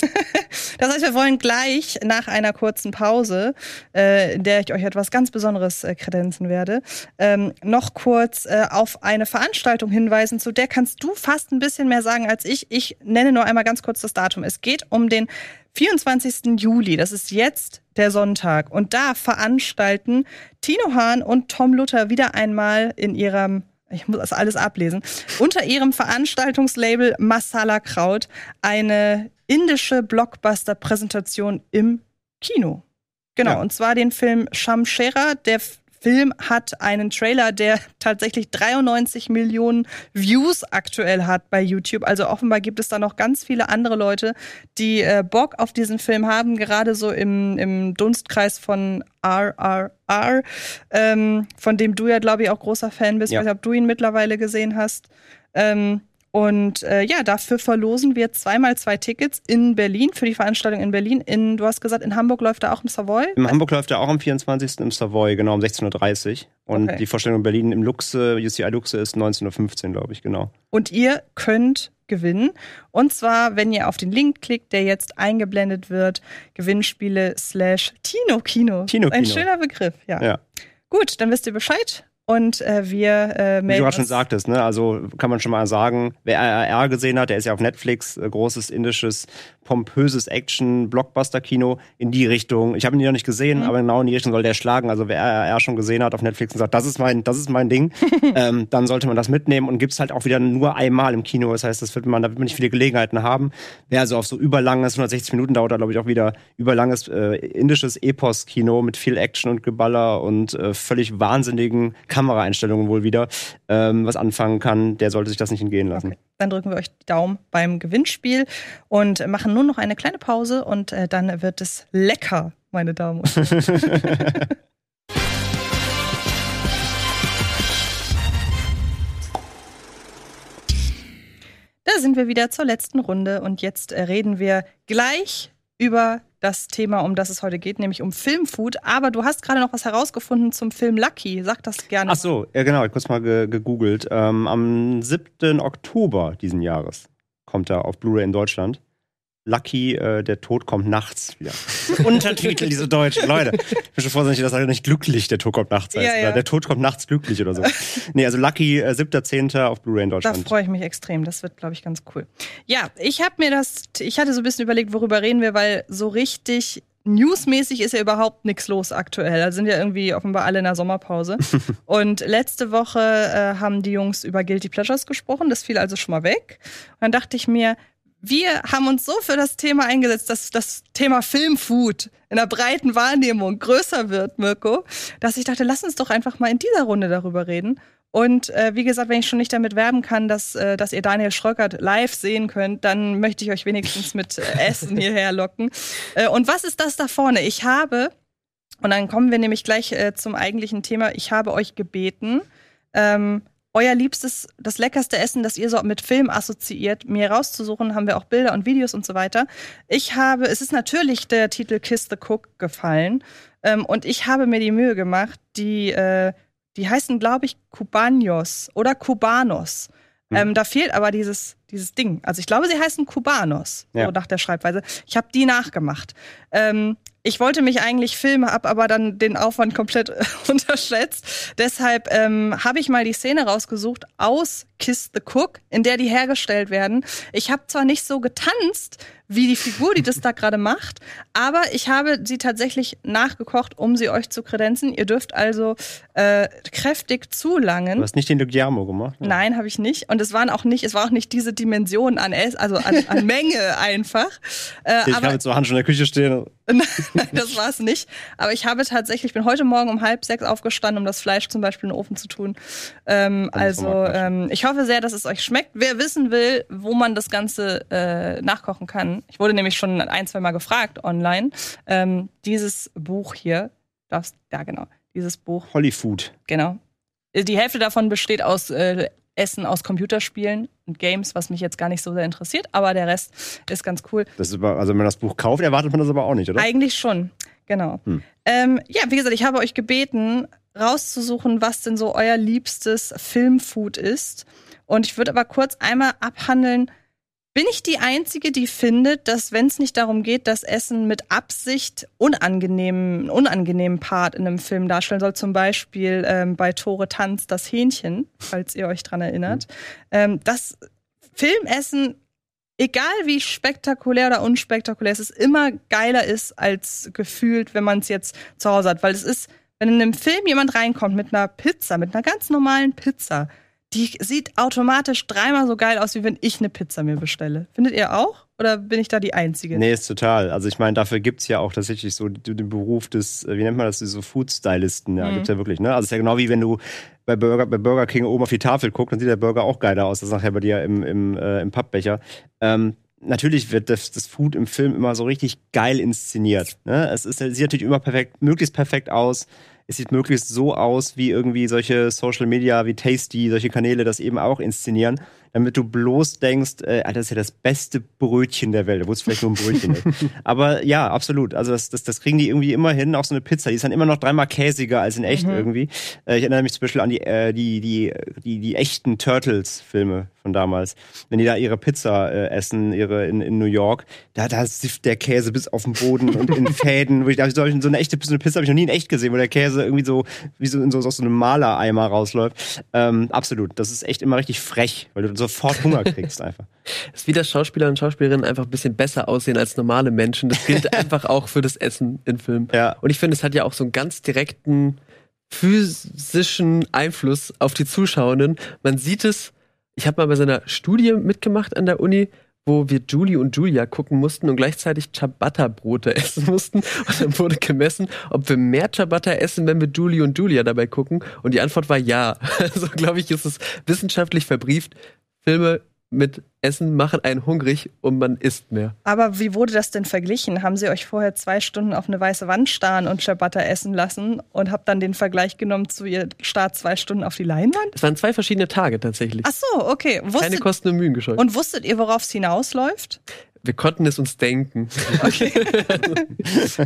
das heißt, wir wollen gleich nach einer kurzen Pause, äh, in der ich euch etwas ganz Besonderes äh, kredenzen werde, ähm, noch kurz äh, auf eine Veranstaltung hinweisen, zu der kannst du fast ein bisschen mehr sagen als ich. Ich nenne nur einmal ganz kurz das Datum. Es geht um den 24. Juli, das ist jetzt der Sonntag. Und da veranstalten Tino Hahn und Tom Luther wieder einmal in ihrem ich muss das alles ablesen, unter ihrem Veranstaltungslabel Masala Kraut eine indische Blockbuster-Präsentation im Kino. Genau, Ja. und zwar den Film Shamshera. Der Film hat einen Trailer, der tatsächlich 93 Millionen Views aktuell hat bei YouTube. Also offenbar gibt es da noch ganz viele andere Leute, die äh, Bock auf diesen Film haben, gerade so im, im Dunstkreis von RRR, ähm, von dem du ja, glaube ich, auch großer Fan bist. Ja. Ich weiß nicht, ob du ihn mittlerweile gesehen hast. Ähm, und äh, ja, dafür verlosen wir zweimal zwei Tickets in Berlin für die Veranstaltung in Berlin. In, du hast gesagt, in Hamburg läuft er auch im Savoy. In Hamburg läuft er auch am 24. im Savoy, genau, um 16.30 Uhr. Und Okay. die Vorstellung in Berlin im Luxe, UCI Luxe ist 19.15 Uhr, glaube ich, genau. Und ihr könnt gewinnen. Und zwar, wenn ihr auf den Link klickt, der jetzt eingeblendet wird, Gewinnspiele slash Tino Kino. Tino Ein Kino. schöner Begriff, ja. Ja. Gut, dann wisst ihr Bescheid. Und äh, wir äh, Wie du melden gerade schon sagtest, ne? also kann man schon mal sagen, wer RRR gesehen hat, der ist ja auf Netflix, äh, großes indisches, pompöses Action-Blockbuster-Kino in die Richtung. Ich habe ihn noch nicht gesehen, Mhm. aber genau in die Richtung soll der schlagen. Also wer RRR schon gesehen hat auf Netflix und sagt, das ist mein, das ist mein Ding, ähm, dann sollte man das mitnehmen und gibt's halt auch wieder nur einmal im Kino. Das heißt, das wird man, da wird man nicht viele Gelegenheiten haben. Wer also auf so überlanges, 160 Minuten dauert, da glaube ich auch wieder überlanges äh, indisches Epos-Kino mit viel Action und Geballer und äh, völlig wahnsinnigen Kameraeinstellungen wohl wieder ähm, was anfangen kann, der sollte sich das nicht entgehen lassen. Okay. Dann drücken wir euch die Daumen beim Gewinnspiel und machen nun noch eine kleine Pause und äh, dann wird es lecker, meine Damen und Herren. Da sind wir wieder zur letzten Runde und jetzt äh, reden wir gleich über das Thema, um das es heute geht, nämlich um Filmfood. Aber du hast gerade noch was herausgefunden zum Film Lucky. Sag das gerne. Ach so, ja genau, ich hab kurz mal ge gegoogelt. Ähm, am 7. Oktober diesen Jahres kommt er auf Blu-ray in Deutschland. Lucky, äh, der Tod kommt nachts wieder. Untertitel, diese deutschen Leute. Ich bin schon vorsichtig, dass er nicht glücklich, der Tod kommt nachts heißt. Ja, ja. Oder der Tod kommt nachts glücklich oder so. nee, also Lucky, äh, 7.10. auf Blu-ray in Da Deutschland. freue ich mich extrem. Das wird, glaube ich, ganz cool. Ja, ich habe mir das, ich hatte so ein bisschen überlegt, worüber reden wir, weil so richtig newsmäßig ist ja überhaupt nichts los aktuell. Da sind ja irgendwie offenbar alle in der Sommerpause. Und letzte Woche äh, haben die Jungs über Guilty Pleasures gesprochen. Das fiel also schon mal weg. Und dann dachte ich mir, wir haben uns so für das Thema eingesetzt, dass das Thema Filmfood in der breiten Wahrnehmung größer wird, Mirko, dass ich dachte, lass uns doch einfach mal in dieser Runde darüber reden. Und äh, wie gesagt, wenn ich schon nicht damit werben kann, dass, äh, dass ihr Daniel Schröckert live sehen könnt, dann möchte ich euch wenigstens mit äh, Essen hierher locken. Äh, und was ist das da vorne? Ich habe, und dann kommen wir nämlich gleich äh, zum eigentlichen Thema, ich habe euch gebeten, ähm, euer liebstes, das leckerste Essen, das ihr so mit Film assoziiert, mir rauszusuchen, haben wir auch Bilder und Videos und so weiter. Ich habe, es ist natürlich der Titel Kiss the Cook gefallen. Ähm, und ich habe mir die Mühe gemacht, die, äh, die heißen, glaube ich, Cubanos oder Cubanos. Ähm, da fehlt aber dieses, dieses Ding. Also ich glaube, sie heißen Cubanos, so Ja. nach der Schreibweise. Ich habe die nachgemacht. Ähm, ich wollte mich eigentlich filmen, habe aber dann den Aufwand komplett äh, unterschätzt. Deshalb ähm, habe ich mal die Szene rausgesucht aus Kiss the Cook, in der die hergestellt werden. Ich habe zwar nicht so getanzt wie die Figur, die das da gerade macht, aber ich habe sie tatsächlich nachgekocht, um sie euch zu kredenzen. Ihr dürft also äh, kräftig zulangen. Du hast nicht den Guillermo gemacht? ne? Nein, habe ich nicht. Und es waren auch nicht, es war auch nicht diese Dimension an Ess, also an, an Menge einfach. Äh, Ich aber habe jetzt so Hand schon in der Küche stehen. Nein, das war es nicht. Aber ich habe tatsächlich, ich bin heute Morgen um halb sechs aufgestanden, um das Fleisch zum Beispiel in den Ofen zu tun. Ähm, also ähm, ich hoffe sehr, dass es euch schmeckt. Wer wissen will, wo man das Ganze äh, nachkochen kann, ich wurde nämlich schon ein, zwei Mal gefragt online. Ähm, dieses Buch hier, darfst, ja genau, dieses Buch Hollyfood. Genau. Die Hälfte davon besteht aus äh, Essen aus Computerspielen und Games, was mich jetzt gar nicht so sehr interessiert, aber der Rest ist ganz cool. Das ist aber, also wenn man das Buch kauft, erwartet man das aber auch nicht, oder? Eigentlich schon, genau. Hm. Ähm, ja, wie gesagt, ich habe euch gebeten, rauszusuchen, was denn so euer liebstes Filmfood ist. Und ich würde aber kurz einmal abhandeln, bin ich die Einzige, die findet, dass wenn es nicht darum geht, dass Essen mit Absicht unangenehmen, unangenehmen Part in einem Film darstellen soll, zum Beispiel ähm, bei Tore Tanz das Hähnchen, falls ihr euch dran erinnert, ähm, dass Filmessen, egal wie spektakulär oder unspektakulär es ist, immer geiler ist als gefühlt, wenn man es jetzt zu Hause hat. Weil es ist, wenn in einem Film jemand reinkommt mit einer Pizza, mit einer ganz normalen Pizza, die sieht automatisch dreimal so geil aus, wie wenn ich eine Pizza mir bestelle. Findet ihr auch? Oder bin ich da die Einzige? Nee, ist total. Also ich meine, dafür gibt es ja auch tatsächlich so den Beruf des, äh, wie nennt man das, so Food-Stylisten, ja, Mhm. gibt's ja wirklich, ne? Also es ist ja genau wie wenn du bei Burger, bei Burger King oben auf die Tafel guckst, dann sieht der Burger auch geiler aus, als nachher bei dir im, im, äh, im Pappbecher. Ähm, natürlich wird das, das Food im Film immer so richtig geil inszeniert. Ne? Es, ist, es sieht natürlich immer perfekt, möglichst perfekt aus. Es sieht möglichst so aus, wie irgendwie solche Social Media wie Tasty, solche Kanäle das eben auch inszenieren, damit du bloß denkst, äh, das ist ja das beste Brötchen der Welt, obwohl es vielleicht nur ein Brötchen ist. Aber ja, absolut. Also das, das, das kriegen die irgendwie immer hin, auch so eine Pizza. Die ist dann immer noch dreimal käsiger als in echt Mhm. irgendwie. Äh, ich erinnere mich zum Beispiel an die, äh, die, die, die, die echten Turtles-Filme von damals. Wenn die da ihre Pizza äh, essen, ihre in, in New York, da, da sifft der Käse bis auf den Boden und in Fäden. Wo ich dachte, so so eine echte so eine Pizza habe ich noch nie in echt gesehen, wo der Käse irgendwie so wie so in so aus so einem Malereimer rausläuft. Ähm, absolut. Das ist echt immer richtig frech, weil du sofort Hunger kriegst einfach. ist wie das Schauspieler und Schauspielerinnen einfach ein bisschen besser aussehen als normale Menschen. Das gilt einfach auch für das Essen in Filmen. Ja. Und ich finde, es hat ja auch so einen ganz direkten physischen Einfluss auf die Zuschauenden. Man sieht es, ich habe mal bei so einer Studie mitgemacht an der Uni, wo wir Julie und Julia gucken mussten und gleichzeitig Ciabatta-Brote essen mussten. Und dann wurde gemessen, ob wir mehr Ciabatta essen, wenn wir Julie und Julia dabei gucken. Und die Antwort war ja. Also glaube ich, ist es wissenschaftlich verbrieft. Filme mit Essen machen einen hungrig und man isst mehr. Aber wie wurde das denn verglichen? Haben sie euch vorher zwei Stunden auf eine weiße Wand starren und Ciabatta essen lassen und habt dann den Vergleich genommen zu ihr Start zwei Stunden auf die Leinwand? Es waren zwei verschiedene Tage tatsächlich. Ach so, okay. Keine Wusstet, Kosten und Mühen gescheut. und wusstet ihr, worauf es hinausläuft? Wir konnten es uns denken. Okay.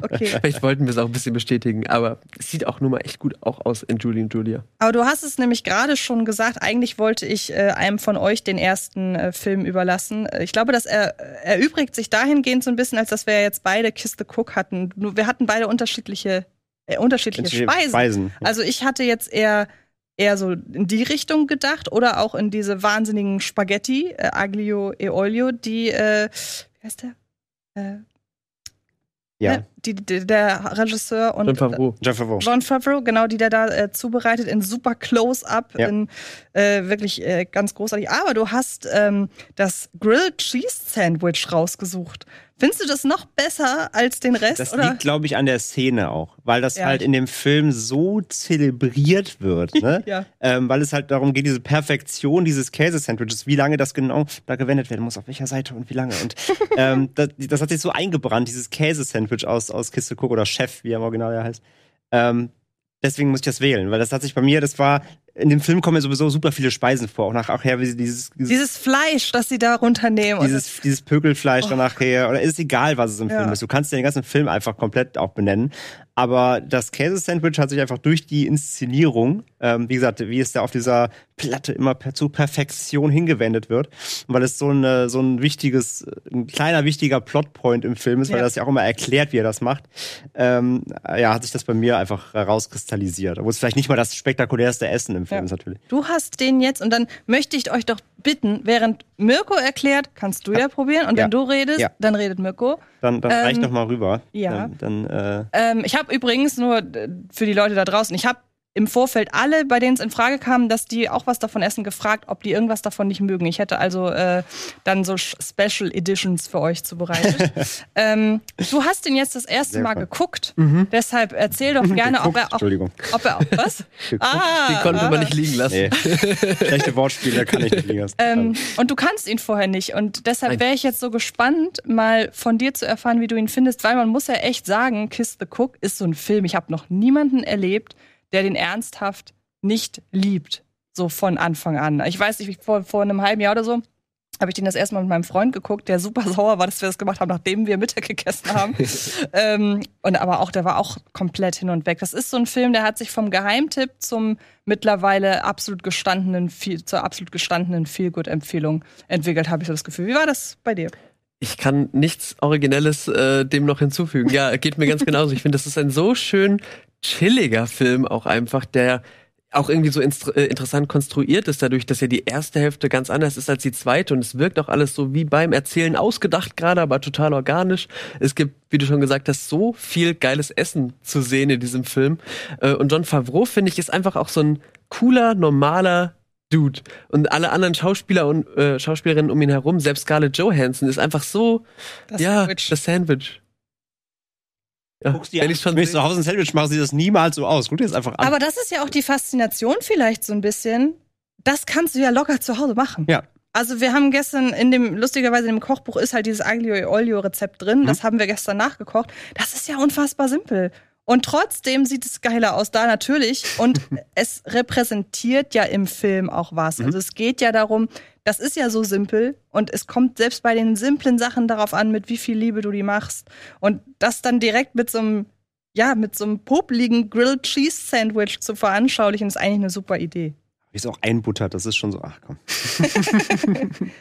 okay. Vielleicht wollten wir es auch ein bisschen bestätigen, aber es sieht auch nur mal echt gut auch aus in Julie und Julia. Aber du hast es nämlich gerade schon gesagt, eigentlich wollte ich äh, einem von euch den ersten äh, Film überlassen. Äh, Ich glaube, das er, erübrigt sich dahingehend so ein bisschen, als dass wir jetzt beide Kiss the Cook hatten. Nur wir hatten beide unterschiedliche, äh, unterschiedliche Speisen. Speisen. Also ich hatte jetzt eher eher so in die Richtung gedacht oder auch in diese wahnsinnigen Spaghetti, äh, Aglio e Olio, die, äh, wie heißt der? Äh, Ja. ne? die, die, der Regisseur und John Favreau. John Favreau. John Favreau, genau, die der da äh, zubereitet in super Close-up, Ja. in äh, wirklich äh, ganz großartig. Aber du hast ähm, das Grilled Cheese Sandwich rausgesucht. Findest du das noch besser als den Rest? Das oder? liegt, glaube ich, an der Szene auch, weil das Ja. halt in dem Film so zelebriert wird, ne? Ja. ähm, weil es halt darum geht, diese Perfektion dieses Käsesandwiches, wie lange das genau da gewendet werden muss, auf welcher Seite und wie lange. Und ähm, das, das hat sich so eingebrannt, dieses Käsesandwich aus, aus Kiste Cook oder Chef, wie er im Original ja heißt. Ähm, deswegen muss ich das wählen, weil das hat sich bei mir, das war, in dem Film kommen ja sowieso super viele Speisen vor, auch nachher, wie sie dieses, dieses Dieses Fleisch, das sie da runternehmen. dieses, dieses Pökelfleisch danach her, oder ist egal, was es im Ja. Film ist. Du kannst den ganzen Film einfach komplett auch benennen. Aber das Käsesandwich hat sich einfach durch die Inszenierung, ähm, wie gesagt, wie es da auf dieser Platte immer per, zu Perfektion hingewendet wird, und weil es so, eine, so ein wichtiges, ein kleiner wichtiger Plotpoint im Film ist, weil Ja. das ja auch immer erklärt, wie er das macht, ähm, ja, hat sich das bei mir einfach herauskristallisiert. Obwohl es vielleicht nicht mal das spektakulärste Essen im Film Ja. ist natürlich. Du hast den jetzt und dann möchte ich euch doch bitten, während Mirko erklärt, kannst du ja probieren und Ja. wenn du redest, Ja. dann redet Mirko. Dann, dann Ähm, reicht doch mal rüber. ja. Dann, dann äh, Ähm, ich habe übrigens nur äh, für die Leute da draußen, ich habe im Vorfeld alle, bei denen es in Frage kam, dass die auch was davon essen, gefragt, ob die irgendwas davon nicht mögen. Ich hätte also äh, dann so Special Editions für euch zubereitet. ähm, du hast den jetzt das erste Sehr Mal fein. geguckt, deshalb erzähl doch gerne, ob Geguckt, er auch, Entschuldigung. ob er auch was? ah, Den konnten wir mal nicht liegen lassen. Nee. Schlechte Wortspiele kann ich nicht liegen lassen. Ähm, und du kannst ihn vorher nicht. Und deshalb wäre ich jetzt so gespannt, mal von dir zu erfahren, wie du ihn findest, weil man muss ja echt sagen, Kiss the Cook ist so ein Film. Ich habe noch niemanden erlebt, der den ernsthaft nicht liebt. So von Anfang an. Ich weiß nicht, vor, vor einem halben Jahr oder so habe ich den das erste Mal mit meinem Freund geguckt, der super sauer war, dass wir das gemacht haben, nachdem wir Mittag gegessen haben. ähm, und aber auch, der war auch komplett hin und weg. Das ist so ein Film, der hat sich vom Geheimtipp zum mittlerweile absolut gestandenen, viel, zur absolut gestandenen Feelgood-Empfehlung entwickelt, habe ich so das Gefühl. Wie war das bei dir? Ich kann nichts Originelles äh, dem noch hinzufügen. Ja, geht mir ganz genauso. Ich finde, das ist ein so schön chilliger Film auch einfach, der auch irgendwie so äh, interessant konstruiert ist, dadurch, dass ja die erste Hälfte ganz anders ist als die zweite und es wirkt auch alles so wie beim Erzählen ausgedacht gerade, aber total organisch. Es gibt, wie du schon gesagt hast, so viel geiles Essen zu sehen in diesem Film. Äh, und John Favreau, finde ich, ist einfach auch so ein cooler, normaler Dude. Und alle anderen Schauspieler und äh, Schauspielerinnen um ihn herum, selbst Scarlett Johansson, ist einfach so, Das ja, Sandwich. das Sandwich. Ja, wenn ich sehe. zu Hause ein Sandwich mache, sieht das niemals so aus. Guck dir das einfach an. Aber das ist ja auch die Faszination vielleicht so ein bisschen. Das kannst du ja locker zu Hause machen. Ja. Also wir haben gestern in dem, lustigerweise in dem Kochbuch ist halt dieses Aglio e Olio Rezept drin. Das haben wir gestern nachgekocht. Das ist ja unfassbar simpel. Und trotzdem sieht es geiler aus da natürlich. Und es repräsentiert ja im Film auch was. Also es geht ja darum, das ist ja so simpel und es kommt selbst bei den simplen Sachen darauf an, mit wie viel Liebe du die machst. Und das dann direkt mit so einem, ja, mit so einem popligen Grilled Cheese Sandwich zu veranschaulichen, ist eigentlich eine super Idee. Wie es auch einbuttert, das ist schon so, ach komm.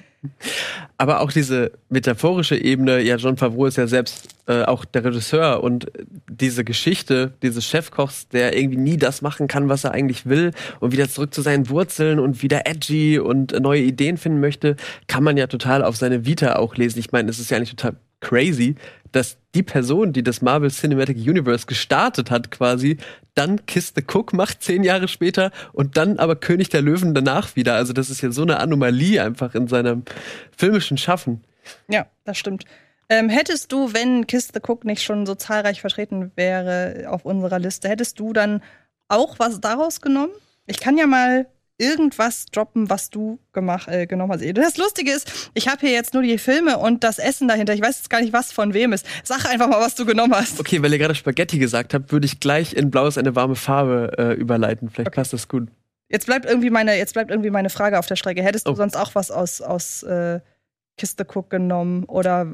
Aber auch diese metaphorische Ebene, ja, John Favreau ist ja selbst äh, auch der Regisseur und diese Geschichte dieses Chefkochs, der irgendwie nie das machen kann, was er eigentlich will und wieder zurück zu seinen Wurzeln und wieder edgy und neue Ideen finden möchte, kann man ja total auf seine Vita auch lesen. Ich meine, es ist ja eigentlich total crazy, dass die Person, die das Marvel Cinematic Universe gestartet hat, quasi, dann Kiss the Cook macht, zehn Jahre später, und dann aber König der Löwen danach wieder. Also das ist ja so eine Anomalie einfach in seinem filmischen Schaffen. Ja, das stimmt. Ähm, hättest du, wenn Kiss the Cook nicht schon so zahlreich vertreten wäre auf unserer Liste, hättest du dann auch was daraus genommen? Ich kann ja mal irgendwas droppen, was du gemacht, äh, genommen hast. Das Lustige ist, ich habe hier jetzt nur die Filme und das Essen dahinter. Ich weiß jetzt gar nicht, was von wem ist. Sag einfach mal, was du genommen hast. Okay, weil ihr gerade Spaghetti gesagt habt, würde ich gleich in Blau ist eine warme Farbe äh, überleiten. Vielleicht passt das gut. Jetzt bleibt irgendwie meine, jetzt bleibt irgendwie meine Frage auf der Strecke. Hättest du Oh. sonst auch was aus, aus äh, Kiss the Cook genommen? Oder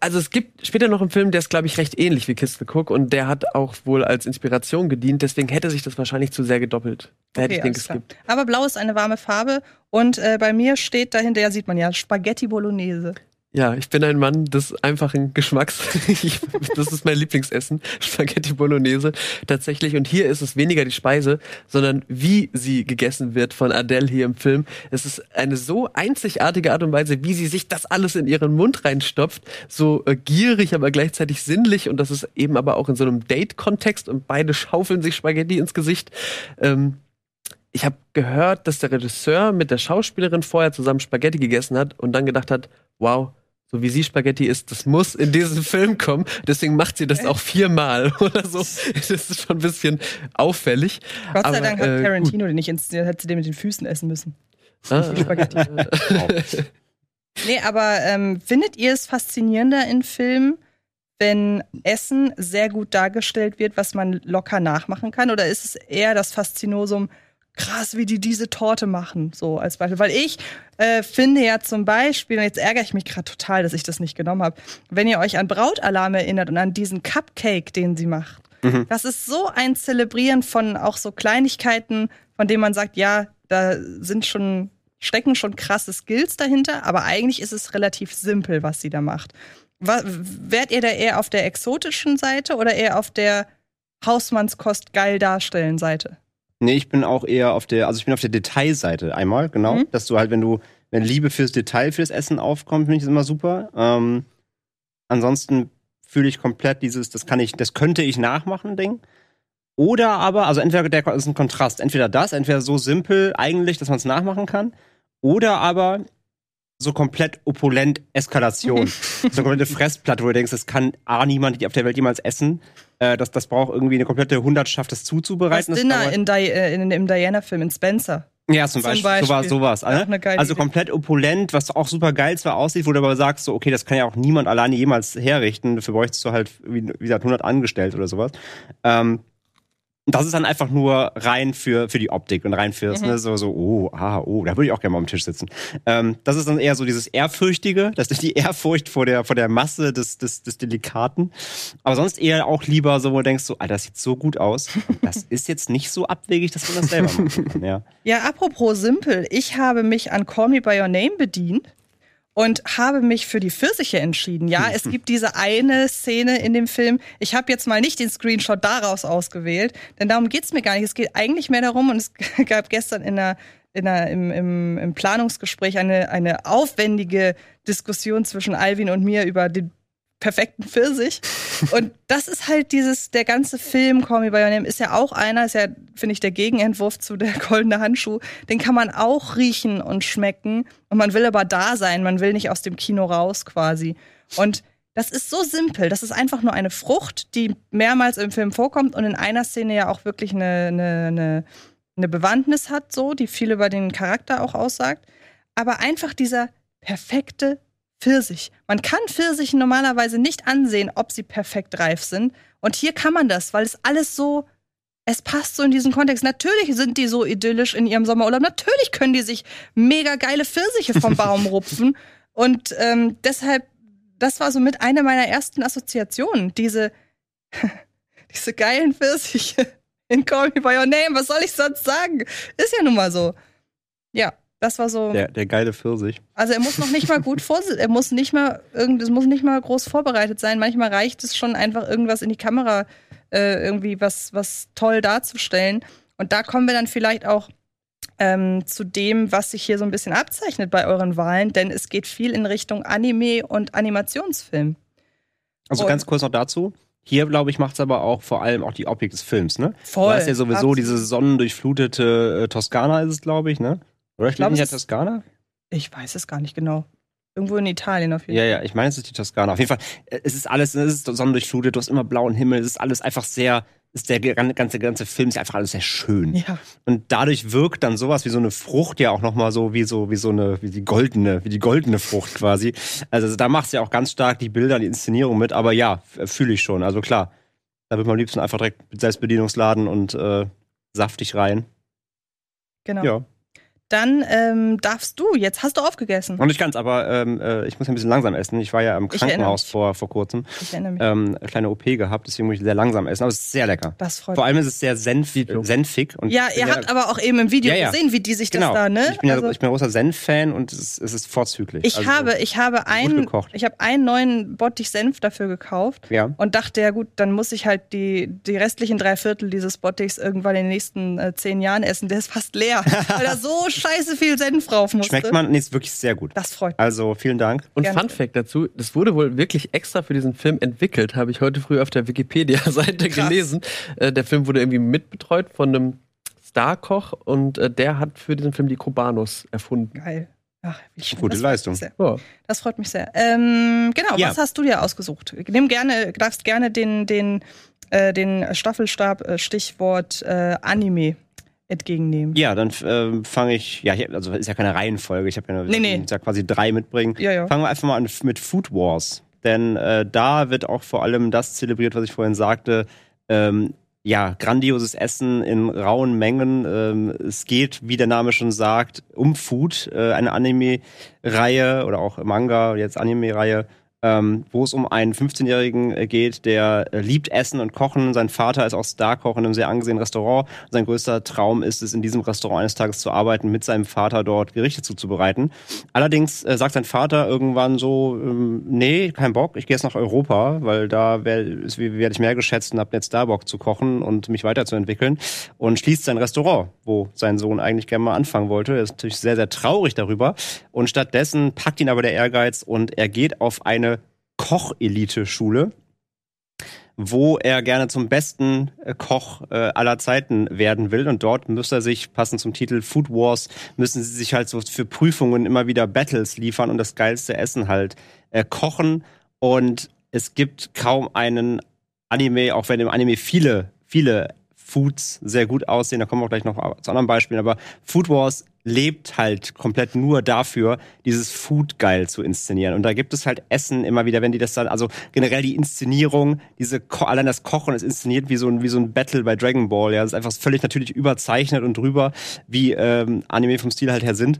Also es gibt später noch einen Film, der ist, glaube ich, recht ähnlich wie Kiss the Cook und der hat auch wohl als Inspiration gedient, deswegen hätte sich das wahrscheinlich zu sehr gedoppelt. Da hätte ich den geskippt. Aber blau ist eine warme Farbe und äh, bei mir steht dahinter, ja, sieht man ja, Spaghetti Bolognese. Ja, ich bin ein Mann des einfachen Geschmacks. Ich, das ist mein Lieblingsessen, Spaghetti Bolognese tatsächlich. Und hier ist es weniger die Speise, sondern wie sie gegessen wird von Adele hier im Film. Es ist eine so einzigartige Art und Weise, wie sie sich das alles in ihren Mund reinstopft. So äh, gierig, aber gleichzeitig sinnlich. Und das ist eben aber auch in so einem Date-Kontext. Und beide schaufeln sich Spaghetti ins Gesicht. Ähm, ich habe gehört, dass der Regisseur mit der Schauspielerin vorher zusammen Spaghetti gegessen hat und dann gedacht hat, wow, so wie sie Spaghetti isst, das muss in diesen Film kommen. Deswegen macht sie das auch viermal oder so. Das ist schon ein bisschen auffällig. Gott sei Aber, Dank hat äh, Tarantino den nicht inszeniert, hätte sie den mit den Füßen essen müssen. Ah, Spaghetti. Nee, aber ähm, findet ihr es faszinierender in Filmen, wenn Essen sehr gut dargestellt wird, was man locker nachmachen kann? Oder ist es eher das Faszinosum, krass, wie die diese Torte machen, so als Beispiel? Weil ich äh, finde ja zum Beispiel, und jetzt ärgere ich mich gerade total, dass ich das nicht genommen habe, wenn ihr euch an Brautalarm erinnert und an diesen Cupcake, den sie macht. Das ist so ein Zelebrieren von auch so Kleinigkeiten, von denen man sagt, ja, da sind schon, stecken schon krasse Skills dahinter, aber eigentlich ist es relativ simpel, was sie da macht. Wa- Wärt ihr da eher auf der exotischen Seite oder eher auf der Hausmannskost geil darstellen Seite? Nee, ich bin auch eher auf der, also ich bin auf der Detailseite einmal, genau. Mhm. Dass du halt, wenn du, wenn Liebe fürs Detail, fürs Essen aufkommt, finde ich das immer super. Ähm, ansonsten fühle ich komplett dieses, das kann ich, das könnte ich nachmachen, Ding. Oder aber, also entweder der ist ein Kontrast, entweder das, entweder so simpel eigentlich, dass man es nachmachen kann, oder aber so komplett opulent Eskalation. so eine komplette Fressplatte, wo du denkst, das kann A niemand auf der Welt jemals essen. Äh, das, das braucht irgendwie eine komplette Hundertschaft, das zuzubereiten. Das Dinner in, Di äh, in, im Diana-Film in Spencer. ja, zum, Zum Beispiel, Beispiel. sowas, sowas. Ne? also Idee. komplett opulent, was auch super geil zwar aussieht, wo du aber sagst, so, okay, das kann ja auch niemand alleine jemals herrichten. Dafür bräuchtest du halt, wie, wie gesagt, 100 angestellt oder sowas. Ähm, Und das ist dann einfach nur rein für, für die Optik und rein fürs, Mhm. ne, so, so, oh, ah, oh, da würde ich auch gerne mal am Tisch sitzen. Ähm, das ist dann eher so dieses Ehrfürchtige, das ist die Ehrfurcht vor der, vor der Masse des, des, des Delikaten. Aber sonst eher auch lieber so, wo du denkst, so, Alter, das sieht so gut aus. Das ist jetzt nicht so abwegig, dass man das selber machen kann. Ja. Ja, apropos simpel, ich habe mich an Call Me By Your Name bedient und habe mich für die Pfirsiche entschieden. Ja, es gibt diese eine Szene in dem Film. Ich habe jetzt mal nicht den Screenshot daraus ausgewählt, denn darum geht's mir gar nicht. Es geht eigentlich mehr darum, und es gab gestern in der, in der, im, im, im Planungsgespräch eine, eine aufwendige Diskussion zwischen Alvin und mir über den perfekten Pfirsich. Und das ist halt dieses, der ganze Film Call Me By Your Name ist ja auch einer, ist ja, finde ich, der Gegenentwurf zu der goldene Handschuh. Den kann man auch riechen und schmecken. Und man will aber da sein, man will nicht aus dem Kino raus quasi. Und das ist so simpel. Das ist einfach nur eine Frucht, die mehrmals im Film vorkommt und in einer Szene ja auch wirklich eine, eine, eine, eine Bewandtnis hat, so, die viel über den Charakter auch aussagt. Aber einfach dieser perfekte Pfirsich. Man kann Pfirsichen normalerweise nicht ansehen, ob sie perfekt reif sind. Und hier kann man das, weil es alles so, es passt so in diesen Kontext. Natürlich sind die so idyllisch in ihrem Sommerurlaub. Natürlich können die sich mega geile Pfirsiche vom Baum rupfen. Und ähm, deshalb, das war so mit einer meiner ersten Assoziationen. Diese, diese geilen Pfirsiche in Call Me By Your Name. Was soll ich sonst sagen? Ist ja nun mal so. Ja, das war so. Der, der geile Pfirsich. Also er muss noch nicht mal gut vor, er muss nicht mal irgend, es muss nicht mal groß vorbereitet sein. Manchmal reicht es schon einfach irgendwas in die Kamera äh, irgendwie was was toll darzustellen. Und da kommen wir dann vielleicht auch ähm, zu dem, was sich hier so ein bisschen abzeichnet bei euren Wahlen, denn es geht viel in Richtung Anime und Animationsfilm. Also Und- ganz kurz noch dazu. Hier, glaube ich, macht es aber auch vor allem auch die Optik des Films, ne? Voll, Du hast ja sowieso absolut. diese sonnendurchflutete äh, Toskana ist es, glaube ich, ne? Oder ich glaub, glaube nicht es der ist- Toskana? Ich weiß es gar nicht genau. Irgendwo in Italien auf jeden Ja, Fall. ja, ich meine, es ist die Toskana. Auf jeden Fall, äh, es ist alles, es ist sonnendurchflutet, du hast immer blauen Himmel, es ist alles einfach sehr, ist der ganze, ganze, Film ist einfach alles sehr schön. Ja. Und dadurch wirkt dann sowas wie so eine Frucht ja auch nochmal so wie so, wie so eine, wie die goldene, wie die goldene Frucht quasi. Also da macht's ja auch ganz stark die Bilder, die Inszenierung mit, aber ja, fühle ich schon. Also klar, da wird man am liebsten einfach direkt mit Selbstbedienungsladen und äh, saftig rein. Genau. Ja. Dann ähm, darfst du, jetzt hast du aufgegessen. Und ich kann's, aber ähm, äh, ich muss ein bisschen langsam essen. Ich war ja im Krankenhaus mich. vor, vor kurzem. Ich erinnere mich. Ähm, eine kleine OP gehabt, deswegen muss ich sehr langsam essen. Aber es ist sehr lecker. Das freut Vor mich. allem ist es sehr senf, senfig. Und Ja, ihr habt aber auch eben im Video Ja, ja. gesehen, wie die sich das genau. da, ne? Ich bin, ja, Also- ich bin ein großer Senf-Fan und es ist, es ist vorzüglich. Ich Also, habe, ich habe einen, ich habe einen neuen Bottich Senf dafür gekauft Ja. und dachte, ja gut, dann muss ich halt die, die restlichen drei Viertel dieses Bottichs irgendwann in den nächsten äh, zehn Jahren essen. Der ist fast leer, weil da so scheiße viel Senf drauf musste. Schmeckt man? Nee, ist wirklich sehr gut. Das freut mich. Also vielen Dank. Und Gerne. Fun Fact dazu, das wurde wohl wirklich extra für diesen Film entwickelt, habe ich heute früh auf der Wikipedia-Seite gelesen. Äh, der Film wurde irgendwie mitbetreut von einem Starkoch und äh, der hat für diesen Film die Kubanos erfunden. Geil. Ach, wie schön. Gute das freut Leistung. mich sehr. Ja. Das freut mich sehr. Ähm, genau, Ja. was hast du dir ausgesucht? Nimm gerne, darfst gerne den, den, äh, den Staffelstab, äh, Stichwort äh, Anime entgegennehmen. Ja, dann ähm, fange ich, ja, hier, also ist ja keine Reihenfolge, ich habe ja, Nee, nee. ich ja quasi drei mitbringen. Ja, ja. Fangen wir einfach mal an mit Food Wars. Denn äh, da wird auch vor allem das zelebriert, was ich vorhin sagte. Ähm, ja, grandioses Essen in rauen Mengen. Ähm, es geht, wie der Name schon sagt, um Food, äh, eine Anime-Reihe oder auch Manga, jetzt Anime-Reihe, ähm, wo es um einen 15-Jährigen äh, geht, der äh, liebt Essen und Kochen. Sein Vater ist auch Starkoch in einem sehr angesehenen Restaurant. Sein größter Traum ist es, in diesem Restaurant eines Tages zu arbeiten, mit seinem Vater dort Gerichte zuzubereiten. Allerdings äh, sagt sein Vater irgendwann so, ähm, nee, kein Bock, ich gehe jetzt nach Europa, weil da werde werd ich mehr geschätzt und habe jetzt da Bock zu kochen und mich weiterzuentwickeln. Und schließt sein Restaurant, wo sein Sohn eigentlich gerne mal anfangen wollte. Er ist natürlich sehr, sehr traurig darüber. Und stattdessen packt ihn aber der Ehrgeiz und er geht auf eine Koch-Elite-Schule, wo er gerne zum besten äh, Koch äh, aller Zeiten werden will. Und dort muss er sich, passend zum Titel Food Wars, müssen sie sich halt so für Prüfungen immer wieder Battles liefern und das geilste Essen halt äh, kochen. Und es gibt kaum einen Anime, auch wenn im Anime viele, viele Foods sehr gut aussehen. Da kommen wir auch gleich noch zu anderen Beispielen. Aber Food Wars lebt halt komplett nur dafür, dieses Food geil zu inszenieren. Und da gibt es halt Essen immer wieder, wenn die das dann, also generell die Inszenierung, diese allein das Kochen ist inszeniert wie so ein wie so ein Battle bei Dragon Ball. Ja, das ist einfach völlig natürlich überzeichnet und drüber, wie ähm, Anime vom Stil halt her sind.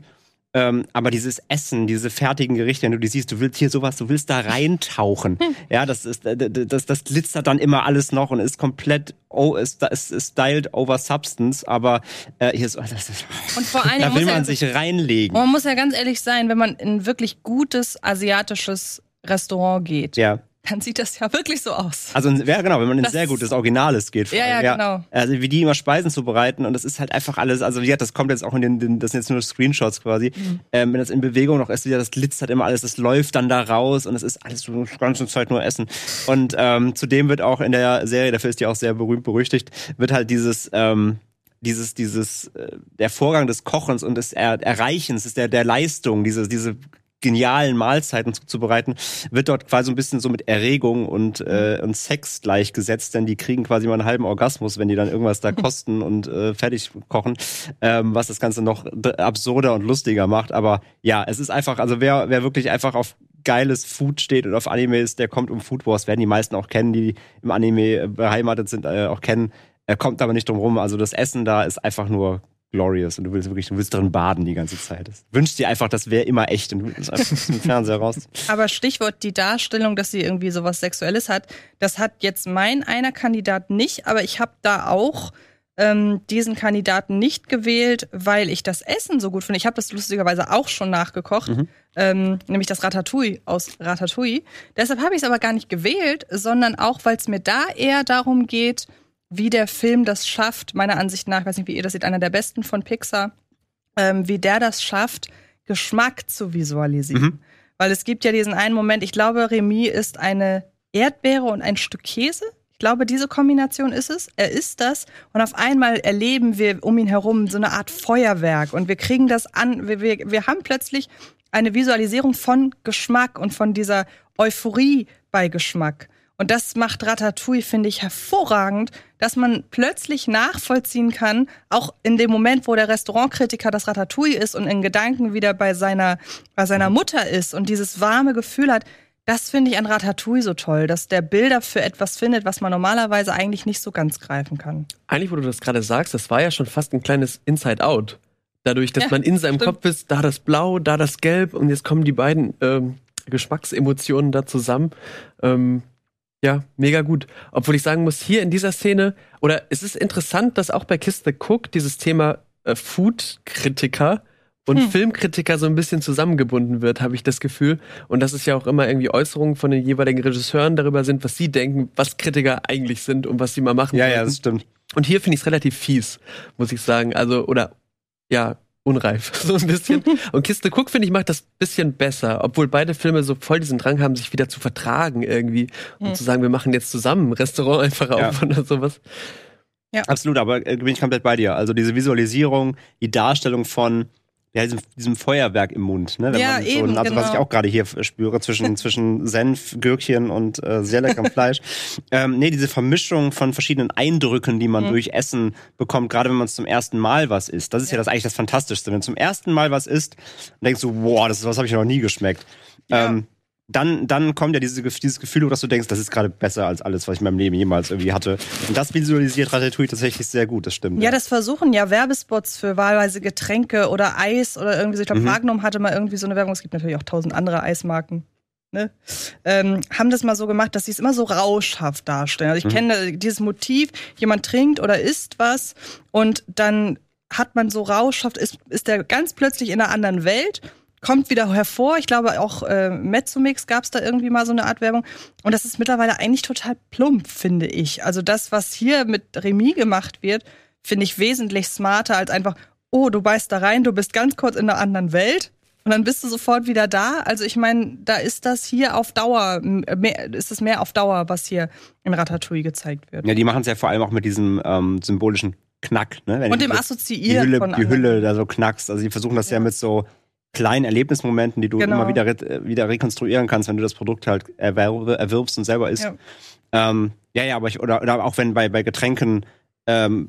Ähm, aber dieses Essen, diese fertigen Gerichte, wenn du die siehst, du willst hier sowas, du willst da reintauchen. Ja, das ist, äh, das, das glitzert dann immer alles noch und ist komplett, oh, ist, ist, ist styled over substance, aber äh, hier ist, oh, das ist Und vor Dingen da will man er- sich reinlegen. Man muss ja ganz ehrlich sein, wenn man in ein wirklich gutes asiatisches Restaurant geht, Ja. Dann sieht das ja wirklich so aus. Also, ja, genau, wenn man in Das- sehr gutes Originales geht. Ja, allem, ja, genau. Also, wie die immer Speisen zubereiten und das ist halt einfach alles, also, ja, das kommt jetzt auch in den, den das sind jetzt nur Screenshots quasi. Mhm. Ähm, wenn das in Bewegung noch ist, ja, das glitzert immer alles, das läuft dann da raus und es ist alles so ganze Zeit nur Essen. Und ähm, zudem wird auch in der Serie, dafür ist die auch sehr berühmt berüchtigt, wird halt dieses, ähm, dieses, dieses, äh, der Vorgang des Kochens und des er Erreichens, ist der, der Leistung, diese, diese genialen Mahlzeiten zuzubereiten, wird dort quasi so ein bisschen so mit Erregung und, äh, und Sex gleichgesetzt, denn die kriegen quasi mal einen halben Orgasmus, wenn die dann irgendwas da kosten und äh, fertig kochen, ähm, was das Ganze noch absurder und lustiger macht. Aber ja, es ist einfach, also wer, wer wirklich einfach auf geiles Food steht und auf Animes, der kommt um Food Wars, werden die meisten auch kennen, die im Anime beheimatet sind, äh, auch kennen. Er kommt aber nicht drum rum. Also das Essen da ist einfach nur glorious und du willst wirklich, du willst drin baden die ganze Zeit. Wünschst dir einfach, das wäre immer echt und du willst einfach aus dem Fernseher raus. Aber Stichwort die Darstellung, dass sie irgendwie sowas Sexuelles hat, das hat jetzt mein einer Kandidat nicht, aber ich habe da auch ähm, diesen Kandidaten nicht gewählt, weil ich das Essen so gut finde. Ich habe das lustigerweise auch schon nachgekocht, ähm, nämlich das Ratatouille aus Ratatouille. Deshalb habe ich es aber gar nicht gewählt, sondern auch, weil es mir da eher darum geht, wie der Film das schafft, meiner Ansicht nach, ich weiß nicht, wie ihr das seht, einer der besten von Pixar, ähm, wie der das schafft, Geschmack zu visualisieren. Weil es gibt ja diesen einen Moment, ich glaube, Remy ist eine Erdbeere und ein Stück Käse. Ich glaube, diese Kombination ist es. Er ist das. Und auf einmal erleben wir um ihn herum so eine Art Feuerwerk. Und wir kriegen das an. Wir, wir, wir haben plötzlich eine Visualisierung von Geschmack und von dieser Euphorie bei Geschmack. Und das macht Ratatouille, finde ich, hervorragend, dass man plötzlich nachvollziehen kann, auch in dem Moment, wo der Restaurantkritiker das Ratatouille ist und in Gedanken wieder bei seiner, bei seiner Mutter ist und dieses warme Gefühl hat. Das finde ich an Ratatouille so toll, dass der Bilder für etwas findet, was man normalerweise eigentlich nicht so ganz greifen kann. Eigentlich, wo du das gerade sagst, das war ja schon fast ein kleines Inside-Out. Dadurch, dass Ja, man in seinem stimmt. Kopf ist, da das Blau, da das Gelb und jetzt kommen die beiden ähm, Geschmacksemotionen da zusammen. Ähm, ja, mega gut. Obwohl ich sagen muss, hier in dieser Szene, oder es ist interessant, dass auch bei Kiss the Cook dieses Thema äh, Food-Kritiker und Hm. Filmkritiker so ein bisschen zusammengebunden wird, habe ich das Gefühl. Und dass es ja auch immer irgendwie Äußerungen von den jeweiligen Regisseuren darüber sind, was sie denken, was Kritiker eigentlich sind und was sie mal machen Ja, ja, sollten. das stimmt. Und hier finde ich es relativ fies, muss ich sagen. Also, oder ja, unreif, so ein bisschen. Und Kiste Cook, finde ich, macht das bisschen besser, obwohl beide Filme so voll diesen Drang haben, sich wieder zu vertragen irgendwie. Und Hm. zu sagen, wir machen jetzt zusammen ein Restaurant einfach Ja. auf oder sowas. Absolut, aber äh, bin ich komplett bei dir. Also diese Visualisierung, die Darstellung von ja, diesem, diesem Feuerwerk im Mund, ne? Ja, man eben, also was genau. ich auch gerade hier spüre, zwischen, zwischen Senf, Gürkchen und äh, sehr leckerem Fleisch. Ähm, nee, diese Vermischung von verschiedenen Eindrücken, die man Mhm. durch Essen bekommt, gerade wenn man es zum ersten Mal was isst. Das ist ja, das eigentlich das Fantastischste. Wenn du zum ersten Mal was isst, dann denkst du, boah, das ist was habe ich noch nie geschmeckt. Ja. Ähm, dann, dann kommt ja diese, dieses Gefühl, dass du denkst, das ist gerade besser als alles, was ich in meinem Leben jemals irgendwie hatte. Und das visualisiert Ratatouille tatsächlich sehr gut, das stimmt. Ja, das versuchen ja Werbespots für wahlweise Getränke oder Eis oder irgendwie so. Ich glaube, Mhm. Magnum hatte mal irgendwie so eine Werbung. Es gibt natürlich auch tausend andere Eismarken. Ne? Ähm, haben das mal so gemacht, dass sie es immer so rauschhaft darstellen. Also ich Mhm. kenne dieses Motiv, jemand trinkt oder isst was und dann hat man so rauschhaft, ist, ist der ganz plötzlich in einer anderen Welt, kommt wieder hervor. Ich glaube auch äh, Mezzomix gab es da irgendwie mal so eine Art Werbung. Und das ist mittlerweile eigentlich total plump, finde ich. Also das, was hier mit Remy gemacht wird, finde ich wesentlich smarter als einfach, oh, du beißt da rein, du bist ganz kurz in einer anderen Welt und dann bist du sofort wieder da. Also ich meine, da ist das hier auf Dauer, mehr, ist es mehr auf Dauer, was hier in Ratatouille gezeigt wird. Ja, die machen es ja vor allem auch mit diesem ähm, symbolischen Knack, ne? Wenn Und dem so- Assoziieren die Hülle, von die. Hülle da so knackst. Also die versuchen das ja, mit so kleinen Erlebnismomenten, die du Genau. immer wieder, re äh, wieder rekonstruieren kannst, wenn du das Produkt halt erwerbe, erwirbst und selber isst. Ja. Ja, ähm, ja, ja, aber ich, oder, oder auch wenn bei, bei Getränken ähm,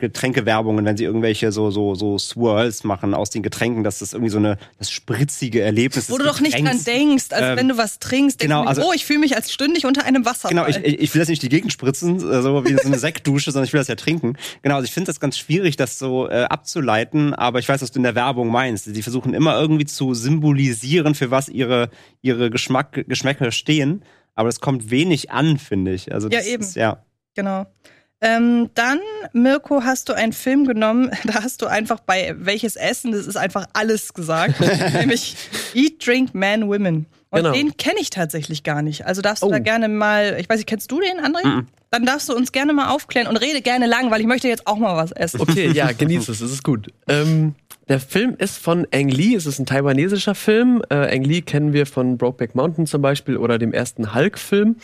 Getränkewerbungen, wenn sie irgendwelche so so so Swirls machen aus den Getränken, dass das irgendwie so eine das spritzige Erlebnis Wo des du doch nicht dran denkst, als Ähm, wenn du was trinkst, denkst genau, du also- oh, ich fühle mich, als stünde ich unter einem Wasser. Genau, ich, ich will das nicht die Gegend spritzen, so wie so eine Sektdusche, sondern ich will das ja trinken. Genau, also ich finde das ganz schwierig, das so äh, abzuleiten, aber ich weiß, was du in der Werbung meinst. Die versuchen immer irgendwie zu symbolisieren, für was ihre, ihre Geschmack, Geschmäcker stehen, aber es kommt wenig an, finde ich. Also Ja, das eben. Ist, ja. Genau. Ähm, dann, Mirko, hast du einen Film genommen, da hast du einfach bei welches Essen, das ist einfach alles gesagt, nämlich Eat, Drink, Man, Women. Und Genau. den kenne ich tatsächlich gar nicht. Also darfst du Oh. da gerne mal, ich weiß nicht, kennst du den, André? Dann darfst du uns gerne mal aufklären und rede gerne lang, weil ich möchte jetzt auch mal was essen. Okay, ja, genieß es, es ist gut. Ähm, der Film ist von Ang Lee, es ist ein taiwanesischer Film. Äh, Ang Lee kennen wir von Brokeback Mountain zum Beispiel oder dem ersten Hulk-Film.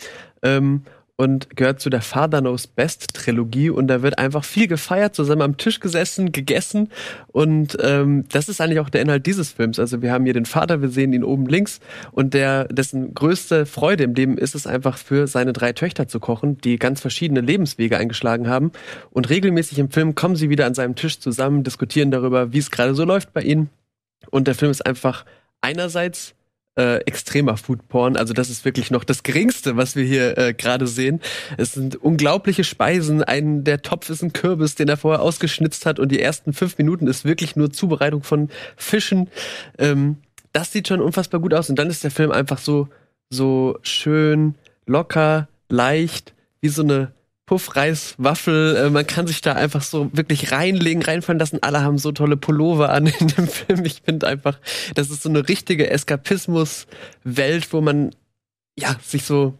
Ähm, und gehört zu der Father Knows Best Trilogie. Und da wird einfach viel gefeiert, zusammen am Tisch gesessen, gegessen. Und ähm, das ist eigentlich auch der Inhalt dieses Films. Also wir haben hier den Vater, wir sehen ihn oben links. Und der dessen größte Freude im Leben ist es einfach für seine drei Töchter zu kochen, die ganz verschiedene Lebenswege eingeschlagen haben. Und regelmäßig im Film kommen sie wieder an seinem Tisch zusammen, diskutieren darüber, wie es gerade so läuft bei ihnen. Und der Film ist einfach einerseits äh, extremer Foodporn. Also das ist wirklich noch das Geringste, was wir hier äh, gerade sehen. Es sind unglaubliche Speisen. Ein der Topf ist ein Kürbis, den er vorher ausgeschnitzt hat. Und die ersten fünf Minuten ist wirklich nur Zubereitung von Fischen. Ähm, das sieht schon unfassbar gut aus. Und dann ist der Film einfach so so schön, locker, leicht, wie so eine Puffreiswaffel. Äh, man kann sich da einfach so wirklich reinlegen, reinfallen lassen. Alle haben so tolle Pullover an in dem Film. Ich finde einfach, das ist so eine richtige Eskapismus-Welt, wo man ja sich so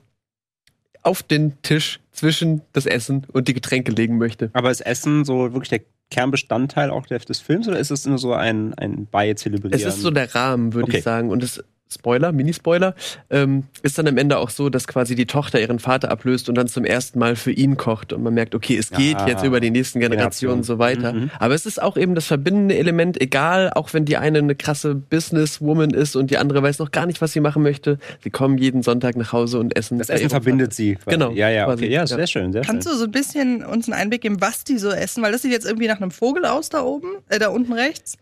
auf den Tisch zwischen das Essen und die Getränke legen möchte. Aber ist Essen so wirklich der Kernbestandteil auch des Films oder ist es nur so ein, ein Beizelebrieren? Es ist so der Rahmen, würde Okay. ich sagen. Und es Spoiler, Mini-Spoiler, ähm, ist dann am Ende auch so, dass quasi die Tochter ihren Vater ablöst und dann zum ersten Mal für ihn kocht. Und man merkt, okay, es geht Ah, jetzt über die nächsten Generationen Generation. so weiter. Mhm. Aber es ist auch eben das verbindende Element, egal, auch wenn die eine eine krasse Businesswoman ist und die andere weiß noch gar nicht, was sie machen möchte. Sie kommen jeden Sonntag nach Hause und essen. das Essen verbindet sie. quasi. Genau, Ja, ja, quasi. okay. Ja, Ja. sehr schön, sehr schön. Kannst du so ein bisschen uns einen Einblick geben, was die so essen? Weil das sieht jetzt irgendwie nach einem Vogel aus da oben, äh, da unten rechts.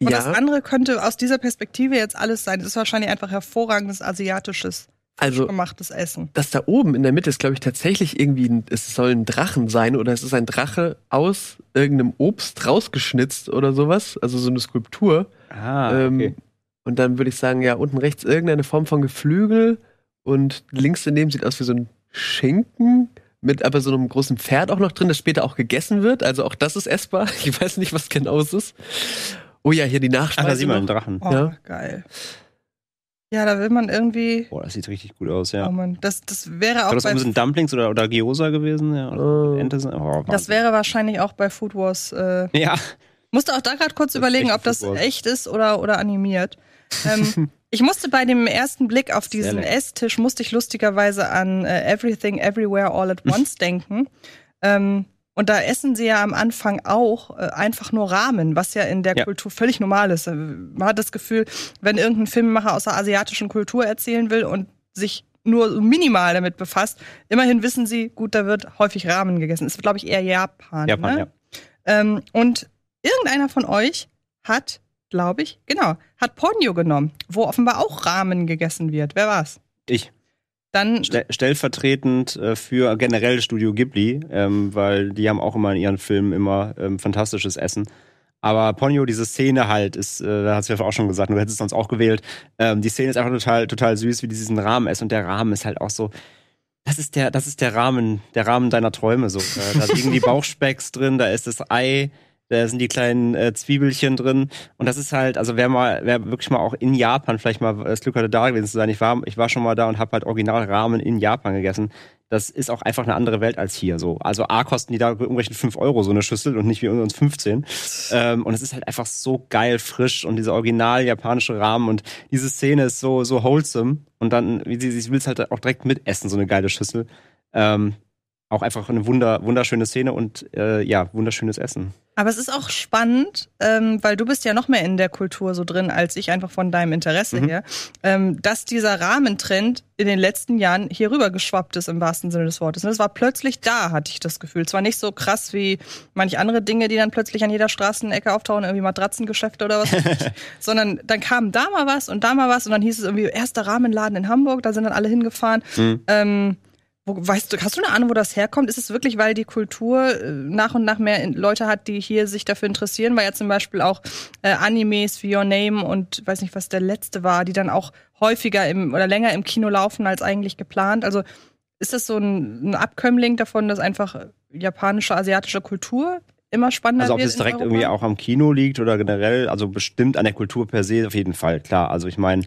Und Ja. das andere könnte aus dieser Perspektive jetzt alles sein. Das ist wahrscheinlich einfach hervorragendes asiatisches Also gemachtes Essen. das da oben in der Mitte ist, glaube ich, tatsächlich irgendwie, ein, es soll ein Drachen sein oder es ist ein Drache aus irgendeinem Obst rausgeschnitzt oder sowas, also so eine Skulptur. Ah, Ähm, okay. Und dann würde ich sagen, ja, unten rechts irgendeine Form von Geflügel und links daneben sieht aus wie so ein Schinken mit aber so einem großen Pferd auch noch drin, das später auch gegessen wird. Also auch das ist essbar. Ich weiß nicht, was genau es ist. Oh ja, hier die Ach, Nachspeise. da sieht man einen. Drachen. Oh, Ja. geil. Ja, da will man irgendwie. Boah, das sieht richtig gut aus, ja. Oh Mann, das, das wäre War auch das bei, sind Dumplings oder, oder Gyoza gewesen? Ja, oder Oh. Ente sind, oh, das wäre wahrscheinlich auch bei Food Wars. Äh, Ja, musste auch da gerade kurz Das überlegen, ob das echt ist oder, oder animiert. Ähm, ich musste bei dem ersten Blick auf diesen. Esstisch, musste ich lustigerweise an äh, Everything Everywhere All at Once denken. Ähm, und da essen sie ja am Anfang auch äh, einfach nur Ramen, was ja in der Ja. Kultur völlig normal ist. Äh, Man hat das Gefühl, wenn irgendein Filmemacher aus der asiatischen Kultur erzählen will und sich nur so minimal damit befasst, immerhin wissen sie, gut, da wird häufig Ramen gegessen. Das ist, glaube ich, eher Japan. Japan, ne? ja. Ähm, und irgendeiner von euch hat, glaube ich, genau, hat Ponyo genommen, wo offenbar auch Ramen gegessen wird. Wer war's? Ich. Dann Ste- stellvertretend äh, für generell Studio Ghibli, ähm, weil die haben auch immer in ihren Filmen immer ähm, fantastisches Essen. Aber Ponyo, diese Szene halt, ist, äh, da hast du ja auch schon gesagt, du hättest es sonst auch gewählt. Ähm, die Szene ist einfach total, total süß, wie die diesen Rahmen essen. Und der Rahmen ist halt auch so. Das ist der, das ist der Rahmen, der Rahmen deiner Träume so. Äh, da liegen die Bauchspecks drin, da ist das Ei, da sind die kleinen äh, Zwiebelchen drin. Und das ist halt, also wer mal, wer wirklich mal auch in Japan vielleicht mal das Glück hatte, da gewesen zu sein. Ich war, ich war schon mal da und habe halt original Ramen in Japan gegessen. Das ist auch einfach eine andere Welt als hier so. Also A kosten die da umgerechnet 5 Euro so eine Schüssel und nicht wie uns 15. Ähm, und es ist halt einfach so geil frisch und dieser original japanische Rahmen und diese Szene ist so, so wholesome. Und dann, wie sie, sie will es halt auch direkt mitessen, so eine geile Schüssel. Ähm, auch einfach eine wunder, wunderschöne Szene und äh, ja, wunderschönes Essen. Aber es ist auch spannend, ähm, weil du bist ja noch mehr in der Kultur so drin als ich, einfach von deinem Interesse Mhm. her, ähm, dass dieser Rahmentrend in den letzten Jahren hier rüber geschwappt ist im wahrsten Sinne des Wortes. Und es war plötzlich da, hatte ich das Gefühl. Zwar nicht so krass wie manch andere Dinge, die dann plötzlich an jeder Straßenecke auftauchen, irgendwie Matratzengeschäfte oder was, sondern dann kam da mal was und da mal was und dann hieß es irgendwie erster Rahmenladen in Hamburg, da sind dann alle hingefahren. Mhm. Ähm, wo, weißt du, hast du eine Ahnung, wo das herkommt? Ist es wirklich, weil die Kultur äh, nach und nach mehr Leute hat, die hier sich dafür interessieren? Weil ja zum Beispiel auch äh, Animes wie Your Name und weiß nicht, was der letzte war, die dann auch häufiger im oder länger im Kino laufen als eigentlich geplant. Also ist das so ein, ein Abkömmling davon, dass einfach japanische, asiatische Kultur immer spannender Also ob es direkt Europa? irgendwie auch am Kino liegt oder generell, also bestimmt an der Kultur per se auf jeden Fall, klar. Also ich meine,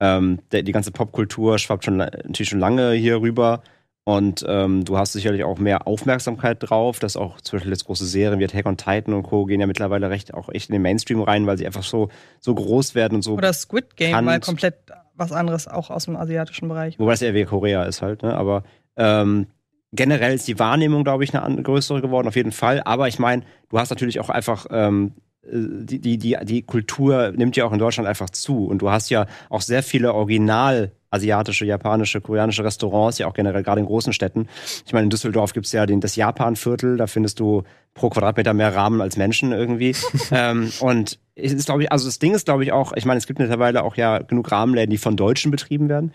ähm, die ganze Popkultur schwappt schon la- natürlich schon lange hier rüber. Und ähm, du hast sicherlich auch mehr Aufmerksamkeit drauf, dass auch zum Beispiel jetzt große Serien wie Attack on Titan und Co. gehen ja mittlerweile recht auch echt in den Mainstream rein, weil sie einfach so, so groß werden und so. Oder Squid Game, bekannt. mal komplett was anderes auch aus dem asiatischen Bereich. Wobei es eher wie Korea ist halt, ne? Aber ähm, generell ist die Wahrnehmung, glaube ich, eine größere geworden, auf jeden Fall. Aber ich meine, du hast natürlich auch einfach, ähm, äh, die, die, die, die Kultur nimmt ja auch in Deutschland einfach zu. Und du hast ja auch sehr viele original asiatische, japanische, koreanische Restaurants, ja auch generell gerade in großen Städten. Ich meine, in Düsseldorf gibt's ja den, das Japan-Viertel, da findest du pro Quadratmeter mehr Rahmen als Menschen irgendwie. ähm, und es ist, glaube ich, also das Ding ist, glaube ich, auch, ich meine, es gibt mittlerweile auch ja genug Rahmenläden, die von Deutschen betrieben werden.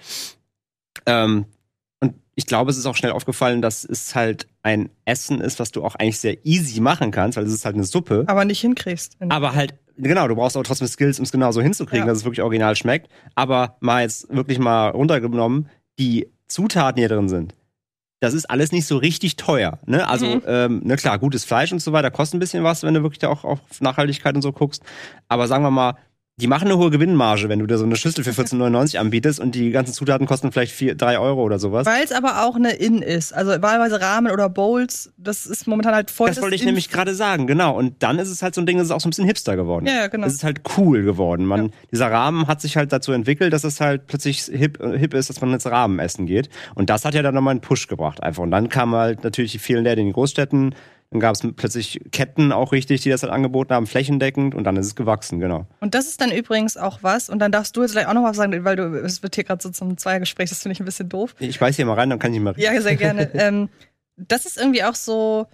Ähm, und ich glaube, es ist auch schnell aufgefallen, dass es halt ein Essen ist, was du auch eigentlich sehr easy machen kannst, weil es ist halt eine Suppe. Aber nicht hinkriegst. Aber halt, genau, du brauchst aber trotzdem Skills, um es genau so hinzukriegen, Ja. dass es wirklich original schmeckt. Aber mal jetzt wirklich mal runtergenommen, die Zutaten, die hier drin sind, das ist alles nicht so richtig teuer. Ne? Also, Mhm. ähm, ne, klar, gutes Fleisch und so weiter kostet ein bisschen was, wenn du wirklich da auch auf Nachhaltigkeit und so guckst. Aber sagen wir mal, die machen eine hohe Gewinnmarge, wenn du dir so eine Schüssel für 14,99 anbietest und die ganzen Zutaten kosten vielleicht 4, 3 Euro oder sowas. Weil es aber auch eine In ist. Also wahlweise Rahmen oder Bowls, das ist momentan halt voll. Das wollte ich nämlich gerade sagen, genau. Und dann ist es halt so ein Ding, es ist auch so ein bisschen hipster geworden. Ja, ja, genau. Es ist halt cool geworden. Man, Dieser Rahmen hat sich halt dazu entwickelt, dass es halt plötzlich hip, äh, hip ist, dass man ins Rahmen essen geht. Und das hat ja dann nochmal einen Push gebracht einfach. Und dann kamen halt natürlich die vielen Läden in den Großstädten. Dann gab es plötzlich Ketten auch richtig, die das halt angeboten haben, flächendeckend. Und dann ist es gewachsen, genau. Und das ist dann übrigens auch was, und dann darfst du jetzt gleich auch noch was sagen, weil du, es wird hier gerade so zum Zweiergespräch, das finde ich ein bisschen doof. Ich beiß hier mal rein, dann kann ich mal reden. Ja, sehr gerne. ähm, das ist irgendwie auch so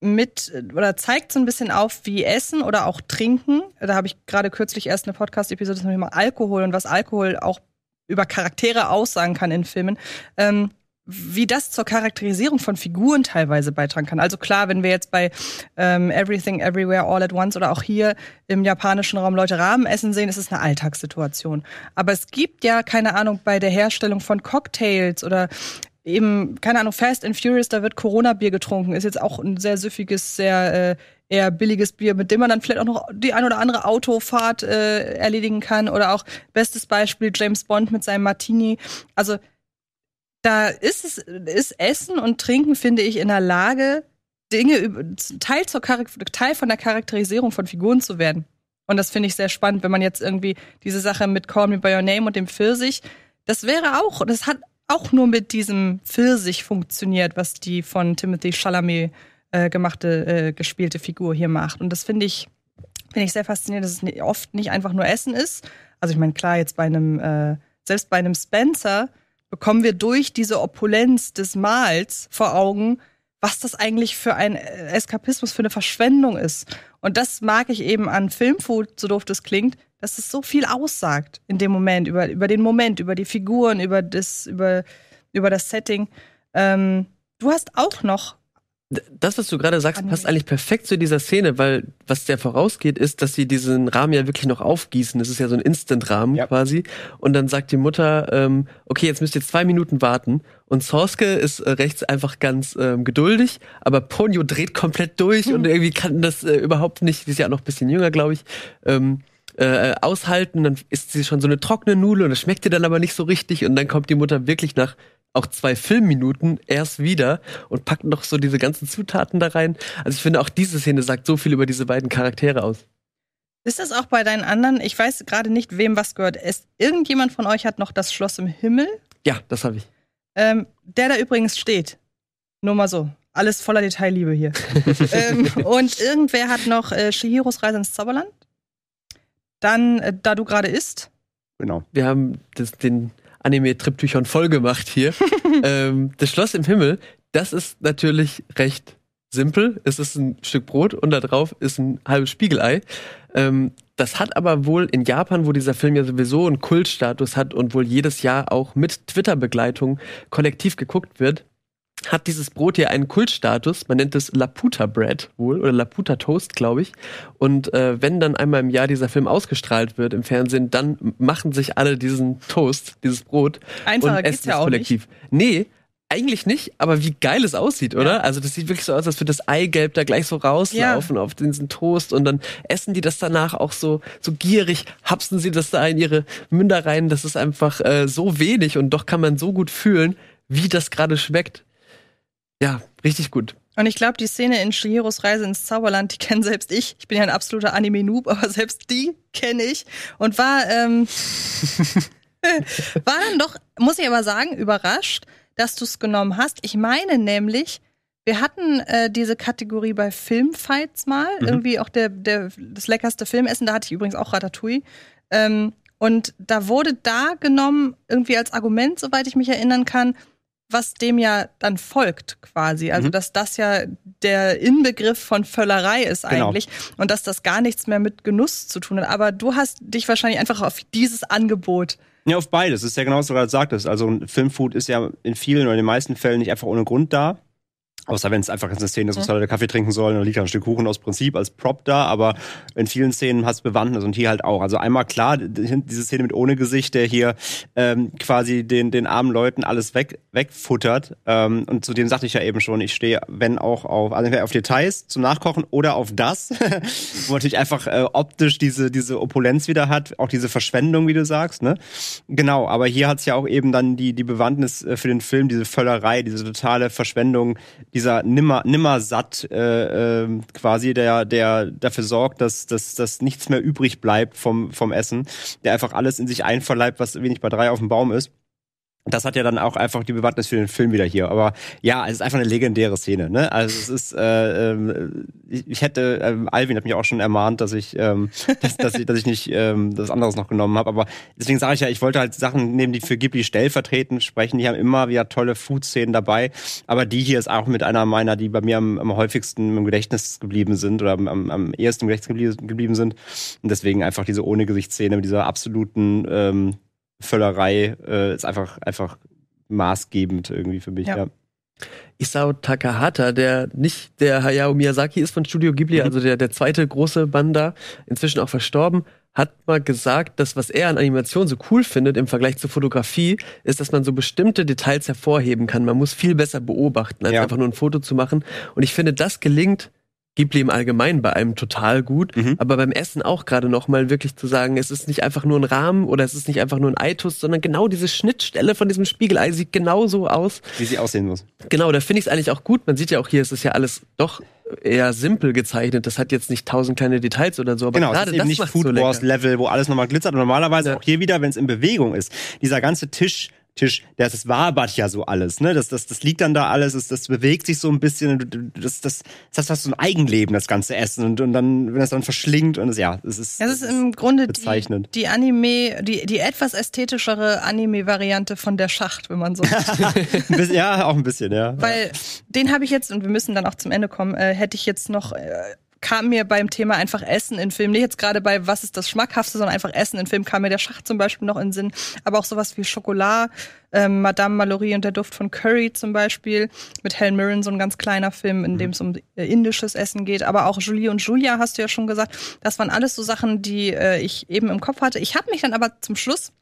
mit oder zeigt so ein bisschen auf, wie Essen oder auch Trinken. Da habe ich gerade kürzlich erst eine Podcast-Episode zum Thema Alkohol und was Alkohol auch über Charaktere aussagen kann in Filmen. Ähm, wie das zur Charakterisierung von Figuren teilweise beitragen kann. Also klar, wenn wir jetzt bei ähm, Everything Everywhere All at Once oder auch hier im japanischen Raum Leute Rahmen essen sehen, ist es eine Alltagssituation. Aber es gibt ja, keine Ahnung, bei der Herstellung von Cocktails oder eben, keine Ahnung, Fast and Furious, da wird Corona-Bier getrunken. Ist jetzt auch ein sehr süffiges, sehr äh, eher billiges Bier, mit dem man dann vielleicht auch noch die ein oder andere Autofahrt äh, erledigen kann. Oder auch bestes Beispiel James Bond mit seinem Martini. Also da ist es, ist Essen und Trinken, finde ich, in der Lage, Dinge Teil, zur Teil von der Charakterisierung von Figuren zu werden. Und das finde ich sehr spannend, wenn man jetzt irgendwie diese Sache mit Call Me By Your Name und dem Pfirsich, das wäre auch, das hat auch nur mit diesem Pfirsich funktioniert, was die von Timothy Chalamet äh, gemachte, äh, gespielte Figur hier macht. Und das finde ich, finde ich sehr faszinierend, dass es oft nicht einfach nur Essen ist. Also ich meine, klar, jetzt bei einem, äh, selbst bei einem Spencer bekommen wir durch diese Opulenz des Mahls vor Augen, was das eigentlich für ein äh, Eskapismus, für eine Verschwendung ist. Und das mag ich eben an Filmfood, so doof das klingt, dass es so viel aussagt in dem Moment, über, über den Moment, über die Figuren, über das, über, über das Setting. Ähm, du hast auch noch Das, was du gerade sagst, passt eigentlich perfekt zu dieser Szene, weil was der vorausgeht, ist, dass sie diesen Rahmen ja wirklich noch aufgießen. Das ist ja so ein Instant-Rahmen quasi. Und dann sagt die Mutter, ähm, okay, jetzt müsst ihr zwei Minuten warten. Und Sorske ist äh, rechts einfach ganz ähm, geduldig, aber Ponyo dreht komplett durch und irgendwie kann das äh, überhaupt nicht, die ist ja auch noch ein bisschen jünger, glaube ich, ähm, äh, aushalten. Dann ist sie schon so eine trockene Nudel und das schmeckt ihr dann aber nicht so richtig. Und dann kommt die Mutter wirklich nach auch zwei Filmminuten erst wieder und packt noch so diese ganzen Zutaten da rein. Also ich finde auch diese Szene sagt so viel über diese beiden Charaktere aus. Ist das auch bei deinen anderen? Ich weiß gerade nicht, wem was gehört. Ist irgendjemand von euch hat noch das Schloss im Himmel? Ja, das habe ich. Ähm, der da übrigens steht. Nur mal so. Alles voller Detailliebe hier. ähm, und irgendwer hat noch äh, Shihiros Reise ins Zauberland. Dann, äh, da du gerade isst. Genau. Wir haben das, den Anime-Triptychon voll gemacht hier. ähm, das Schloss im Himmel, das ist natürlich recht simpel. Es ist ein Stück Brot und da drauf ist ein halbes Spiegelei. Ähm, das hat aber wohl in Japan, wo dieser Film ja sowieso einen Kultstatus hat und wohl jedes Jahr auch mit Twitter-Begleitung kollektiv geguckt wird, hat dieses Brot hier einen Kultstatus. Man nennt es Laputa Bread wohl oder Laputa Toast, glaube ich. Und äh, wenn dann einmal im Jahr dieser Film ausgestrahlt wird im Fernsehen, dann machen sich alle diesen Toast, dieses Brot Einfacher und essen ja es auch kollektiv. Nee, eigentlich nicht, aber wie geil es aussieht, oder? Ja. Also das sieht wirklich so aus, als würde das Eigelb da gleich so rauslaufen auf diesen Toast und dann essen die das danach auch so so gierig, hapsen sie das da in ihre Münder rein. Das ist einfach äh, so wenig und doch kann man so gut fühlen, wie das gerade schmeckt. Ja, richtig gut. Und ich glaube, die Szene in Shihiros Reise ins Zauberland, die kenne selbst ich. Ich bin ja ein absoluter Anime-Noob, aber selbst die kenne ich. Und war, ähm, war dann doch, muss ich aber sagen, überrascht, dass du es genommen hast. Ich meine nämlich, wir hatten äh, diese Kategorie bei Filmfights mal, Mhm. irgendwie auch der, der, das leckerste Filmessen, da hatte ich übrigens auch Ratatouille. Ähm, und da wurde da genommen, irgendwie als Argument, soweit ich mich erinnern kann, was dem ja dann folgt quasi. Also, Mhm. dass das ja der Inbegriff von Völlerei ist Genau. eigentlich und dass das gar nichts mehr mit Genuss zu tun hat. Aber du hast dich wahrscheinlich einfach auf dieses Angebot. Ja, auf beides. Das ist ja genau, was du gerade sagtest. Also ein Filmfood ist ja in vielen oder in den meisten Fällen nicht einfach ohne Grund da. Außer wenn es einfach eine Szene ist, wo Leute Kaffee trinken sollen und liegt da ein Stück Kuchen aus Prinzip als Prop da, aber in vielen Szenen hat es Bewandtnis und hier halt auch. Also einmal klar, diese Szene mit ohne Gesicht, der hier ähm, quasi den, den armen Leuten alles weg, wegfuttert. Ähm, und zudem sagte ich ja eben schon, ich stehe, wenn auch auf, also auf Details zum Nachkochen oder auf das, wo man natürlich einfach äh, optisch diese, diese Opulenz wieder hat, auch diese Verschwendung, wie du sagst, ne? Genau, aber hier hat's ja auch eben dann die, die Bewandtnis äh, für den Film, diese Völlerei, diese totale Verschwendung, dieser nimmer, nimmer satt äh, äh, quasi, der, der dafür sorgt, dass, dass, dass nichts mehr übrig bleibt vom, vom Essen, der einfach alles in sich einverleibt, was wenig bei drei auf dem Baum ist. Das hat ja dann auch einfach die Bewandtnis für den Film wieder hier. Aber ja, es ist einfach eine legendäre Szene. Ne? Also es ist, äh, ähm, ich, hätte, ähm, Alvin hat mich auch schon ermahnt, dass ich, ähm, dass, dass ich, dass ich nicht ähm, das anderes noch genommen habe. Aber deswegen sage ich ja, ich wollte halt Sachen nehmen, die für Ghibli stellvertretend sprechen. Die haben immer wieder tolle Food-Szenen dabei. Aber die hier ist auch mit einer meiner, die bei mir am, am häufigsten im Gedächtnis geblieben sind oder am, am, am ehesten im Gedächtnis geblieben, geblieben sind. Und deswegen einfach diese ohne Gesichtsszene mit dieser absoluten ähm, Völlerei äh, ist einfach, einfach maßgebend irgendwie für mich. Ja. Ja. Isao Takahata, der nicht der Hayao Miyazaki ist von Studio Ghibli, Mhm. also der, der zweite große Mann da, inzwischen auch verstorben, hat mal gesagt, dass was er an Animation so cool findet im Vergleich zur Fotografie, ist, dass man so bestimmte Details hervorheben kann. Man muss viel besser beobachten, als Ja. einfach nur ein Foto zu machen. Und ich finde, das gelingt Ghibli im Allgemeinen bei einem total gut, Mhm. aber beim Essen auch gerade noch mal wirklich zu sagen, es ist nicht einfach nur ein Rahmen oder es ist nicht einfach nur ein Eitus, sondern genau diese Schnittstelle von diesem Spiegelei sieht genauso aus. Wie sie aussehen muss. Genau, da finde ich es eigentlich auch gut. Man sieht ja auch hier, es ist ja alles doch eher simpel gezeichnet. Das hat jetzt nicht tausend kleine Details oder so, aber Genau, es gerade ist eben nicht Food Wars. Level, wo alles nochmal glitzert. Und normalerweise Ja. auch hier wieder, wenn es in Bewegung ist. Dieser ganze Tisch, Tisch, der das wabert ja so alles, ne? Das, das, das liegt dann da alles, das, das bewegt sich so ein bisschen, das, das, das hat so ein Eigenleben, das ganze Essen. Und, und dann, wenn das dann verschlingt und es, ja, es ist. Das ist im Grunde die, bezeichnend. die Anime, die, die etwas ästhetischere Anime-Variante von der Schacht, wenn man so bisschen, ja, auch ein bisschen, ja. Weil den habe ich jetzt, und wir müssen dann auch zum Ende kommen, äh, hätte ich jetzt noch, äh, kam mir beim Thema einfach Essen in Film, nicht jetzt gerade bei was ist das Schmackhafte, sondern einfach Essen in Film, kam mir der Schacht zum Beispiel noch in den Sinn, aber auch sowas wie Schokolade, ähm, Madame Mallory und der Duft von Curry zum Beispiel, mit Helen Mirren, so ein ganz kleiner Film, in dem es um äh, indisches Essen geht, aber auch Julie und Julia, hast du ja schon gesagt, das waren alles so Sachen, die äh, ich eben im Kopf hatte. Ich habe mich dann aber zum Schluss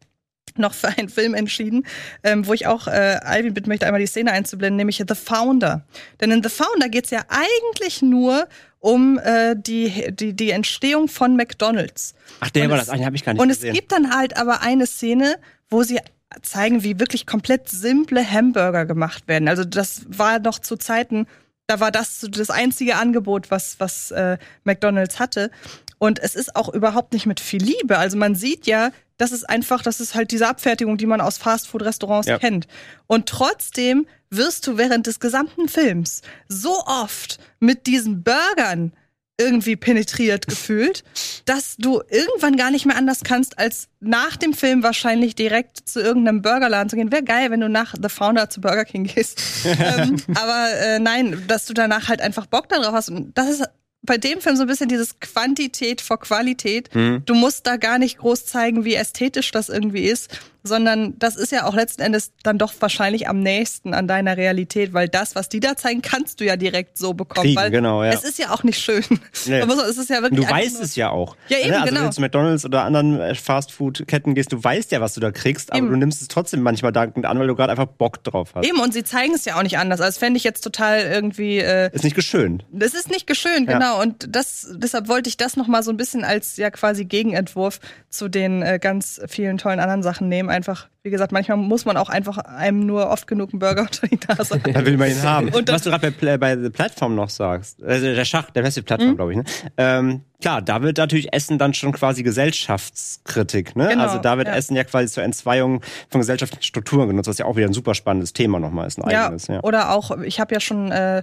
noch für einen Film entschieden, ähm, wo ich auch äh, Alvin bitten möchte, einmal die Szene einzublenden, nämlich The Founder. Denn in The Founder geht's ja eigentlich nur um äh, die, die, die Entstehung von McDonalds. Ach, der Und war es- das, eigentlich habe ich gar nicht Und gesehen. es gibt dann halt aber eine Szene, wo sie zeigen, wie wirklich komplett simple Hamburger gemacht werden. Also das war noch zu Zeiten, da war das das einzige Angebot, was, was äh, McDonalds hatte. Und es ist auch überhaupt nicht mit viel Liebe. Also man sieht ja, das ist einfach, das ist halt diese Abfertigung, die man aus Fastfood-Restaurants Ja. kennt. Und trotzdem wirst du während des gesamten Films so oft mit diesen Burgern irgendwie penetriert gefühlt, dass du irgendwann gar nicht mehr anders kannst, als nach dem Film wahrscheinlich direkt zu irgendeinem Burgerladen zu gehen. Wäre geil, wenn du nach The Founder zu Burger King gehst. ähm, aber äh, nein, dass du danach halt einfach Bock darauf hast. Und das ist bei dem Film so ein bisschen dieses Quantität vor Qualität. Mhm. Du musst da gar nicht groß zeigen, wie ästhetisch das irgendwie ist, sondern das ist ja auch letzten Endes dann doch wahrscheinlich am nächsten an deiner Realität, weil das, was die da zeigen, kannst du ja direkt so bekommen. Kriegen, weil genau, ja. Es ist ja auch nicht schön. Nee. Es ist ja wirklich Du weißt nur- es ja auch. Ja, eben, Ne? also genau. wenn du zu McDonalds oder anderen äh, Fastfood-Ketten gehst, du weißt ja, was du da kriegst, aber Eben. du nimmst es trotzdem manchmal dankend an, weil du gerade einfach Bock drauf hast. Eben, und sie zeigen es ja auch nicht anders. Also fände ich jetzt total irgendwie. Äh, Ist nicht geschönt. Das ist nicht geschönt, Ja. genau. Und das, deshalb wollte ich das nochmal so ein bisschen als ja quasi Gegenentwurf zu den äh, ganz vielen tollen anderen Sachen nehmen. Einfach, wie gesagt, manchmal muss man auch einfach einem nur oft genug einen Burger unter die Nase halten. Da will man ihn haben. Und das- Was du gerade bei, bei The Platform noch sagst, also der Schach, der beste Plattform, Mhm. glaube ich, ne? Ähm, klar, da wird natürlich Essen dann schon quasi Gesellschaftskritik, ne? Genau, also da wird ja. Essen ja quasi zur Entzweiung von gesellschaftlichen Strukturen genutzt, was ja auch wieder ein super spannendes Thema nochmal ist, ein Ja, eigenes. Ja. oder auch, ich habe ja schon, äh,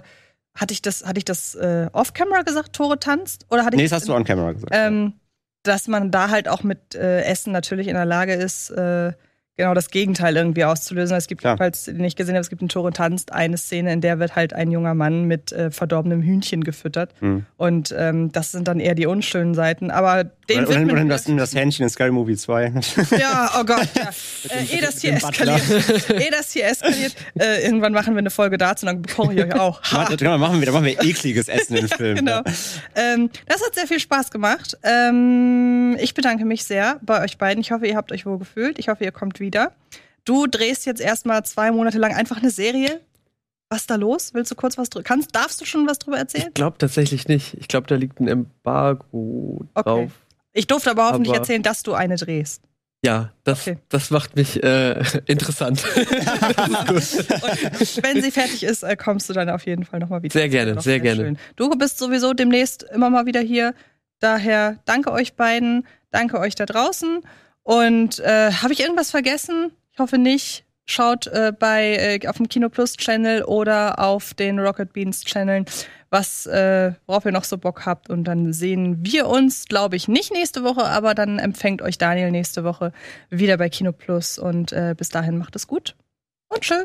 hatte ich das, hatte ich das äh, off-camera gesagt, Tore tanzt? Oder hatte Nee, ich das hast du on camera gesagt. ähm, dass man da halt auch mit äh, Essen natürlich in der Lage ist, äh, genau das Gegenteil irgendwie auszulösen. Es gibt, Klar. falls ihr nicht gesehen habt, es gibt in Tore tanzt eine Szene, in der wird halt ein junger Mann mit äh, verdorbenem Hühnchen gefüttert. Hm. Und ähm, das sind dann eher die unschönen Seiten. Aber den Oder, oder, oder das, das Hähnchen in Scary Movie 2. Ja, oh Gott, ja. äh, eh das hier eskaliert. eh das hier eskaliert. Äh, irgendwann machen wir eine Folge dazu, dann koche ich euch auch. Dann machen wir, dann machen wir ekliges Essen im Film. genau. Ähm, das hat sehr viel Spaß gemacht. Ähm, ich bedanke mich sehr bei euch beiden. Ich hoffe, ihr habt euch wohl gefühlt. Ich hoffe, ihr kommt wieder. Du drehst jetzt erstmal zwei Monate lang einfach eine Serie. Was ist da los? Willst du kurz was drüber? Kannst, darfst du schon was drüber erzählen? Ich glaube tatsächlich nicht. Ich glaube, da liegt ein Embargo drauf. Ich durfte aber hoffentlich Aber- erzählen, dass du eine drehst. Ja, das, Okay. das macht mich äh, interessant. Wenn sie fertig ist, äh, kommst du dann auf jeden Fall nochmal wieder. Sehr gerne, Noch sehr gerne. schön. Du bist sowieso demnächst immer mal wieder hier. Daher danke euch beiden, danke euch da draußen. Und äh, habe ich irgendwas vergessen? Ich hoffe nicht. Schaut äh, bei äh, auf dem Kino Plus Channel oder auf den Rocket Beans Channeln, was äh, worauf ihr noch so Bock habt. Und dann sehen wir uns, glaube ich, nicht nächste Woche, aber dann empfängt euch Daniel nächste Woche wieder bei Kino Plus. Und äh, bis dahin macht es gut und schön.